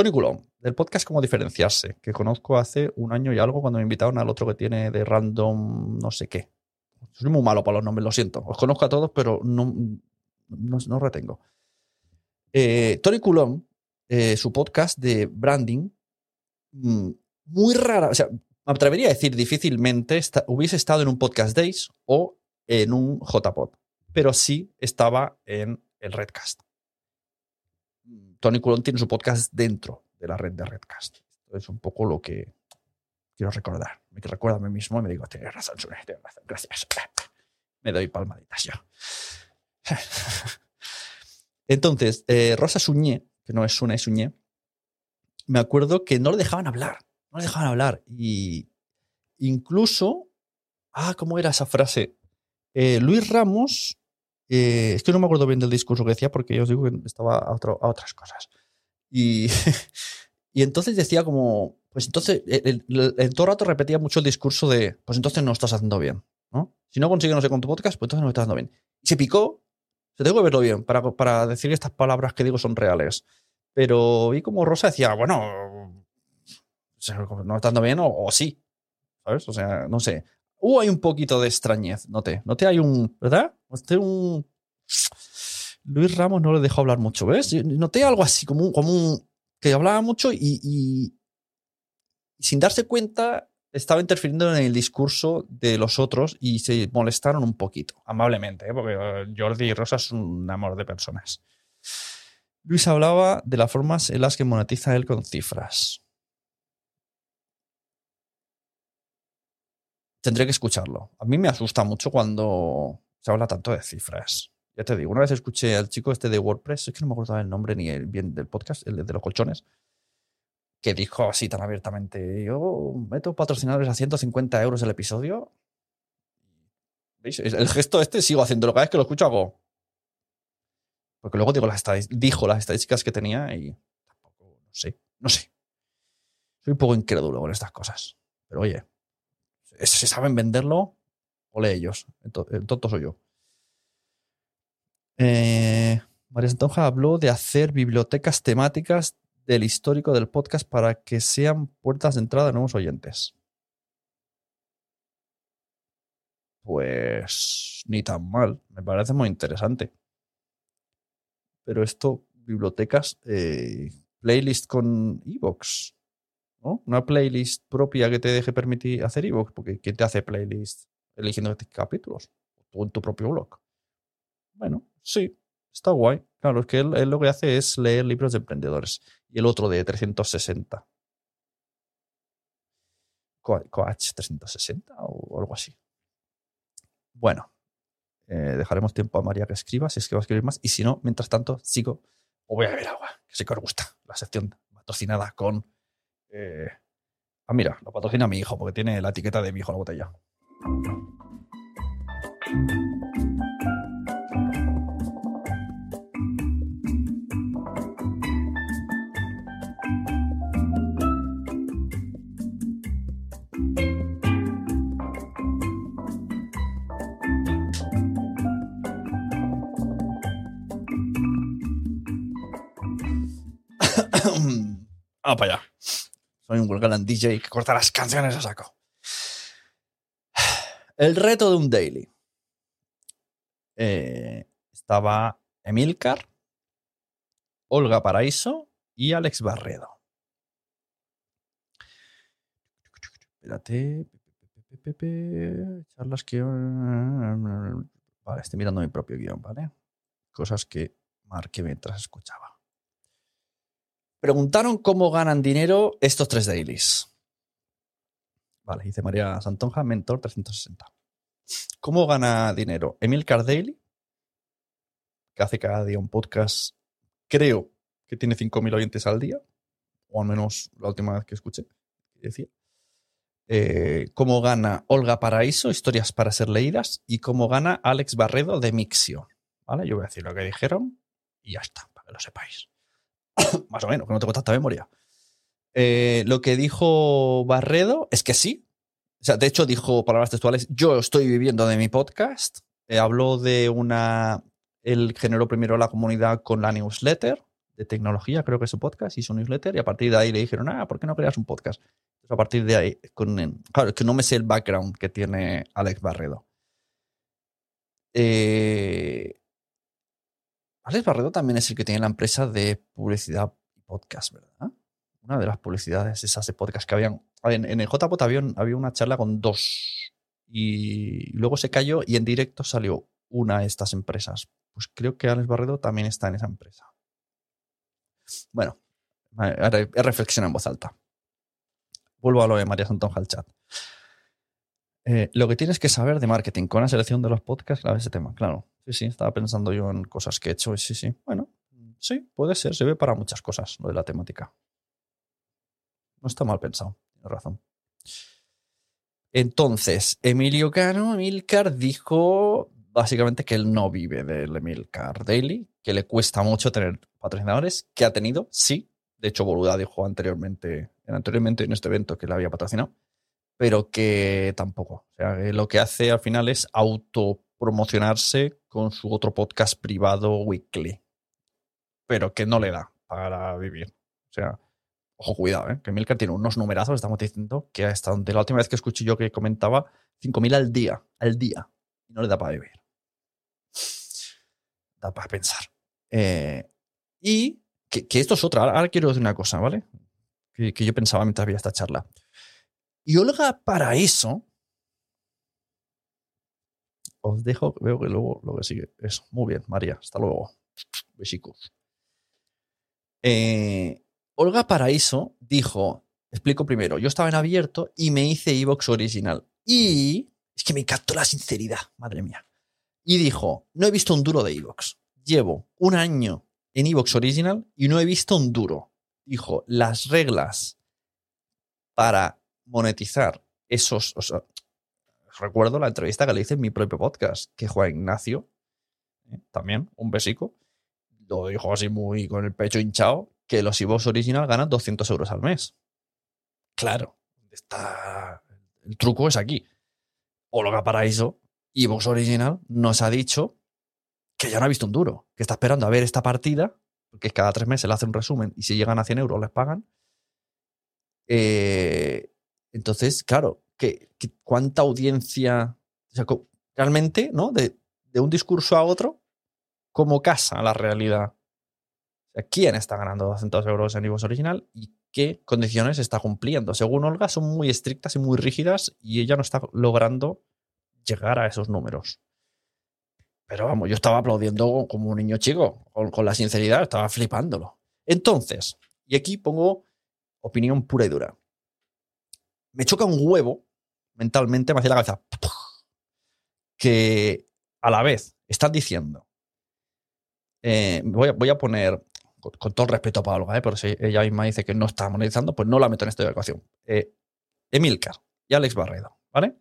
Tony Coulomb, del podcast Cómo Diferenciarse, que conozco hace un año y algo cuando me invitaron al otro que tiene de random no sé qué. Soy muy malo para los nombres, lo siento. Os conozco a todos, pero no, no, retengo. Eh, Tony Coulomb, eh, su podcast de branding, mm, muy rara, o sea, me atrevería a decir difícilmente hubiese estado en un podcast Days o en un JPod, pero sí estaba en el Redcast. Tony Coulomb tiene su podcast dentro de la red de Redcast. Es un poco lo que quiero recordar. Me recuerdo a mí mismo y me digo, tienes razón, tienes razón, gracias. Me doy palmaditas yo. Entonces, eh, Rosa Suñé, que no es Sune, es Suñé, me acuerdo que no le dejaban hablar. No le dejaban hablar. Y incluso, ah, ¿cómo era esa frase? Eh, Luis Ramos eh, es que no me acuerdo bien del discurso que decía porque yo os digo que estaba a, otras cosas. Y, y, entonces decía como, pues entonces, en todo rato repetía mucho el discurso de, pues entonces no estás haciendo bien. ¿no? Si no consigues no sé con tu podcast, pues entonces no estás haciendo bien. Y se picó, se tengo que verlo bien para, para decir que estas palabras que digo son reales. Pero vi como Rosa decía, bueno, no está dando bien o, o sí. ¿Sabes? O sea, no sé. Hubo hay un poquito de extrañez, noté. Noté hay un, ¿verdad? Un... Luis Ramos no le dejó hablar mucho, ¿ves? Noté algo así, como, un- que hablaba mucho y, sin darse cuenta estaba interfiriendo en el discurso de los otros y se molestaron un poquito, amablemente, ¿eh? porque eh, Jordi y Rosa es un amor de personas. Luis hablaba de las formas en las que monetiza él con cifras. Tendré que escucharlo. A mí me asusta mucho cuando se habla tanto de cifras. Ya te digo, una vez escuché al chico este de WordPress, es que no me acuerdo el nombre ni el bien del podcast, el de los colchones, que dijo así tan abiertamente, yo meto patrocinadores a 150 euros el episodio. ¿Veis? El gesto este sigo haciéndolo. Cada vez que lo escucho hago... Porque luego digo las dijo las estadísticas que tenía y no sé, no sé. Soy un poco incrédulo con estas cosas. Pero oye, si saben venderlo, ole ellos. El to- el tonto soy yo. Eh, María Santonja habló de hacer bibliotecas temáticas del histórico del podcast para que sean puertas de entrada de nuevos oyentes. Pues ni tan mal, me parece muy interesante. Pero esto, bibliotecas, eh, playlist con Evox, ¿no? Una playlist propia que te deje permitir hacer Evox, porque ¿quién te hace playlist eligiendo capítulos? Tú en tu propio blog. Bueno, sí, está guay. Claro, es que él, lo que hace es leer libros de emprendedores. Y el otro de 360. Co- Coach 360 o algo así. Bueno, eh, dejaremos tiempo a María que escriba, si es que va a escribir más. Y si no, mientras tanto, sigo o voy a beber agua, que sé que os gusta. La sección patrocinada con. eh, Ah, mira, lo patrocina mi hijo, porque tiene la etiqueta de mi hijo en la botella. Ah, para allá. Soy un Vulgaran DJ que corta las canciones a saco. El reto de un daily. Eh, estaba Emilcar, Olga Paraíso y Alex Barredo. Espérate. Charlas que. Vale, estoy mirando mi propio guion, ¿vale? Cosas que marqué mientras escuchaba. Preguntaron cómo ganan dinero estos tres dailies. Vale, dice María Santonja, Mentor 360. ¿Cómo gana dinero? Emil Daily, que hace cada día un podcast, creo que tiene 5.000 oyentes al día, o al menos la última vez que escuché, decía. Eh, cómo gana Olga Paraíso, historias para ser leídas, y cómo gana Alex Barredo de Mixio. ¿Vale? Yo voy a decir lo que dijeron y ya está, para que lo sepáis. Más o menos, que no tengo tanta memoria. Eh, lo que dijo Barredo es que sí. O sea, de hecho, dijo palabras textuales: Yo estoy viviendo de mi podcast. Eh, habló de una. Él generó primero la comunidad con la newsletter de tecnología, creo que es su podcast, y su newsletter, y a partir de ahí le dijeron: Ah, ¿por qué no creas un podcast? A partir de ahí, con, claro, es que no me sé el background que tiene Alex Barredo. Eh, Alex Barredo también es el que tiene la empresa de publicidad y podcast, ¿verdad? Una de las publicidades esas de podcast que habían. En, el JPOT había, había una charla con dos. Y luego se cayó y en directo salió una de estas empresas. Pues creo que Alex Barredo también está en esa empresa. Bueno, reflexionado en voz alta. Vuelvo a lo de María Santonja al chat. Eh, lo que tienes que saber de marketing con la selección de los podcasts, claro, ese tema, claro. Sí, sí, estaba pensando yo en cosas que he hecho y sí, sí. Bueno, sí, puede ser, se ve para muchas cosas lo de la temática. No está mal pensado, tienes razón. Entonces, Emilio Cano, Emilcar, dijo básicamente que él no vive del Emilcar Daily, que le cuesta mucho tener patrocinadores, que ha tenido, sí. De hecho, Boluda dijo anteriormente, anteriormente en este evento que le había patrocinado, pero que tampoco. O sea, lo que hace al final es autopromocionarse con su otro podcast privado weekly, pero que no le da para vivir. O sea, ojo, cuidado, ¿eh? que Milcar tiene unos numerazos, estamos diciendo que hasta donde la última vez que escuché yo que comentaba, 5.000 al día, al día, y no le da para vivir. Da para pensar. Eh, y que, esto es otra. Ahora, quiero decir una cosa, ¿vale? Que, yo pensaba mientras veía esta charla. Y Olga Paraíso. Os dejo, veo que luego lo que sigue. Eso, muy bien, María. Hasta luego. Besicos. Eh, Olga Paraíso dijo: Explico primero. Yo estaba en abierto y me hice Evox original. Y. Es que me encantó la sinceridad, madre mía. Y dijo: No he visto un duro de Evox. Llevo un año en Evox original y no he visto un duro. Dijo: Las reglas para monetizar esos. o sea, recuerdo la entrevista que le hice en mi propio podcast, que Juan Ignacio, eh, también, un besico, lo dijo así muy con el pecho hinchado, que los Evox original ganan 200 euros al mes. Claro, está, el truco es aquí. Olga Paraíso, Evox original, nos ha dicho que ya no ha visto un duro, que está esperando a ver esta partida, porque cada tres meses le hace un resumen y si llegan a 100 euros les pagan. Eh, entonces, claro, que, cuánta audiencia, o sea, realmente, ¿no? De, de un discurso a otro, cómo casa la realidad. ¿Quién está ganando 200 euros en Evox original y qué condiciones está cumpliendo? Según Olga, son muy estrictas y muy rígidas y ella no está logrando llegar a esos números. Pero vamos, yo estaba aplaudiendo como un niño chico, con, la sinceridad, estaba flipándolo. Entonces, y aquí pongo opinión pura y dura. Me choca un huevo mentalmente, me hace la cabeza que a la vez están diciendo, eh, voy a poner, con, todo el respeto para Olga, eh, pero si ella misma dice que no está monetizando, pues no la meto en esta ecuación. Eh, Emilcar y Alex Barredo, ¿vale?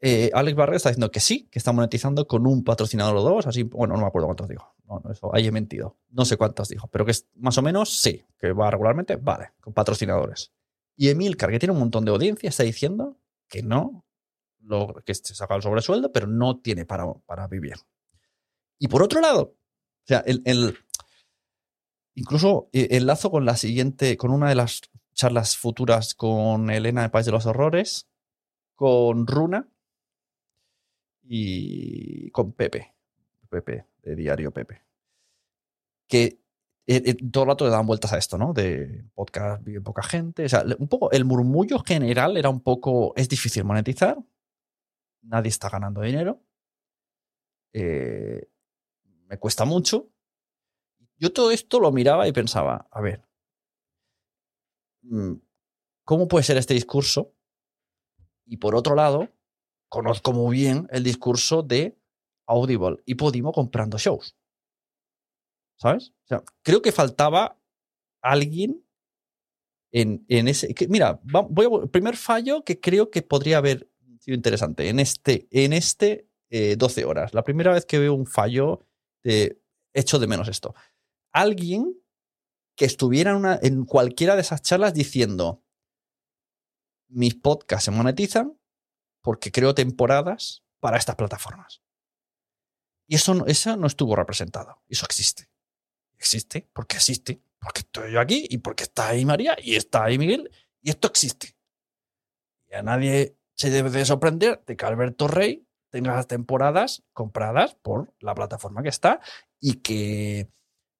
Eh, Alex Barredo está diciendo que sí, que está monetizando con un patrocinador o dos, así, bueno, no me acuerdo cuántos dijo. No, no, ahí he mentido. No sé cuántos dijo, pero que es más o menos sí, que va regularmente, vale, con patrocinadores. Y Emilcar, que tiene un montón de audiencia, está diciendo que no, lo, que se saca el sobresueldo, pero no tiene para, para vivir. Y por otro lado, o sea, el- incluso eh, enlazo con la siguiente, con una de las charlas futuras con Elena de País de los Horrores, con Runa y con Pepe, Pepe, de Diario Pepe, que eh, eh, todo el rato le daban vueltas a esto, ¿no? De podcast vive poca gente. O sea, un poco el murmullo general era un poco, es difícil monetizar, nadie está ganando dinero, me cuesta mucho. Yo todo esto lo miraba y pensaba, a ver, mm, ¿cómo puede ser este discurso? Y por otro lado, conozco muy bien el discurso de Audible y Podimo comprando shows. ¿Sabes? O sea, creo que faltaba alguien en, en ese. que- mira, voy a, primer fallo que creo que podría haber sido interesante en este, en este eh, 12 horas. La primera vez que veo un fallo, de, echo de menos esto. Alguien que estuviera en, cualquiera de esas charlas diciendo: Mis podcasts se monetizan porque creo temporadas para estas plataformas. Y eso, eso no estuvo representado. Eso existe. Existe porque existe. Porque estoy yo aquí y porque está ahí María y está ahí Miguel. Y esto existe. Y a nadie se debe de sorprender de que Alberto Rey tenga las temporadas compradas por la plataforma que está y que.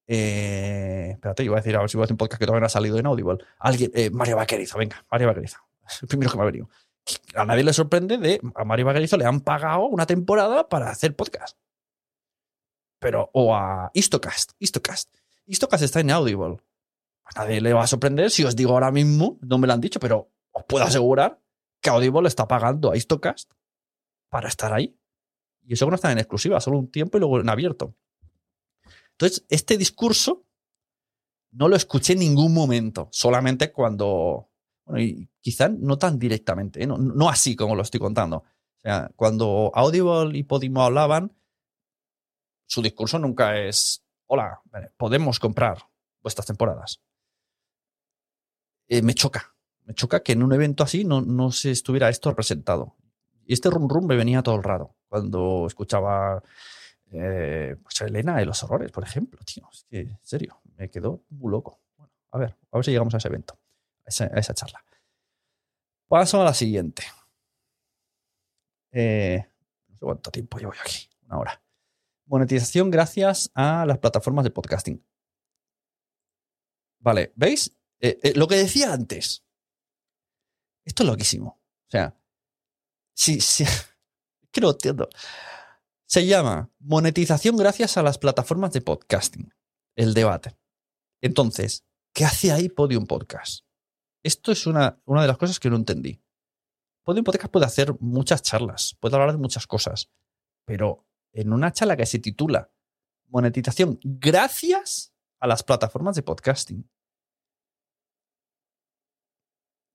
Eh, espérate, iba a decir a ver si voy a hacer un podcast que todavía no ha salido en Audible. Alguien, eh, Mario Vaquerizo, venga, Mario Vaquerizo. Es el primero que me ha venido. A nadie le sorprende de a Mario Vaquerizo le han pagado una temporada para hacer podcast. Pero, o a Istocast, Istocast. Istocast está en Audible. A nadie le va a sorprender si os digo ahora mismo, no me lo han dicho, pero os puedo asegurar que Audible está pagando a Istocast para estar ahí. Y eso no está en exclusiva, solo un tiempo y luego en abierto. Entonces, este discurso no lo escuché en ningún momento, solamente cuando, bueno, y quizá no tan directamente, ¿eh? no, así como lo estoy contando. O sea, cuando Audible y Podimo hablaban, su discurso nunca es, hola, podemos comprar vuestras temporadas. Eh, me choca, me choca que en un evento así no, no se estuviera esto representado. Y este rum rum me venía todo el rato cuando escuchaba eh, pues Elena de los horrores, por ejemplo, tío. Es que, en serio, me quedó muy loco. Bueno, a ver, a ver si llegamos a ese evento, a esa, charla. Paso a la siguiente. Eh, no sé cuánto tiempo llevo yo aquí, una hora. monetización gracias a las plataformas de podcasting. Vale, ¿veis? Eh, eh, lo que decía antes. Esto es loquísimo. O sea, si, si, que no entiendo. Se llama monetización gracias a las plataformas de podcasting. El debate. Entonces, ¿qué hace ahí Podium Podcast? Esto es una, una de las cosas que no entendí. Podium Podcast puede hacer muchas charlas, puede hablar de muchas cosas, pero en una charla que se titula Monetización gracias a las plataformas de podcasting.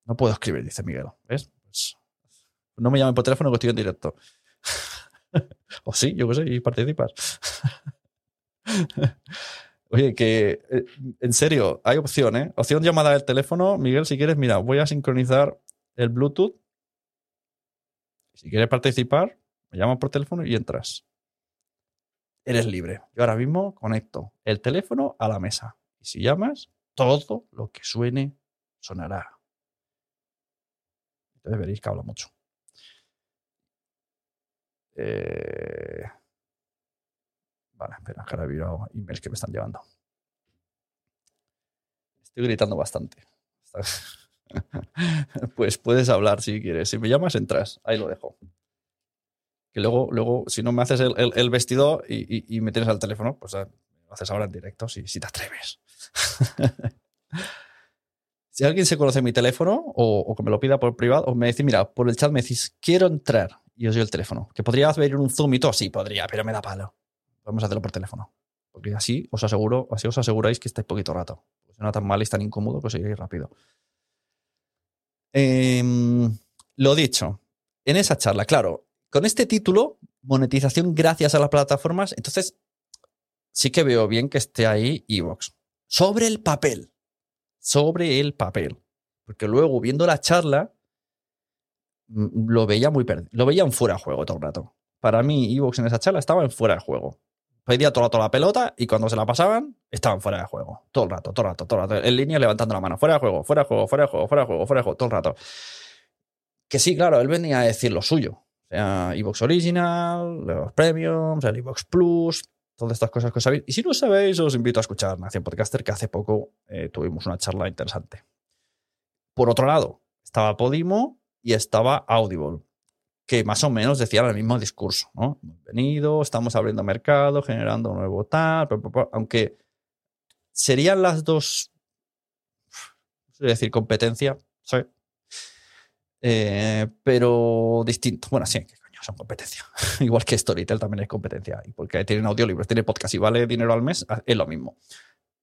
No puedo escribir, dice Miguel. Pues, no me llamen por teléfono estoy en directo. O sí, yo qué sé, y participas. Oye, que eh, en serio, hay opción, ¿eh? Opción llamada del teléfono. Miguel, si quieres, mira, voy a sincronizar el Bluetooth. Si quieres participar, me llamas por teléfono y entras. Eres libre. Yo ahora mismo conecto el teléfono a la mesa. Y si llamas, todo lo que suene sonará. Entonces veréis que habla mucho. Eh, vale, espera, que ahora he emails que me están llevando. Estoy gritando bastante. pues puedes hablar si quieres. Si me llamas, entras. Ahí lo dejo. Que luego, luego si no me haces el, vestido y, me tienes al teléfono, pues lo haces ahora en directo, si, si te atreves. si alguien se conoce mi teléfono o, o, que me lo pida por privado, o me dice, mira, por el chat me decís, quiero entrar y os doy el teléfono. ¿Que podría hacer un Zoom y todo? Sí, podría, pero me da palo. Vamos a hacerlo por teléfono. Porque así os aseguro, así os aseguráis que estáis poquito rato. Si no tan mal y tan incómodo, pues iréis rápido. Em, lo dicho, en esa charla, claro, con este título, monetización gracias a las plataformas, entonces sí que veo bien que esté ahí Evox. Sobre el papel. Sobre el papel. Porque luego, viendo la charla, lo veía muy perdido. Lo veía en fuera de juego todo el rato. Para mí, Evox en esa charla estaba en fuera de juego. Pedía todo el rato la pelota y cuando se la pasaban, estaban fuera de juego. Todo el rato, todo el rato, todo el rato. En línea levantando la mano. Fuera de juego, fuera de juego, fuera de juego, fuera de juego, fuera de juego, todo el rato. Que sí, claro, él venía a decir lo suyo. O sea, Evox Original, los Premiums, el Evox Plus, todas estas cosas que sabéis. Y si no sabéis, os invito a escuchar Nación Podcaster, que hace poco eh, tuvimos una charla interesante. Por otro lado, estaba Podimo, y estaba Audible, que más o menos decía el mismo discurso, ¿no? Bienvenido, estamos abriendo mercado, generando nuevo tal, aunque serían las dos, no decir competencia, ¿sí? Eh, pero distinto. Bueno, sí, que coño, son competencia. Igual que Storytel también es competencia, porque tienen audiolibros, tienen podcast y vale dinero al mes, es lo mismo.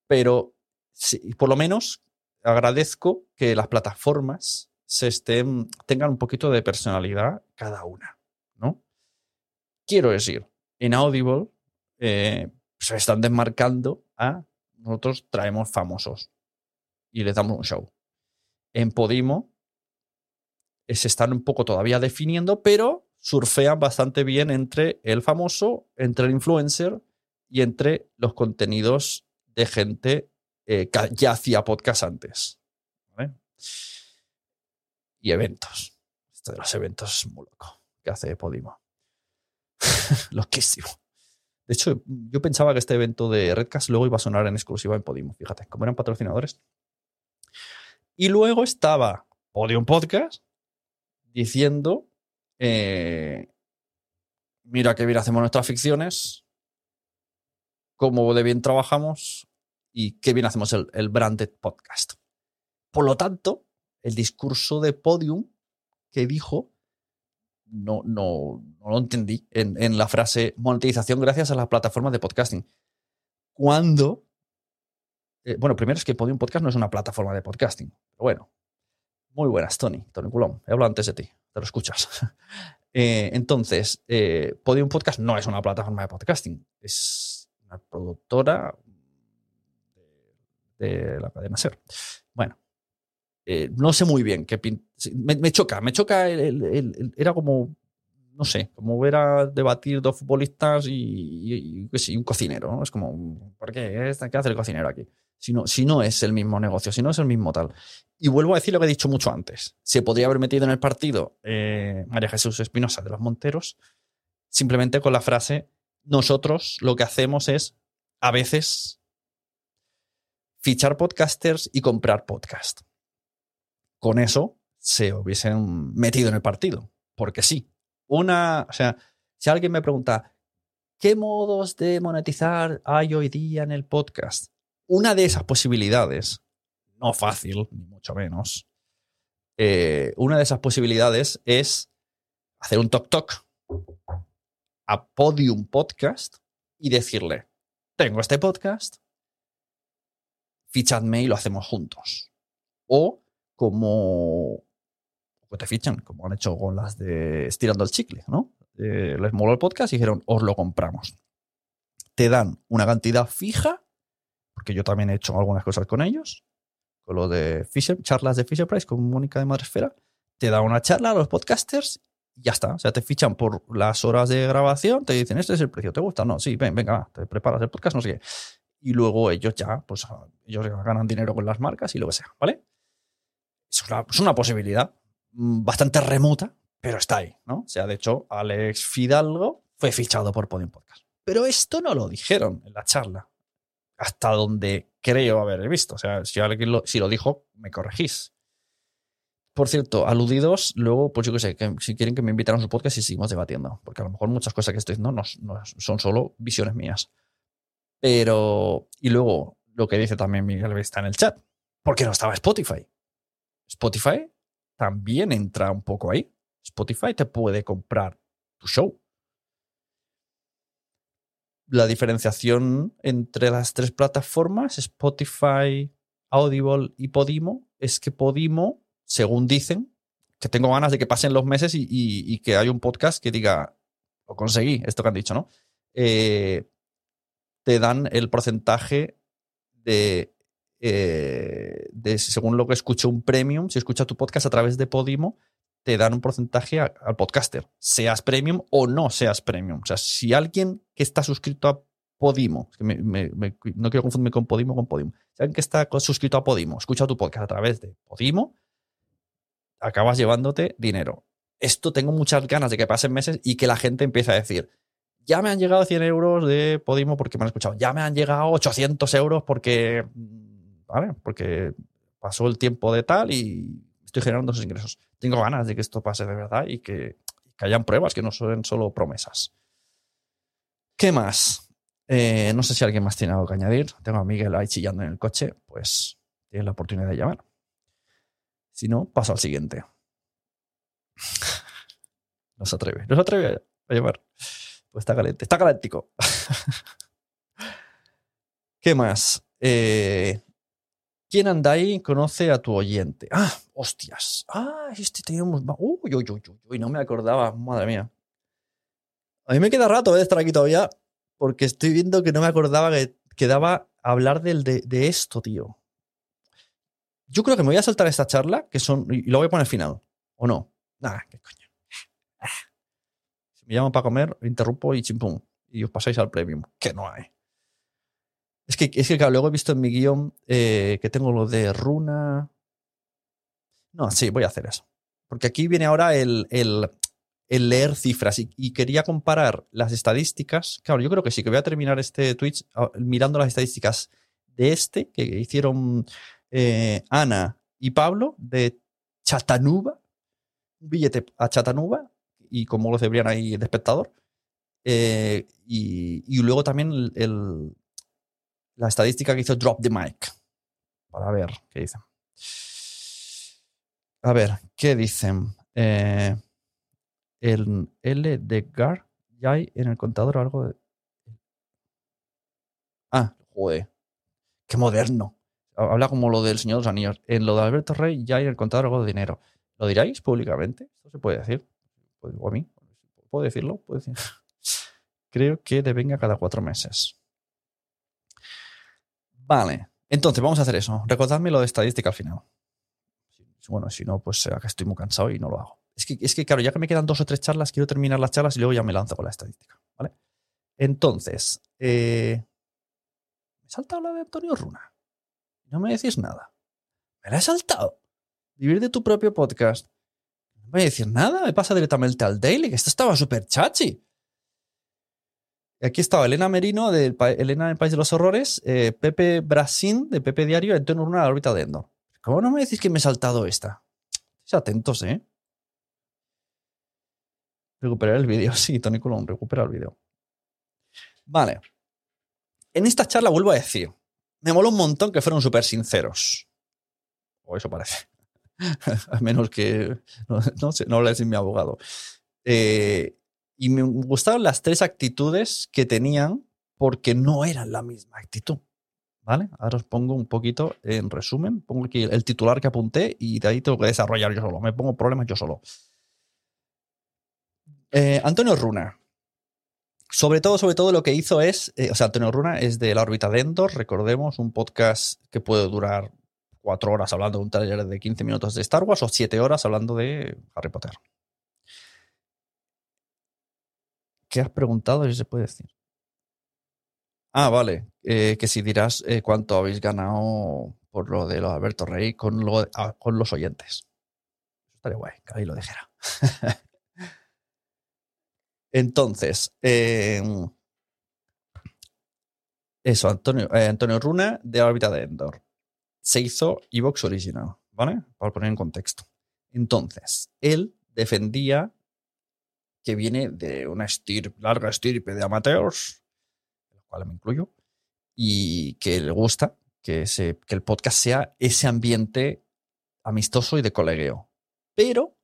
Pero sí, por lo menos agradezco que las plataformas se estén, tengan un poquito de personalidad cada una, ¿no? Quiero decir, en Audible eh, se están desmarcando a nosotros traemos famosos y les damos un show. En Podimo eh, se están un poco todavía definiendo, pero surfean bastante bien entre el famoso, entre el influencer y entre los contenidos de gente eh, que ya hacía podcast antes. Y eventos. Esto de los eventos es muy loco. que hace Podimo? Loquísimo. De hecho, yo pensaba que este evento de Redcast luego iba a sonar en exclusiva en Podimo. Fíjate, como eran patrocinadores. Y luego estaba Podium Podcast diciendo: eh, Mira qué bien hacemos nuestras ficciones, cómo de bien trabajamos y qué bien hacemos el, el branded podcast. Por lo tanto, el discurso de podium que dijo, no, no, no lo entendí en, la frase monetización gracias a las plataformas de podcasting. Cuando, eh, bueno, primero es que Podium Podcast no es una plataforma de podcasting, pero bueno, muy buenas, Tony, Tony Culón, he hablado antes de ti, te lo escuchas. Eh, entonces, eh, Podium Podcast no es una plataforma de podcasting, es una productora de la cadena SER. Eh, no sé muy bien qué me, choca, me choca, era como, no sé, como ver a debatir dos futbolistas y, un cocinero, Es como, ¿por qué? ¿Qué hace el cocinero aquí? Si no, si no es el mismo negocio, si no es el mismo tal. Y vuelvo a decir lo que he dicho mucho antes. Se podría haber metido en el partido eh, María Jesús Espinosa de los Monteros simplemente con la frase nosotros lo que hacemos es, a veces, fichar podcasters y comprar podcast. Con eso se hubiesen metido en el partido, porque sí. Una, o sea, si alguien me pregunta, ¿qué modos de monetizar hay hoy día en el podcast? Una de esas posibilidades, no fácil, ni mucho menos, eh, una de esas posibilidades es hacer un talk a Podium Podcast y decirle, tengo este podcast, fichadme y lo hacemos juntos. O como te fichan, como han hecho con las de Estirando el Chicle, ¿no? Eh, les moló el podcast y dijeron, os lo compramos. Te dan una cantidad fija, porque yo también he hecho algunas cosas con ellos, con lo de Fisher, charlas de Fisher Price con Mónica de Madresfera. Te dan una charla a los podcasters y ya está. O sea, te fichan por las horas de grabación, te dicen, este es el precio, ¿te gusta? No, sí, ven, venga, te preparas el podcast, no sé qué. Y luego ellos ya, pues ellos ganan dinero con las marcas y lo que sea, ¿vale? Es una, posibilidad mm, bastante remota, pero está ahí, ¿no? O sea, de hecho, Alex Fidalgo fue fichado por Podium Podcast. Pero esto no lo dijeron en la charla, hasta donde creo haber visto. O sea, si alguien lo, si lo dijo, me corregís. Por cierto, aludidos, luego, pues yo qué sé, que si quieren que me inviten a su podcast y seguimos debatiendo, porque a lo mejor muchas cosas que estoy diciendo no, son solo visiones mías. Pero, y luego, lo que dice también Miguel está en el chat, ¿por qué no estaba Spotify? Spotify también entra un poco ahí. Spotify te puede comprar tu show. La diferenciación entre las tres plataformas, Spotify, Audible y Podimo, es que Podimo, según dicen, que tengo ganas de que pasen los meses y, que hay un podcast que diga, lo conseguí, esto que han dicho, ¿no? Eh, te dan el porcentaje de eh, de, según lo que escucho, un premium. Si escucha tu podcast a través de Podimo, te dan un porcentaje al podcaster, seas premium o no seas premium. O sea, si alguien que está suscrito a Podimo, no quiero confundirme con Podimo con Podimo, si alguien que está suscrito a Podimo escucha tu podcast a través de Podimo, acabas llevándote dinero. Esto tengo muchas ganas de que pasen meses y que la gente empiece a decir, ya me han llegado 100 euros de Podimo porque me han escuchado, ya me han llegado 800 euros porque ¿vale? Porque pasó el tiempo de tal y estoy generando esos ingresos. Tengo ganas de que esto pase de verdad y que, hayan pruebas, que no son solo promesas. ¿Qué más? Eh, no sé si alguien más tiene algo que añadir. Tengo a Miguel ahí chillando en el coche, pues tiene la oportunidad de llamar. Si no, paso al siguiente. No atreve, no atreve a llamar. Pues está caliente, está galáctico. ¿Qué más? Eh, ¿Quién anda ahí conoce a tu oyente? Ah, hostias. Ah, este teníamos. Uy, uy, uy, uy, no me acordaba. Madre mía. A mí me queda rato de estar aquí todavía porque estoy viendo que no me acordaba que quedaba hablar del, de, de, esto, tío. Yo creo que me voy a saltar esta charla que son, y lo voy a poner al final. ¿O no? Nah, qué coño. Si me llaman para comer, interrumpo y chimpum. Y os pasáis al premium. Que no hay. Es que, es que claro, luego he visto en mi guion eh, que tengo lo de runa. No, sí, voy a hacer eso. Porque aquí viene ahora el, el, leer cifras y, quería comparar las estadísticas. Claro, yo creo que sí, que voy a terminar este Twitch ah, mirando las estadísticas de este que hicieron eh, Ana y Pablo de Chattanooga. Un billete a Chattanooga y como lo cebrían ahí de espectador. Eh, y, y, luego también el, la estadística que hizo Drop the Mic. Para ver qué dicen. A ver, ¿qué dicen? Eh, el L de Gar, ya hay en el contador algo de. Ah, joder. Qué moderno. Habla como lo del Señor de los Anillos. En lo de Alberto Rey ya hay en el contador algo de dinero. ¿Lo diráis públicamente? Esto se puede decir. ¿O a mí? ¿Puedo decirlo? ¿Puedo decir? Creo que devenga cada cuatro meses. Vale. Entonces, vamos a hacer eso. Recordadme lo de estadística al final. Bueno, si no, pues será que estoy muy cansado y no lo hago. Es que, es que, claro, ya que me quedan dos o tres charlas, quiero terminar las charlas y luego ya me lanzo con la estadística. ¿Vale? Entonces, eh, me he saltado la de Antonio Runa. No me decís nada. Me la he saltado. Vivir de tu propio podcast. No me decir nada. Me pasa directamente al daily, que esto estaba súper chachi. Aquí estaba Elena Merino, de Elena del País de los Horrores, eh, Pepe Brasín, de Pepe Diario, Antonio Runa de la órbita de Endor. ¿Cómo no me decís que me he saltado esta? Estéis atentos, ¿eh? Recuperar el vídeo. Sí, Tony Colón, recupera el vídeo. Vale. En esta charla vuelvo a decir, me mola un montón que fueron súper sinceros. O eso parece. a menos que no, sé, no sin mi abogado. Eh, y me gustaron las tres actitudes que tenían porque no eran la misma actitud. ¿Vale? Ahora os pongo un poquito en resumen. Pongo aquí el titular que apunté y de ahí tengo que desarrollar yo solo. Me pongo problemas yo solo. Eh, Antonio Runa. Sobre todo, sobre todo lo que hizo es, eh, o sea, Antonio Runa es de la órbita de Endor, recordemos, un podcast que puede durar cuatro horas hablando de un taller de 15 minutos de Star Wars o siete horas hablando de Harry Potter. ¿Qué has preguntado? Si se puede decir. Ah, vale. Eh, que si dirás eh, cuánto habéis ganado por lo de los Alberto Rey ah, con los oyentes. Estaría guay, que ahí lo dijera. Entonces, em, eso, Antonio, eh, Antonio Runa de órbita de Endor. Se hizo Evox Original, ¿vale? Para poner en contexto. Entonces, él defendía que viene de una larga estirpe de amateurs, en los cuales me incluyo, y que le gusta que, que el podcast sea ese ambiente amistoso y de colegueo. Pero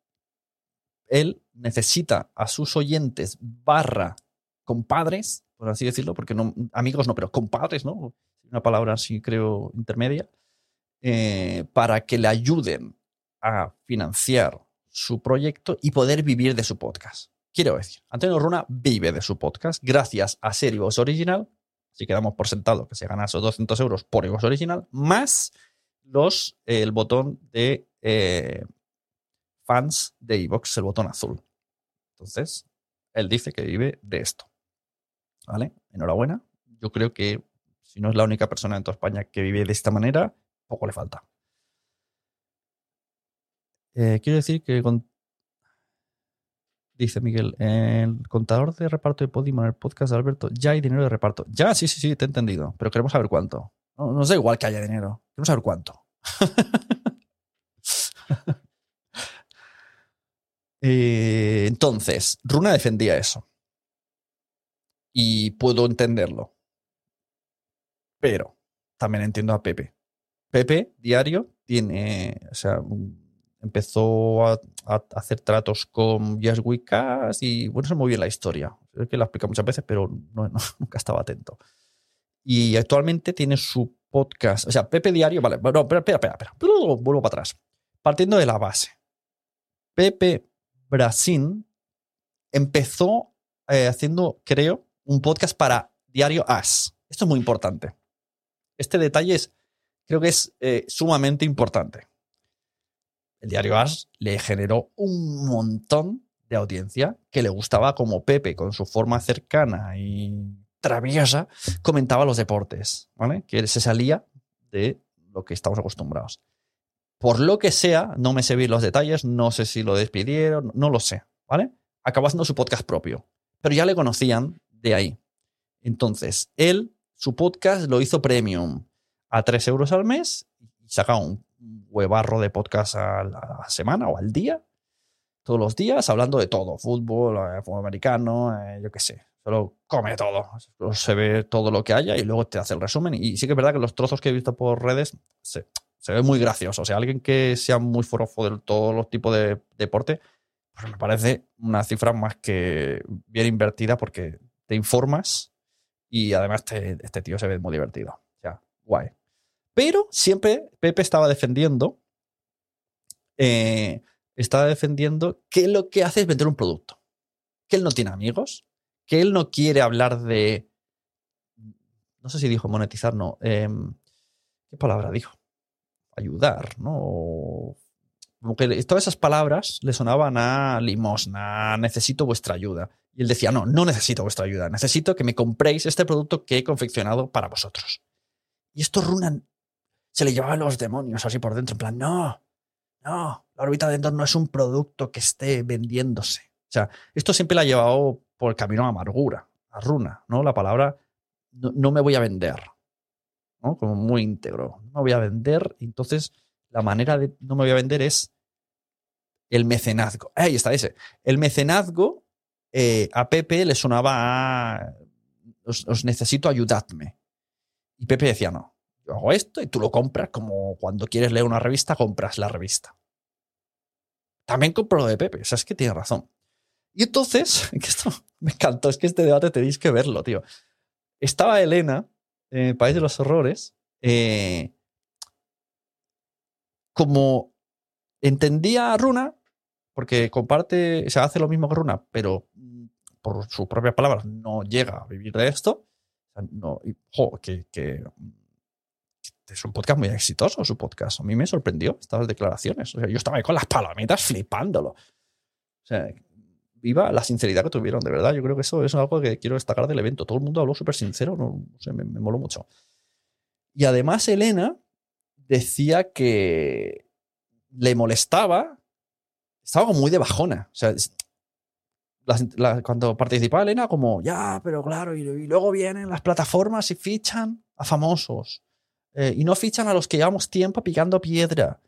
él necesita a sus oyentes barra compadres, por así decirlo, porque no, amigos no, pero compadres, ¿no? Una palabra así creo intermedia, eh, para que le ayuden a financiar su proyecto y poder vivir de su podcast. Quiero decir, Antonio Runa vive de su podcast gracias a ser Original. Si quedamos por sentado que se gana esos 200 euros por Evox Original, más los, el botón de eh, fans de Evox, el botón azul. Entonces, él dice que vive de esto. ¿Vale? Enhorabuena. Yo creo que si no es la única persona en toda España que vive de esta manera, poco le falta. Eh, quiero decir que con Dice Miguel, el contador de reparto de Podimo en el podcast de Alberto, ya hay dinero de reparto. Ya, sí, sí, sí, te he entendido, pero queremos saber cuánto. No, nos da igual que haya dinero, queremos saber cuánto. Eh, entonces, Runa defendía eso. Y puedo entenderlo. Pero también entiendo a Pepe. Pepe, diario, tiene, o sea, empezó a, hacer tratos con Yes Wikas y bueno, se muy bien la historia. Es que la explica muchas veces, pero nunca estaba atento. Y actualmente tiene su podcast, o sea, Pepe Diario, vale, bueno, espera, espera, espera, espera, vuelvo para atrás. Partiendo de la base, Pepe Brasil empezó eh, haciendo, creo, un podcast para Diario As. Esto es muy importante. Este detalle es, creo que es eh, sumamente importante el diario As le generó un montón de audiencia que le gustaba como Pepe, con su forma cercana y traviesa, comentaba los deportes, ¿vale? Que se salía de lo que estamos acostumbrados. Por lo que sea, no me sé bien los detalles, no sé si lo despidieron, no lo sé, ¿vale? Acabó haciendo su podcast propio, pero ya le conocían de ahí. Entonces, él, su podcast lo hizo premium a 3 euros al mes y sacaba un huevarro de podcast a la semana o al día, todos los días, hablando de todo, fútbol, eh, fútbol americano, eh, yo qué sé, solo come todo, se ve todo lo que haya y luego te hace el resumen. Y sí que es verdad que los trozos que he visto por redes se, se ve muy gracioso. O sea, alguien que sea muy forofo de todos los tipos de deporte, pues me parece una cifra más que bien invertida porque te informas y además este tío se ve muy divertido. O sea, guay. Pero siempre Pepe estaba defendiendo, eh, estaba defendiendo que lo que hace es vender un producto. Que él no tiene amigos, que él no quiere hablar de. No sé si dijo monetizar, no. Em, ¿Qué palabra dijo? Ayudar, ¿no? Como que todas esas palabras le sonaban a limosna, necesito vuestra ayuda. Y él decía, no, no necesito vuestra ayuda, necesito que me compréis este producto que he confeccionado para vosotros. Y esto Runa se le llevaban los demonios así por dentro, en plan, no, no, la órbita de Endor no es un producto que esté vendiéndose. O sea, esto siempre le ha llevado por el camino a amargura a runa, ¿no? La palabra no, no me voy a vender, ¿no? Como muy íntegro. No me voy a vender. Entonces, la manera de no me voy a vender es el mecenazgo. Ahí está ese. El mecenazgo eh, a Pepe le sonaba os, os necesito ayudadme. Y Pepe decía, no, hago esto y tú lo compras como cuando quieres leer una revista, compras la revista. También compro lo de Pepe, o sea, es que tiene razón. Y entonces, que esto me encantó, es que este debate tenéis que verlo, tío. Estaba Elena, en País de los Horrores, eh, como entendía a Runa, porque comparte, se hace lo mismo que Runa, pero por sus propias palabras no llega a vivir de esto. O No, y, que es un podcast muy exitoso, su podcast. A mí me sorprendió estas declaraciones. O sea, yo estaba ahí con las palomitas flipándolo. O sea, viva la sinceridad que tuvieron, de verdad. Yo creo que eso es algo que quiero destacar del evento. Todo el mundo habló súper sincero, no, no sé, me, me moló mucho. Y además, Elena decía que le molestaba, estaba como muy de bajona. O sea, la- la- cuando participaba Elena, como, ya, pero claro, y, y luego vienen las plataformas y fichan a famosos. Eh, y no fichan a los que llevamos tiempo picando piedra.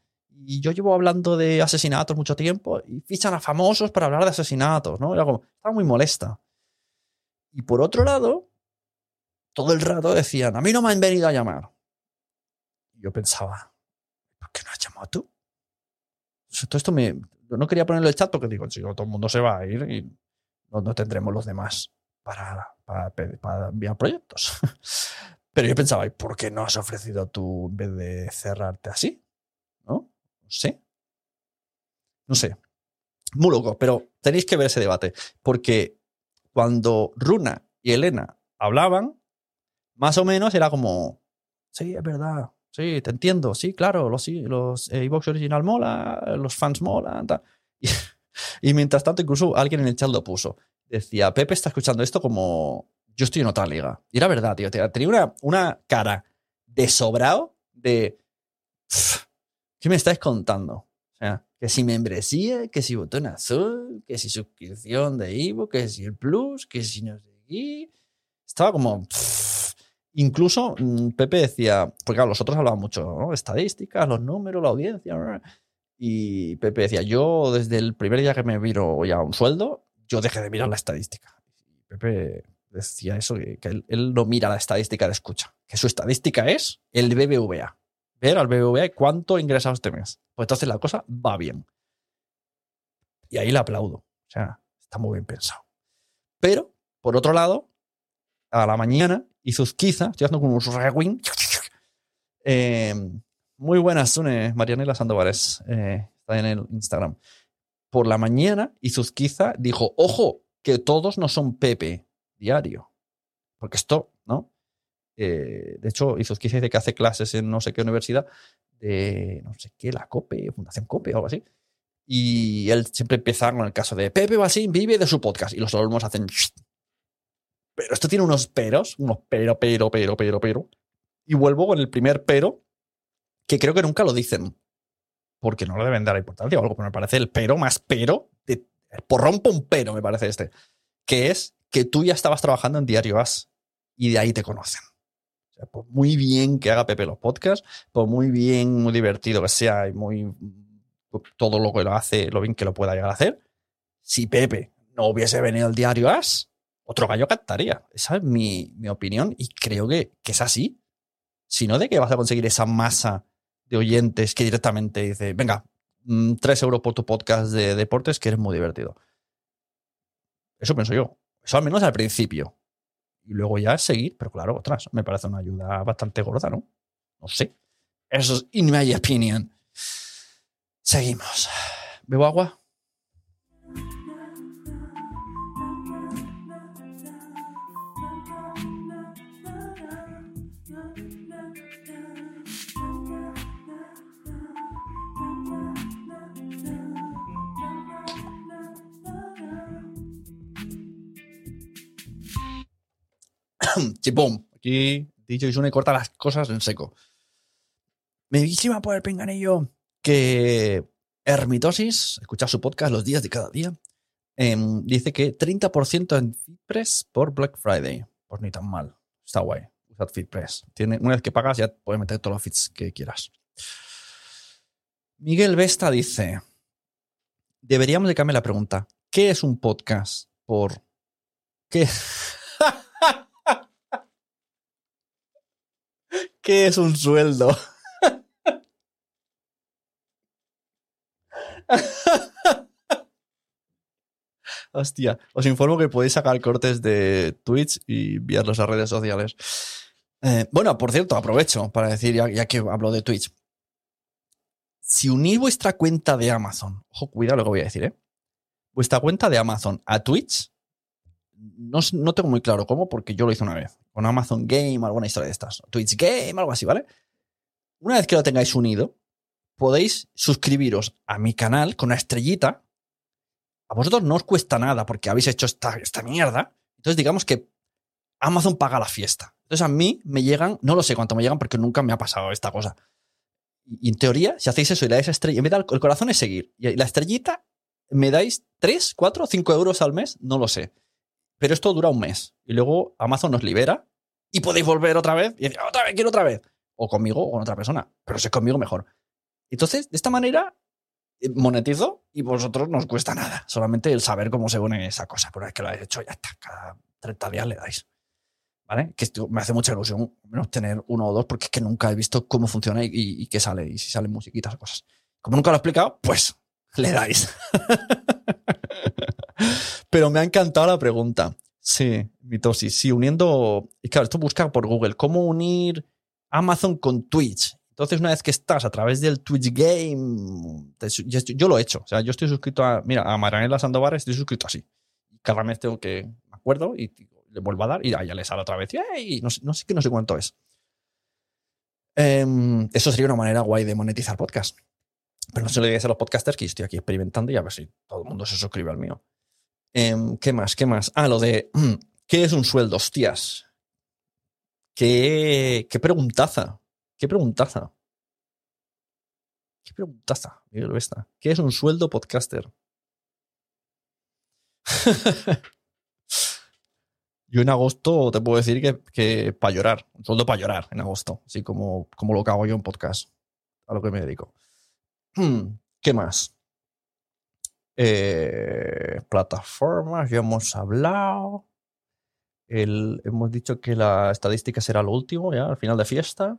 Y yo llevo hablando de asesinatos mucho tiempo y fichan a famosos para hablar de asesinatos, ¿no? Era como, estaba muy molesta. Y por otro lado, todo el rato decían, a mí no me han venido a llamar. Y yo pensaba, ¿por qué no has llamado tú? O sea, todo esto me... yo No quería ponerlo en el chat porque digo, chico, todo el mundo se va a ir y no, no tendremos los demás para, para, para enviar proyectos. Pero yo pensaba, ¿y por qué no has ofrecido tú en vez de cerrarte así? ¿No? No sé. No sé. Muy loco, pero tenéis que ver ese debate. Porque cuando Runa y Elena hablaban, más o menos era como, sí, es verdad, sí, te entiendo, sí, claro, los, los eh, Evox Original mola, los fans molan. Y, y mientras tanto, incluso alguien en el chat lo puso. Decía, Pepe está escuchando esto como, yo estoy en otra liga. Y era verdad, tío. Tenía una, una cara de sobrado de, "Pff, ¿qué me estáis contando? O sea, que si membresía, que si botón azul, que si suscripción de Ivo, que si el Plus, que si no sé qué. Estaba como. Incluso mm, Pepe decía, porque claro, los otros hablaban mucho, ¿no? Estadísticas, los números, la audiencia. Y Pepe decía, yo desde el primer día que me viro ya un sueldo, yo dejé de mirar la estadística. Pepe decía eso, que, él, no mira la estadística de escucha, que su estadística es el BBVA. Ver al BBVA cuánto ha ingresado este mes. Pues entonces la cosa va bien. Y ahí le aplaudo. O sea, está muy bien pensado. Pero, por otro lado, a la mañana, Izuzquiza, estoy haciendo como un rewind. Eh, muy buenas, Sune, Marianela Sandovares. Eh, está en el Instagram. Por la mañana, Izuzquiza dijo: Ojo, que todos no son Pepe diario. Porque esto, ¿no? Eh, de hecho, Izuzquiza dice que hace clases en no sé qué universidad de no sé qué, la COPE, Fundación COPE o algo así. Y él siempre empieza con el caso de Pepe Basín vive de su podcast y los alumnos hacen. Pero esto tiene unos peros, unos pero, pero, pero, pero, pero. Y vuelvo con el primer pero, que creo que nunca lo dicen, porque no le deben dar importancia o algo, pero me parece el pero más pero, de, porrón un pero, me parece este, que es que tú ya estabas trabajando en Diario As y de ahí te conocen. Por muy bien que haga Pepe los podcasts, por muy bien, muy divertido que sea y muy todo lo que lo hace, lo bien que lo pueda llegar a hacer, si Pepe no hubiese venido al Diario As, otro gallo cantaría. Esa es mi, mi opinión y creo que, que es así. Si no, ¿de qué vas a conseguir esa masa de oyentes que directamente dice, venga, mm, tres euros por tu podcast de deportes que eres muy divertido? Eso pienso yo. Eso al menos al principio. Y luego ya seguir, pero claro, otras, me parece una ayuda bastante gorda, ¿no? No sé. Eso es in my opinion. Seguimos. ¿Bebo agua? Chipum. Aquí dicho y corta las cosas en seco. Me víctima por el pinganillo que Hermitosis, escuchar su podcast los días de cada día, Em, dice que 30% en FeedPress por Black Friday. Pues ni tan mal. Está guay. Usad FeedPress. Tiene, una vez que pagas ya puedes meter todos los feeds que quieras. Miguel Vesta dice, deberíamos de cambiar la pregunta. ¿Qué es un podcast por qué? ¿Qué es un sueldo? Hostia, os informo que podéis sacar cortes de Twitch y enviarlos a redes sociales. Eh, bueno, por cierto, aprovecho para decir, ya, ya, que hablo de Twitch. Si unís vuestra cuenta de Amazon, ojo, cuidado lo que voy a decir, ¿eh? Vuestra cuenta de Amazon a Twitch, no, no tengo muy claro cómo, porque yo lo hice una vez, con Amazon Game, alguna historia de estas. Twitch Game, algo así, ¿vale? Una vez que lo tengáis unido, podéis suscribiros a mi canal con una estrellita. A vosotros no os cuesta nada porque habéis hecho esta, esta mierda. Entonces, digamos que Amazon paga la fiesta. Entonces, a mí me llegan, no lo sé cuánto me llegan porque nunca me ha pasado esta cosa. Y en teoría, si hacéis eso y le dais estrella, en vez el corazón es seguir. Y la estrellita me dais 3, 4, 5 euros al mes, no lo sé. Pero esto dura un mes. Y luego Amazon nos libera y podéis volver otra vez y decir, otra vez, quiero otra vez. O conmigo o con otra persona. Pero si es conmigo, mejor. Entonces, de esta manera, eh, monetizo y vosotros no os cuesta nada. Solamente el saber cómo se une esa cosa. Una vez que lo habéis hecho, ya está. Cada 30 días le dais. ¿Vale? Que esto me hace mucha ilusión menos tener uno o dos porque es que nunca he visto cómo funciona y, y, y qué sale y si salen musiquitas o cosas. Como nunca lo he explicado, pues le dais. Pero me ha encantado la pregunta. Sí, mitosis. Sí, uniendo. Y claro, esto busca por Google. ¿Cómo unir Amazon con Twitch? Entonces, una vez que estás a través del Twitch Game, yo, lo he hecho. O sea, yo estoy suscrito a. Mira, a Maranela Sandoval estoy suscrito así. Cada mes tengo que. Me acuerdo y le vuelvo a dar y ya, le sale otra vez. Y no, sé, no sé no sé cuánto es. Eh, eso sería una manera guay de monetizar podcast. Pero no se lo digáis a los podcasters que estoy aquí experimentando y a ver si todo el mundo se suscribe al mío. Eh, ¿Qué más? ¿Qué más? Ah, lo de. ¿Qué es un sueldo? Hostias. ¿Qué, qué preguntaza? ¿Qué preguntaza? ¿Qué preguntaza? ¿Qué es un sueldo podcaster? Yo en agosto te puedo decir que, que para llorar, un sueldo para llorar en agosto, así como, como lo que hago yo en podcast, a lo que me dedico. ¿Qué más? Eh, plataformas, ya hemos hablado. Hemos dicho que la estadística será lo último, ya, al final de fiesta.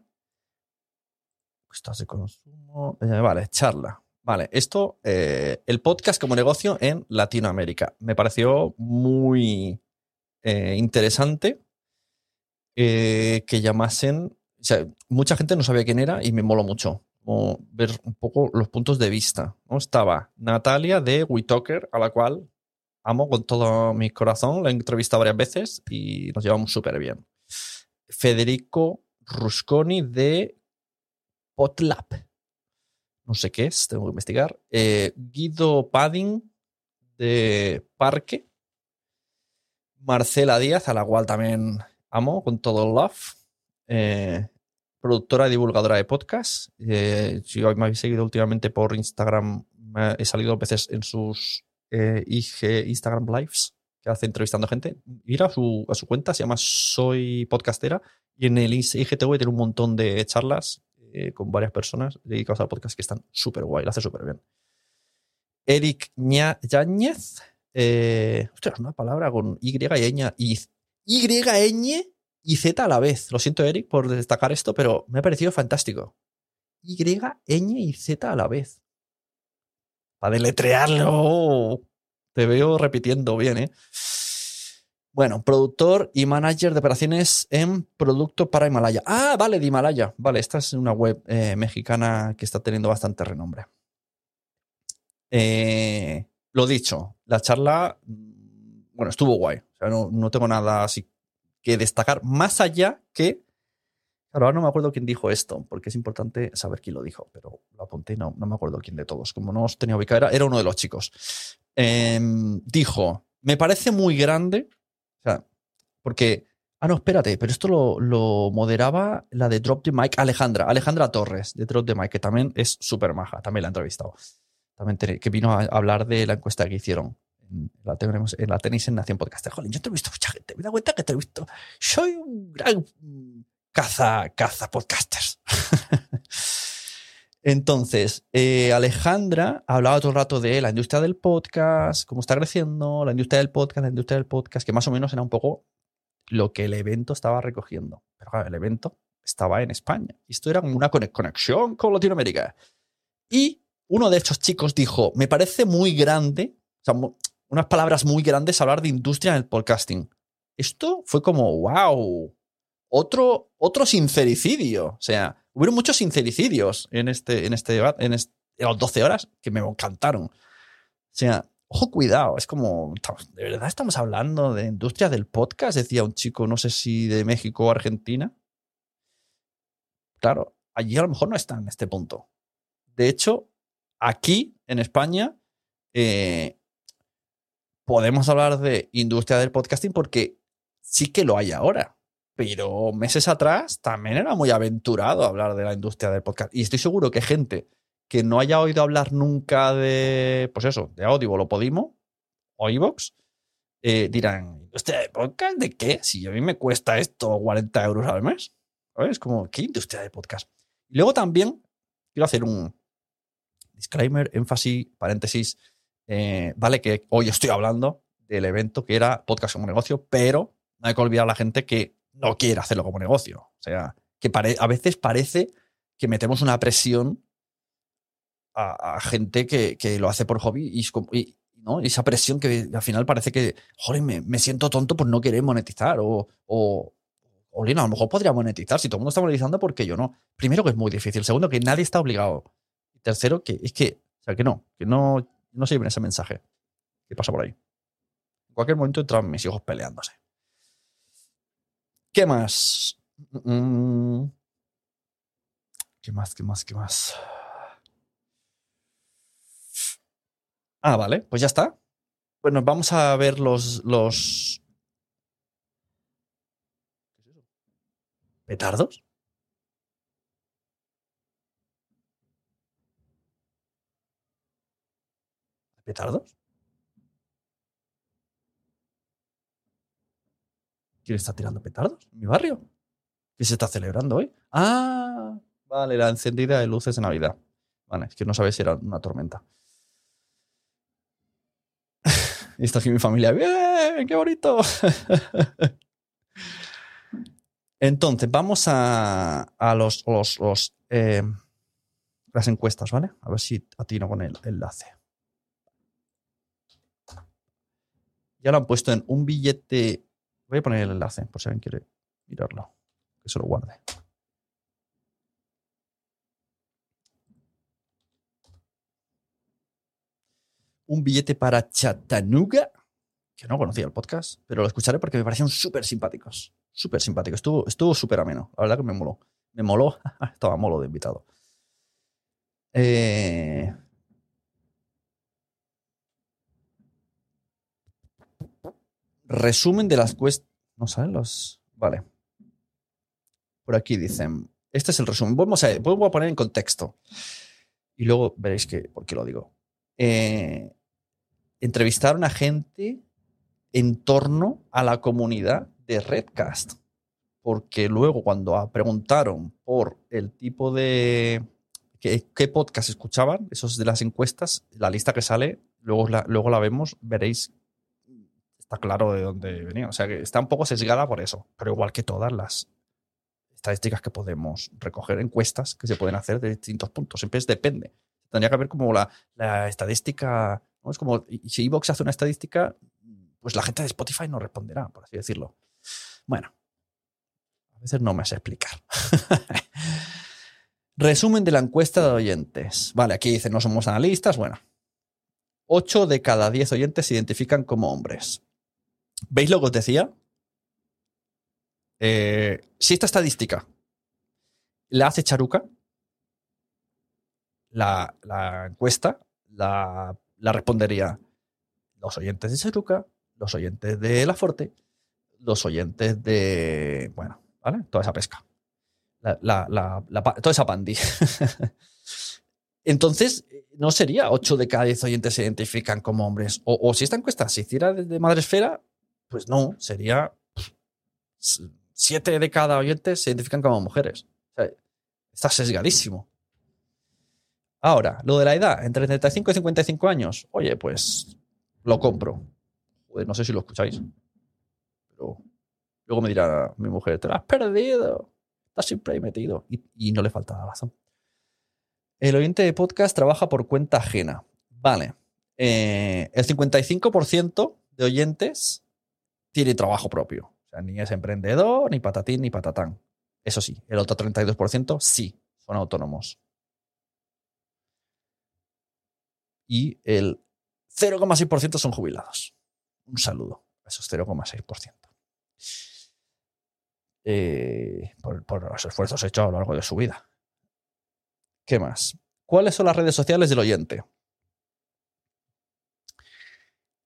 Estás de consumo. Eh, vale, charla. Vale, esto, eh, el podcast como negocio en Latinoamérica. Me pareció muy interesante que llamasen. O sea, mucha gente no sabía quién era y me moló mucho ver un poco los puntos de vista. ¿no? Estaba Natalia de WeTalker, a la cual amo con todo mi corazón, la he entrevistado varias veces y nos llevamos súper bien. Federico Rusconi de Potlap. No sé qué es, tengo que investigar. Eh, Guido Padding de Parque. Marcela Díaz, a la cual también amo con todo el love. Eh, productora y divulgadora de podcast. Eh, si me habéis seguido últimamente por Instagram, me he salido a veces en sus eh, Instagram Lives, que hace entrevistando gente. Ir a su, a su cuenta, se llama Soy Podcastera, y en el IGTV tiene un montón de charlas eh, con varias personas dedicadas al podcast que están súper guay, lo hace súper bien. Eric Yáñez, eh, ostras, una palabra con Y y y, y, y Z a la vez. Lo siento, Eric, por destacar esto, pero me ha parecido fantástico. Y, ñ y Z a la vez. Para deletrearlo. Te veo repitiendo bien, ¿eh? Bueno, productor y manager de operaciones en producto para Himalaya. Ah, vale, de Himalaya. Vale, esta es una web eh, mexicana que está teniendo bastante renombre. Eh, lo dicho, la charla, bueno, estuvo guay. O sea, no, no tengo nada así que destacar más allá que. Ahora no me acuerdo quién dijo esto, porque es importante saber quién lo dijo, pero lo apunté, no, no me acuerdo quién de todos. Como no os tenía ubicado, era, era uno de los chicos. Eh, dijo: Me parece muy grande. O sea, porque. Ah, no, espérate, pero esto lo, lo, moderaba la de Drop the Mic, Alejandra, Alejandra Torres, de Drop the Mic, que también es súper maja, también la he entrevistado. También que vino a hablar de la encuesta que hicieron la tenemos, en la tenéis en Nación Podcaster. Jolín, yo te he visto mucha gente, me da cuenta que te he visto. Soy un gran caza, caza podcasters. Entonces, eh, Alejandra hablaba todo el rato de la industria del podcast, cómo está creciendo, la industria del podcast, la industria del podcast, que más o menos era un poco lo que el evento estaba recogiendo. Pero claro, el evento estaba en España. Y esto era una conexión con Latinoamérica. Y uno de estos chicos dijo, me parece muy grande, o sea, unas palabras muy grandes hablar de industria en el podcasting. Esto fue como, wow, otro, otro sincericidio. O sea, Hubo muchos sincericidios en este, en este en, este, en las 12 horas que me encantaron. O sea, ojo, cuidado, es como, ¿de verdad estamos hablando de industria del podcast? Decía un chico, no sé si de México o Argentina. Claro, allí a lo mejor no está en este punto. De hecho, aquí en España eh, podemos hablar de industria del podcasting porque sí que lo hay ahora. Pero meses atrás también era muy aventurado hablar de la industria del podcast. Y estoy seguro que gente que no haya oído hablar nunca de, pues eso, de Audible o Podimo o Evox, eh, dirán, ¿industria de podcast de qué? Si a mí me cuesta esto 40 euros al mes. Es como, ¿qué industria de podcast? Y luego también quiero hacer un disclaimer, énfasis, paréntesis. Eh, vale que hoy estoy hablando del evento que era podcast como negocio, pero no hay que olvidar a la gente que no quiere hacerlo como negocio. O sea, que a veces parece que metemos una presión a, gente que, lo hace por hobby y, ¿no? esa presión que al final parece que, joder, me, siento tonto por no querer monetizar o, o, o a lo mejor podría monetizar. Si todo el mundo está monetizando, ¿por qué yo no? Primero, que es muy difícil. Segundo, que nadie está obligado. Tercero, que es que, o sea, que no, que no, no se ese mensaje. ¿Qué pasa por ahí? En cualquier momento entran mis hijos peleándose. ¿Qué más? ¿Qué más? ¿Qué más? ¿Qué más? Ah, vale, pues ya está. Bueno, vamos a ver los. los... ¿Petardos? ¿Petardos? ¿Quién está tirando petardos? ¿En mi barrio? ¿Qué se está celebrando hoy? Ah, vale, la encendida de luces de Navidad. Vale, es que no sabes si era una tormenta. y está aquí mi familia. ¡Bien! ¡Qué bonito! Entonces, vamos a, los, los, eh, las encuestas, ¿vale? A ver si atino con el enlace. Ya lo han puesto en un billete Voy a poner el enlace por si alguien quiere mirarlo. Que se lo guarde. Un billete para Chattanooga, que no conocía el podcast, pero lo escucharé porque me parecían súper simpáticos. Súper simpáticos. Estuvo, estuvo súper ameno. La verdad que me moló. Me moló. Estaba molo de invitado. Eh, Resumen de las cuestas. No saben los. Vale. Por aquí dicen. Este es el resumen. Vamos a, voy a poner en contexto. Y luego veréis que, por qué lo digo. Eh, entrevistaron a gente en torno a la comunidad de Redcast. Porque luego, cuando preguntaron por el tipo de. qué, qué podcast escuchaban, esos de las encuestas, la lista que sale, luego la, luego la vemos, veréis está claro de dónde venía. O sea que está un poco sesgada por eso, pero igual que todas las estadísticas que podemos recoger, encuestas que se pueden hacer de distintos puntos. Siempre depende. Tendría que haber como la, estadística. ¿no? Es como si Evox hace una estadística, pues la gente de Spotify no responderá, por así decirlo. Bueno, a veces no me sé explicar. Resumen de la encuesta de oyentes. Vale, aquí dice no somos analistas. Bueno, 8 de cada 10 oyentes se identifican como hombres. ¿Veis lo que os decía? Eh, si esta estadística la hace Charuca, la, encuesta la, respondería los oyentes de Charuca, los oyentes de La Forte, los oyentes de. Bueno, ¿vale? Toda esa pesca. toda esa pandi. Entonces, no sería 8 de cada 10 oyentes se identifican como hombres. O, o si esta encuesta se hiciera desde Madresfera, pues no, sería 7 de cada oyente se identifican como mujeres. O sea, está sesgadísimo. Ahora, lo de la edad, entre 35 y 55 años, oye, pues lo compro. Joder, no sé si lo escucháis. Pero luego me dirá mi mujer, te lo has perdido. Estás siempre ahí metido. Y, y no le falta la razón. El oyente de podcast trabaja por cuenta ajena. Vale. Eh, el 55% de oyentes tiene trabajo propio. O sea, ni es emprendedor, ni patatín, ni patatán. Eso sí, el otro 32% sí son autónomos. Y el 0,6% son jubilados. Un saludo a esos 0,6%. Eh, por, por los esfuerzos hechos a lo largo de su vida. ¿Qué más? ¿Cuáles son las redes sociales del oyente?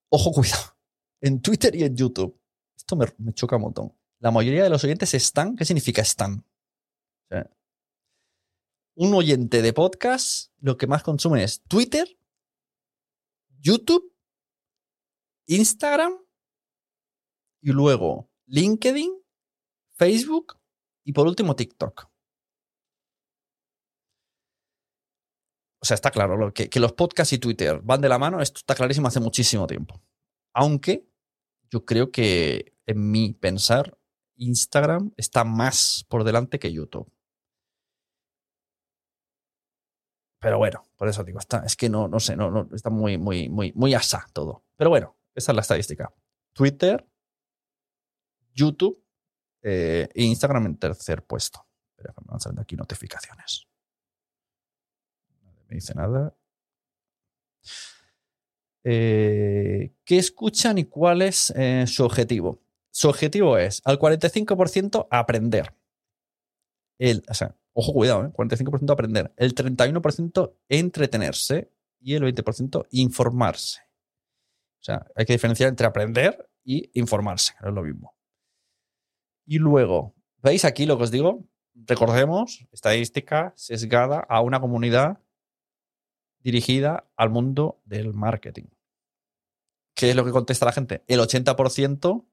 Ojo, cuidado. En Twitter y en YouTube. Esto me, choca un montón. La mayoría de los oyentes están. ¿Qué significa están? Un oyente de podcast lo que más consume es Twitter, YouTube, Instagram y luego LinkedIn, Facebook y por último TikTok. O sea, está claro que los podcasts y Twitter van de la mano, esto está clarísimo hace muchísimo tiempo. Aunque yo creo que en mi pensar, Instagram está más por delante que YouTube. Pero bueno, por eso digo, está, es que no, no sé, no, no, está muy, muy, muy, muy asá todo. Pero bueno, esa es la estadística. Twitter, YouTube e Instagram en tercer puesto. Pero me van saliendo aquí notificaciones. Nadie me dice nada. Eh, ¿Qué escuchan y cuál es eh, su objetivo? Su objetivo es al 45% aprender. El, o sea, ojo, cuidado, ¿eh? 45% aprender. El 31% entretenerse y el 20% informarse. O sea, hay que diferenciar entre aprender y informarse, no es lo mismo. Y luego, ¿veis aquí lo que os digo? Recordemos, estadística sesgada a una comunidad dirigida al mundo del marketing. ¿Qué es lo que contesta la gente? El 80%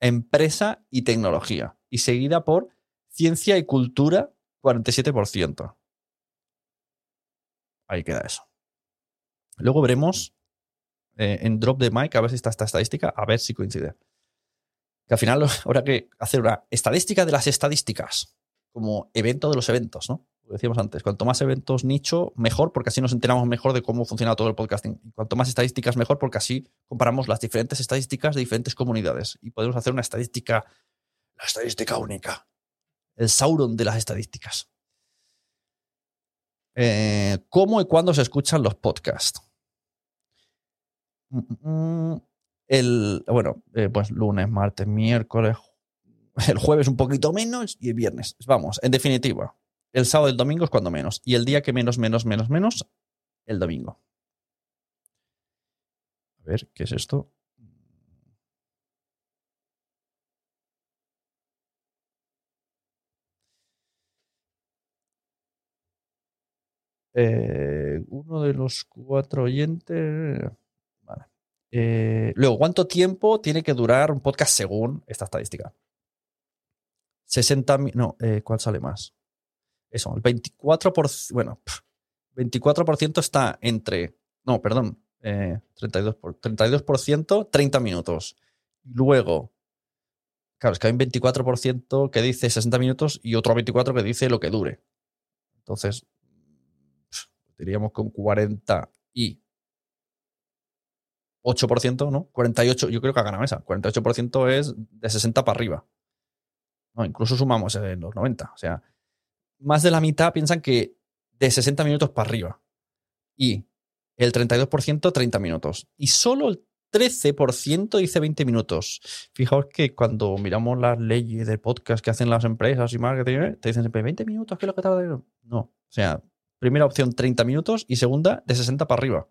empresa y tecnología. Y seguida por ciencia y cultura, 47%. Ahí queda eso. Luego veremos eh, en Drop the Mic, a ver si está esta estadística, a ver si coincide. Que al final habrá que hacer una estadística de las estadísticas, como evento de los eventos, ¿no? Decíamos antes, cuanto más eventos nicho, mejor, porque así nos enteramos mejor de cómo funciona todo el podcasting. Y cuanto más estadísticas, mejor, porque así comparamos las diferentes estadísticas de diferentes comunidades y podemos hacer una estadística, la estadística única, el Sauron de las estadísticas. Eh, ¿Cómo y cuándo se escuchan los podcasts? El, bueno, eh, pues lunes, martes, miércoles, el jueves un poquito menos y el viernes. Vamos, en definitiva, el sábado y el domingo es cuando menos. Y el día que menos, menos, menos, menos, el domingo. A ver, ¿qué es esto? Eh, uno de los cuatro oyentes. Vale. Eh, luego, ¿cuánto tiempo tiene que durar un podcast según esta estadística? 60 No, eh, ¿cuál sale más? Eso, el 24%. Bueno, 24% está entre. No, perdón. 32%, por, 32%, 30 minutos. Luego, claro, es que hay un 24% que dice 60 minutos y otro 24% que dice lo que dure. Entonces, diríamos con 40 y 8%, ¿no? 48, yo creo que ha ganado esa. 48% es de 60 para arriba. No, incluso sumamos en los 90. O sea, más de la mitad piensan que de 60 minutos para arriba. Y el 32% 30 minutos. Y solo el 13% dice 20 minutos. Fijaos que cuando miramos las leyes de podcast que hacen las empresas y marketing, te dicen siempre 20 minutos, ¿qué es lo que tarda? No. O sea, primera opción 30 minutos y segunda de 60 para arriba.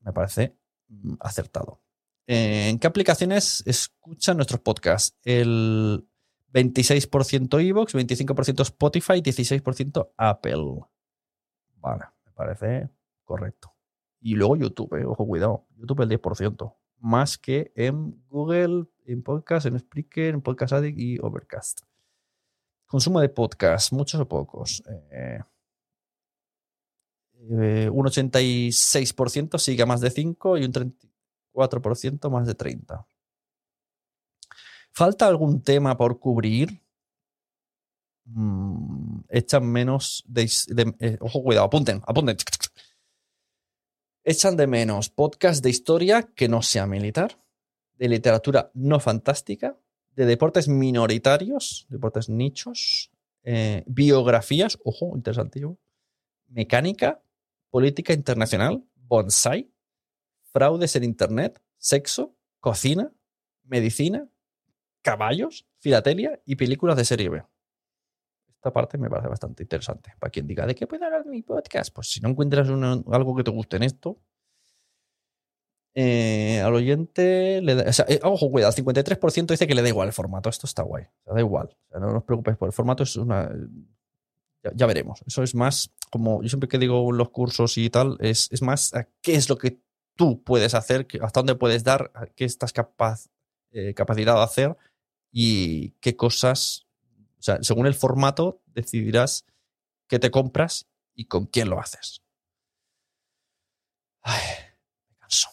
Me parece mm, acertado. ¿En qué aplicaciones escuchan nuestros podcasts? El 26% Evox, 25% Spotify, 16% Apple. Vale, me parece correcto. Y luego YouTube, eh, ojo, cuidado. YouTube el 10%. Más que en Google, en Podcast, en Spreaker, en Podcast Addict y Overcast. Consumo de podcast, muchos o pocos. Eh, eh, un 86% sigue a más de 5 y un 34% más de 30. ¿Falta algún tema por cubrir? Mm, echan menos de, eh, ojo, cuidado, apunten, apunten. Echan de menos podcast de historia que no sea militar, de literatura no fantástica, de deportes minoritarios, deportes nichos, eh, biografías, ojo, interesantísimo, mecánica, política internacional, bonsai, fraudes en Internet, sexo, cocina, medicina, caballos, filatelia y películas de serie B. Esta parte me parece bastante interesante. Para quien diga, ¿de qué puede hablar mi podcast? Pues si no encuentras algo que te guste en esto, eh, al oyente le da, eh, ojo, cuidado, el 53% dice que le da igual el formato. Esto está guay. da igual. no os preocupéis por el formato, es una ya, veremos. Eso es más, como yo siempre que digo los cursos y tal, es, más qué es lo que tú puedes hacer, hasta dónde puedes dar, qué estás capaz, eh, capacidad de hacer y qué cosas, o sea, según el formato decidirás qué te compras y con quién lo haces. Me canso.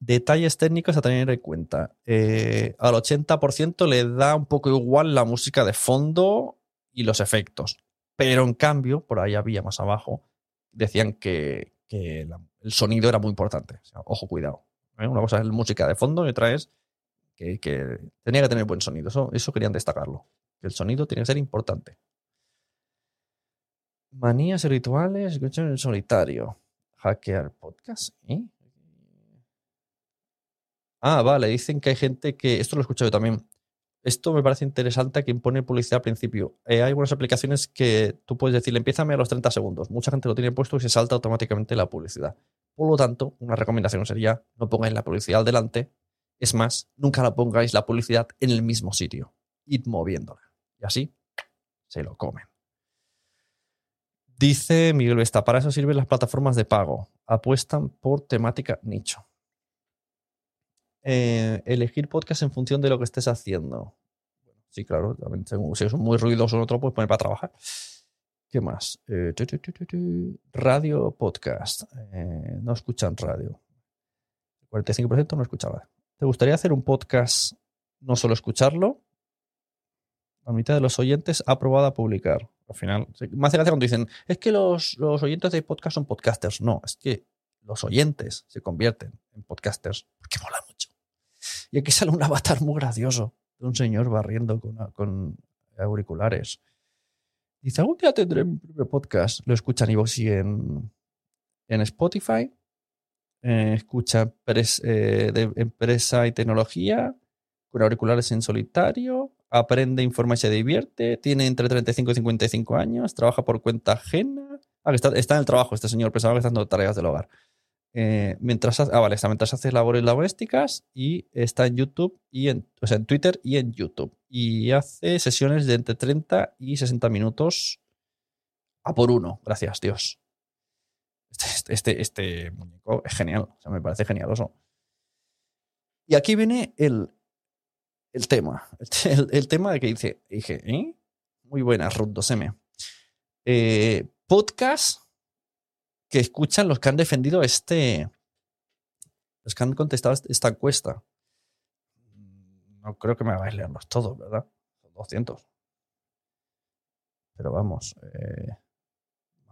Detalles técnicos a tener en cuenta. Eh, al 80% le da un poco igual la música de fondo y los efectos. Pero en cambio, por ahí había más abajo, decían que, el sonido era muy importante. ojo, cuidado. ¿eh? Una cosa es la música de fondo y otra es que, tenía que tener buen sonido. Eso, querían destacarlo. Que el sonido tiene que ser importante. Manías y rituales, escuchar en solitario. Hackear podcast. ¿eh? Ah, vale, dicen que hay gente que. Esto lo he escuchado yo también. Esto me parece interesante que impone publicidad al principio. Eh, hay algunas aplicaciones que tú puedes decirle, empiézame a los 30 segundos. Mucha gente lo tiene puesto y se salta automáticamente la publicidad. Por lo tanto, una recomendación sería no pongáis la publicidad al delante. Es más, nunca la pongáis la publicidad en el mismo sitio. Id moviéndola. Y así se lo comen. Dice Miguel Vesta, para eso sirven las plataformas de pago. Apuestan por temática nicho. Eh, elegir podcast en función de lo que estés haciendo. sí, claro, si es muy ruidoso en otro, puedes poner para trabajar. ¿Qué más? Eh, radio, podcast. Eh, no escuchan radio. El 45% no escuchaba. ¿Te gustaría hacer un podcast, no solo escucharlo? La mitad de los oyentes ha probado a publicar. Al final, me hace cuando dicen, es que los, los oyentes de podcast son podcasters. No, es que los oyentes se convierten en podcasters porque mola mucho. Y aquí sale un avatar muy gracioso de un señor barriendo con, auriculares. Dice, algún día tendré mi propio podcast. Lo escuchan y en, en Spotify. Eh, escucha eh, de empresa y tecnología con auriculares en solitario. Aprende, informa y se divierte. Tiene entre 35 y 55 años. Trabaja por cuenta ajena. Ah, está, está en el trabajo este señor. Pensaba que está haciendo tareas del hogar. Eh, mientras, ah, vale, está mientras haces labores domésticas y está en YouTube y en, o sea, en Twitter y en YouTube. Y hace sesiones de entre 30 y 60 minutos a por uno. Gracias, Dios. Este, este, este muñeco es genial. O sea, me parece genialoso. Y aquí viene el, el tema. El, tema de que dice, dije, ¿eh? Muy buena, Ruth 2M. Eh, podcast que escuchan los que han defendido este. Los que han contestado esta encuesta. No creo que me hagáis leerlos todos, ¿verdad? Son 200. Pero vamos, eh,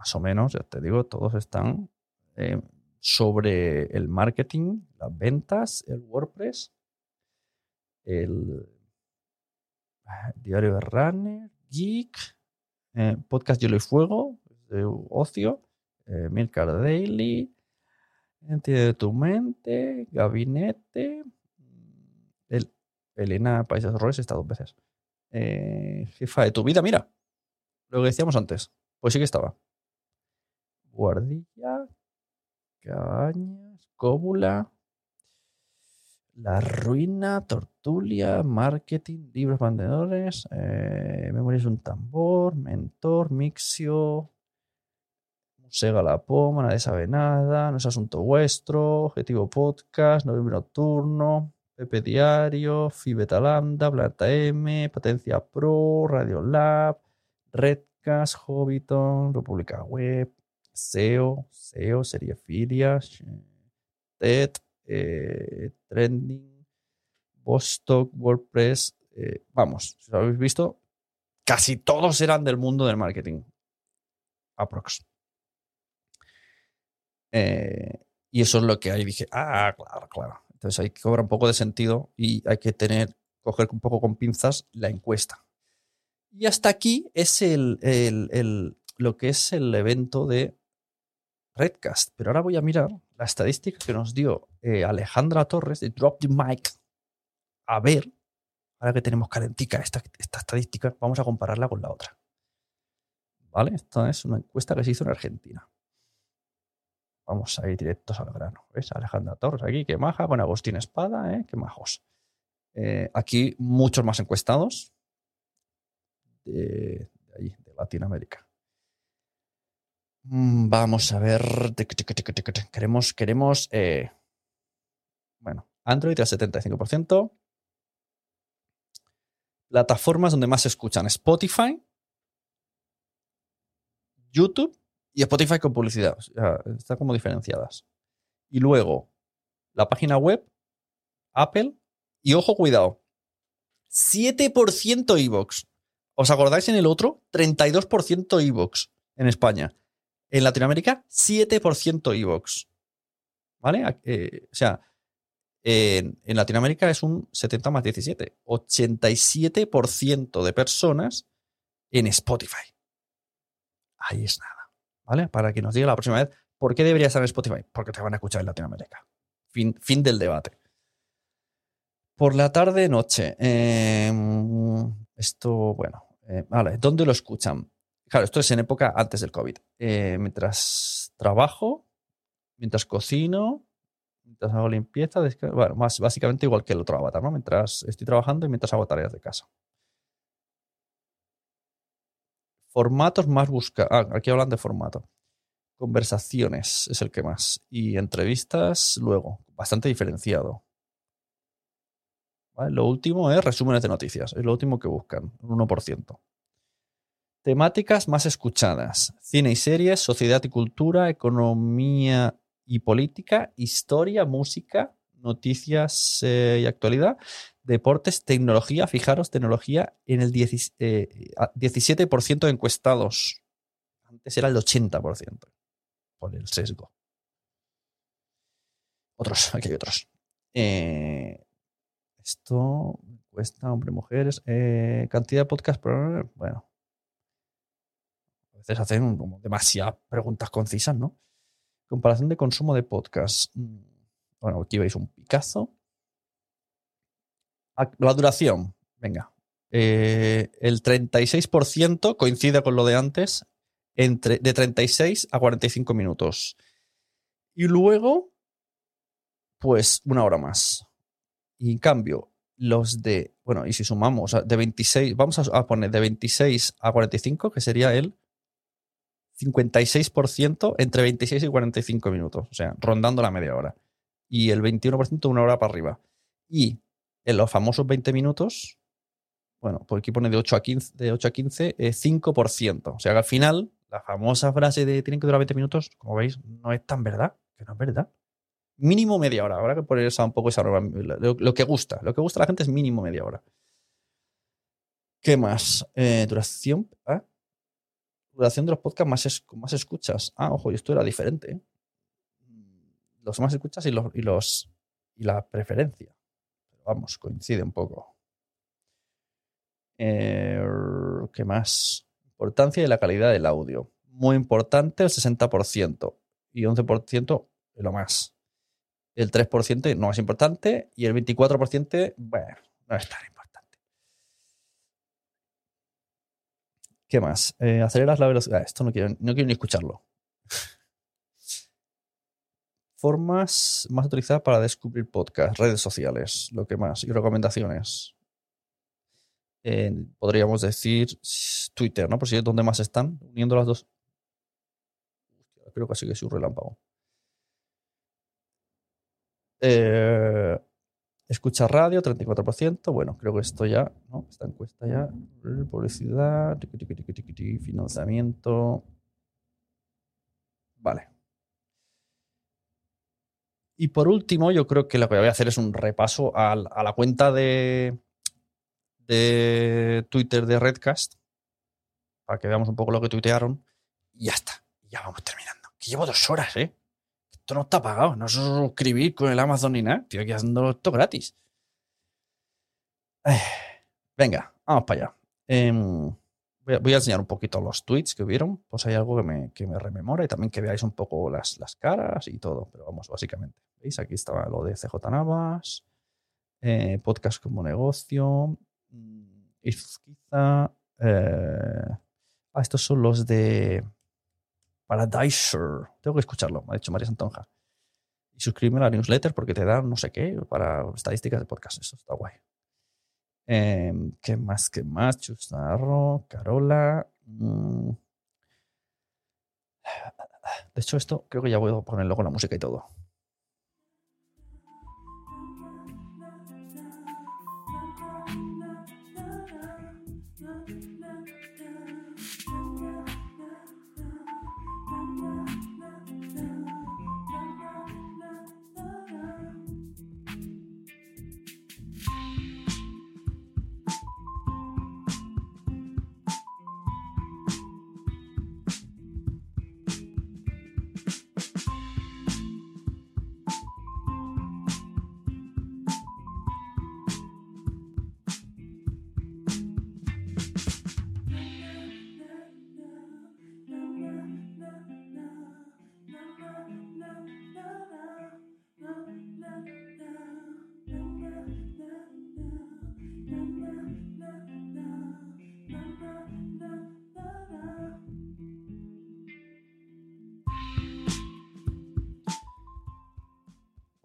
más o menos, ya te digo, todos están eh, sobre el marketing, las ventas, el WordPress, el ah, diario de Runner, Geek, eh, podcast Hielo y Fuego, de ocio, eh, Milcar Daily, Entidad de tu mente, Gabinete, el, Elena Países Roles está dos veces. Eh, jefa de tu vida, mira, lo que decíamos antes, pues sí que estaba. Guardilla, Cabañas, Cóbula, La Ruina, Tortuga tertulia, marketing, libros vendedores, eh, Memoria es un tambor, mentor, mixio, Sega la poma, nadie sabe nada, no es asunto vuestro, objetivo podcast, noviembre nocturno, Pepe Diario, Fibeta Lambda, Plata M, Potencia Pro, Radio Lab, Redcast, Hobbiton, República Web, SEO, SEO, Serie Filias, TED, eh, Trending, Bostock, WordPress. eh, vamos, si lo habéis visto, casi todos eran del mundo del marketing. Aprox. Eh, y eso es lo que ahí dije, ah, claro, claro. Entonces hay que cobrar un poco de sentido y hay que tener, coger un poco con pinzas la encuesta. Y hasta aquí es el- el- lo que es el evento de Redcast. Pero ahora voy a mirar la estadística que nos dio eh, Alejandra Torres de Drop the Mic. A ver, ahora que tenemos calentica esta, esta estadística, vamos a compararla con la otra. ¿Vale? Esta es una encuesta que se hizo en Argentina. Vamos a ir directos al grano. ¿Ves? Alejandra Torres aquí, que maja, con Agustín Espada, ¿eh? Qué majos. Eh, aquí muchos más encuestados de, de ahí, de Latinoamérica. Mm, Vamos a ver. Queremos, queremos. eh, bueno, Android al 75%. Plataformas donde más se escuchan: Spotify, YouTube y Spotify con publicidad. O están como diferenciadas. Y luego, la página web, Apple. Y ojo, cuidado. 7% iVoox. ¿Os acordáis en el otro? 32% iVoox en España. En Latinoamérica, 7% iVoox. ¿Vale? Eh, o sea, en, Latinoamérica es un 70 más 17. 87% de personas en Spotify. Ahí es nada. ¿Vale? Para que nos diga la próxima vez por qué debería estar en Spotify. Porque te van a escuchar en Latinoamérica. Fin, fin del debate. Por la tarde, noche. Eh, esto, bueno. eh, vale, ¿dónde lo escuchan? Claro, esto es en época antes del COVID. Eh, mientras trabajo, mientras cocino, mientras hago limpieza, más básicamente igual que el otro avatar, ¿no? Mientras estoy trabajando y mientras hago tareas de casa. Formatos más busca. Ah, aquí hablan de formato. Conversaciones es el que más. Y entrevistas luego. Bastante diferenciado. Lo último es resúmenes de noticias. Es lo último que buscan. Un 1%. Temáticas más escuchadas. Cine y series, sociedad y cultura, economía y política, historia, música, noticias eh, y actualidad, deportes, tecnología. Fijaros, tecnología en el 10 eh, a- 17% de encuestados. Antes era el 80% por el sesgo. Otros, aquí hay otros. Eh, esto cuesta, hombre, mujeres. eh, cantidad de podcast, bueno. A veces hacen demasiadas preguntas concisas, ¿no? Comparación de consumo de podcast. Mm, Bueno, aquí veis un Picasso. Ah, La duración, venga. Eh, el 36% coincide con lo de antes, entre, de 36 a 45 minutos. Y luego, pues una hora más. Y en cambio, los de, bueno, y si sumamos de 26, vamos a poner de 26 a 45, que sería el 56% entre 26 y 45 minutos, o sea, rondando la media hora. Y el 21% una hora para arriba. Y en los famosos 20 minutos, bueno, pues aquí pone de 8 a 15, de 8 a 15 eh, 5%. O sea que al final, la famosa frase de tienen que durar 20 minutos, como veis, no es tan verdad, que no es verdad. Mínimo media hora. Habrá que poner esa, un poco esa norma. Lo, lo que gusta. Lo que gusta a la gente es mínimo media hora. ¿Qué más? Eh, duración. ¿ah? Duración de los podcasts más, es- con más escuchas. Ah, ojo, y esto era diferente. ¿eh? Los más escuchas y los, y los y la preferencia. Pero vamos, coincide un poco. Eh, ¿Qué más? Importancia y la calidad del audio. Muy importante el 60% y 11% lo más. El 3% no es importante y el 24%, bueno, no es tan importante. ¿Qué más? Eh, aceleras la velocidad. Esto no quiero, no ni escucharlo. formas más utilizadas para descubrir podcasts, redes sociales, lo que más, y recomendaciones. Podríamos decir Twitter, ¿no? Por si es donde más están, uniendo las dos. Creo que sí que es un relámpago. Eh, escucha radio, 34%. Bueno, creo que esto ya, ¿no? Esta encuesta ya. Publicidad, financiamiento. Vale. Y por último, yo creo que lo que voy a hacer es un repaso a, la cuenta de, de Twitter de Redcast para que veamos un poco lo que tuitearon. Y ya está. Ya vamos terminando. Que llevo dos horas, ¿eh? Esto no está pagado. No suscribir con el Amazon ni nada. Estoy aquí haciendo esto gratis. venga, vamos para allá. Em, voy, a, enseñar un poquito los tweets que hubieron. Pues hay algo que me, que me rememora y también que veáis un poco las, las caras y todo. Pero vamos, básicamente. ¿Veis? Aquí estaba lo de CJ Navas. Eh, podcast como negocio. Mm, quizá. Eh, ah, estos son los de Paradiser. Tengo que escucharlo, me ha dicho María Santonja. Y suscríbeme a la newsletter porque te dan no sé qué para estadísticas de podcast. Eso está guay. Em, ¿Qué más? ¿Qué más? Chusnarro, Carola. Mm. De hecho, esto creo que ya voy a poner luego la música y todo.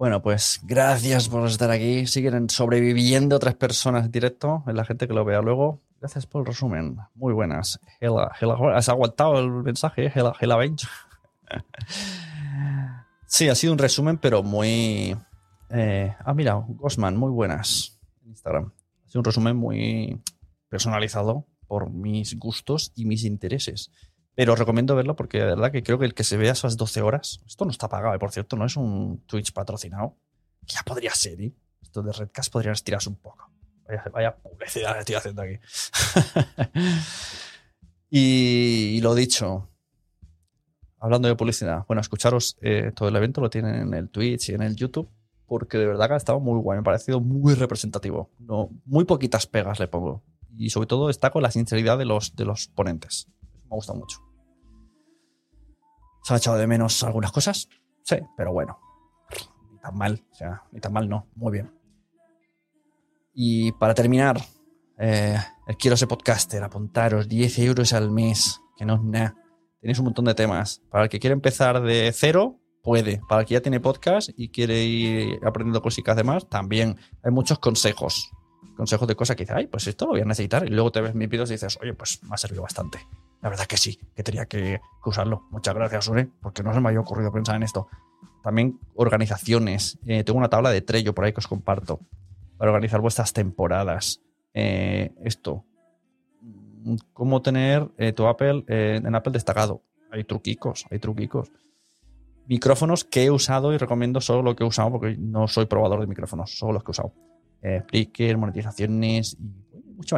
Bueno, pues gracias por estar aquí. Siguen sobreviviendo tres personas en directo, en la gente que lo vea luego. Gracias por el resumen. Muy buenas. has aguantado el mensaje, Hela, Hela sí, ha sido un resumen, pero muy. Eh, ah, mira, Gosman, muy buenas. En Instagram. Ha sido un resumen muy personalizado por mis gustos y mis intereses. Pero recomiendo verlo porque de verdad que creo que el que se vea esas 12 horas, esto no está pagado, ¿eh? por cierto, no es un Twitch patrocinado. Ya podría ser, ¿eh? Esto de Redcast podría estirarse un poco. Vaya, publicidad que estoy haciendo aquí. y, lo dicho, hablando de publicidad, bueno, escucharos eh, todo el evento, lo tienen en el Twitch y en el YouTube, porque de verdad que ha estado muy guay, me ha parecido muy representativo. No, muy poquitas pegas le pongo. Y sobre todo destaco la sinceridad de los, de los ponentes. Me gusta mucho. Se ha echado de menos algunas cosas, sí, pero bueno, ni tan mal, o sea, ni tan mal no, muy bien. Y para terminar, eh, quiero ese podcaster, apuntaros 10 euros al mes, que no es nada. Tenéis un montón de temas. Para el que quiere empezar de cero, puede. Para el que ya tiene podcast y quiere ir aprendiendo cositas de más, también. Hay muchos consejos. Consejos de cosas que dices, ay, pues esto lo voy a necesitar. Y luego te ves mis vídeos y dices, oye, pues me ha servido bastante. La verdad que sí, que tenía que, usarlo. Muchas gracias, Ure, porque no se me había ocurrido pensar en esto. También organizaciones. Eh, tengo una tabla de Trello por ahí que os comparto para organizar vuestras temporadas. Eh, esto. Cómo tener eh, tu Apple en Apple destacado. Hay truquicos, hay truquicos. Micrófonos que he usado y recomiendo solo lo que he usado porque no soy probador de micrófonos, solo los que he usado. Eh, monetizaciones y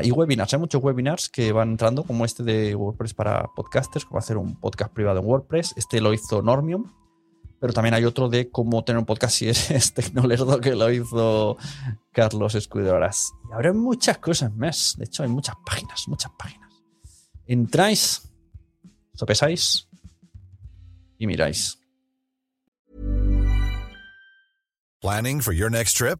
y webinars, hay muchos webinars que van entrando, como este de WordPress para podcasters, como hacer un podcast privado en WordPress. Este lo hizo Normium, pero también hay otro de cómo tener un podcast si eres tecnolerdo, que lo hizo Carlos Escuderas. Y habrá muchas cosas más. De hecho, hay muchas páginas, muchas páginas. Entráis, sopesáis y miráis. Planning for your next trip?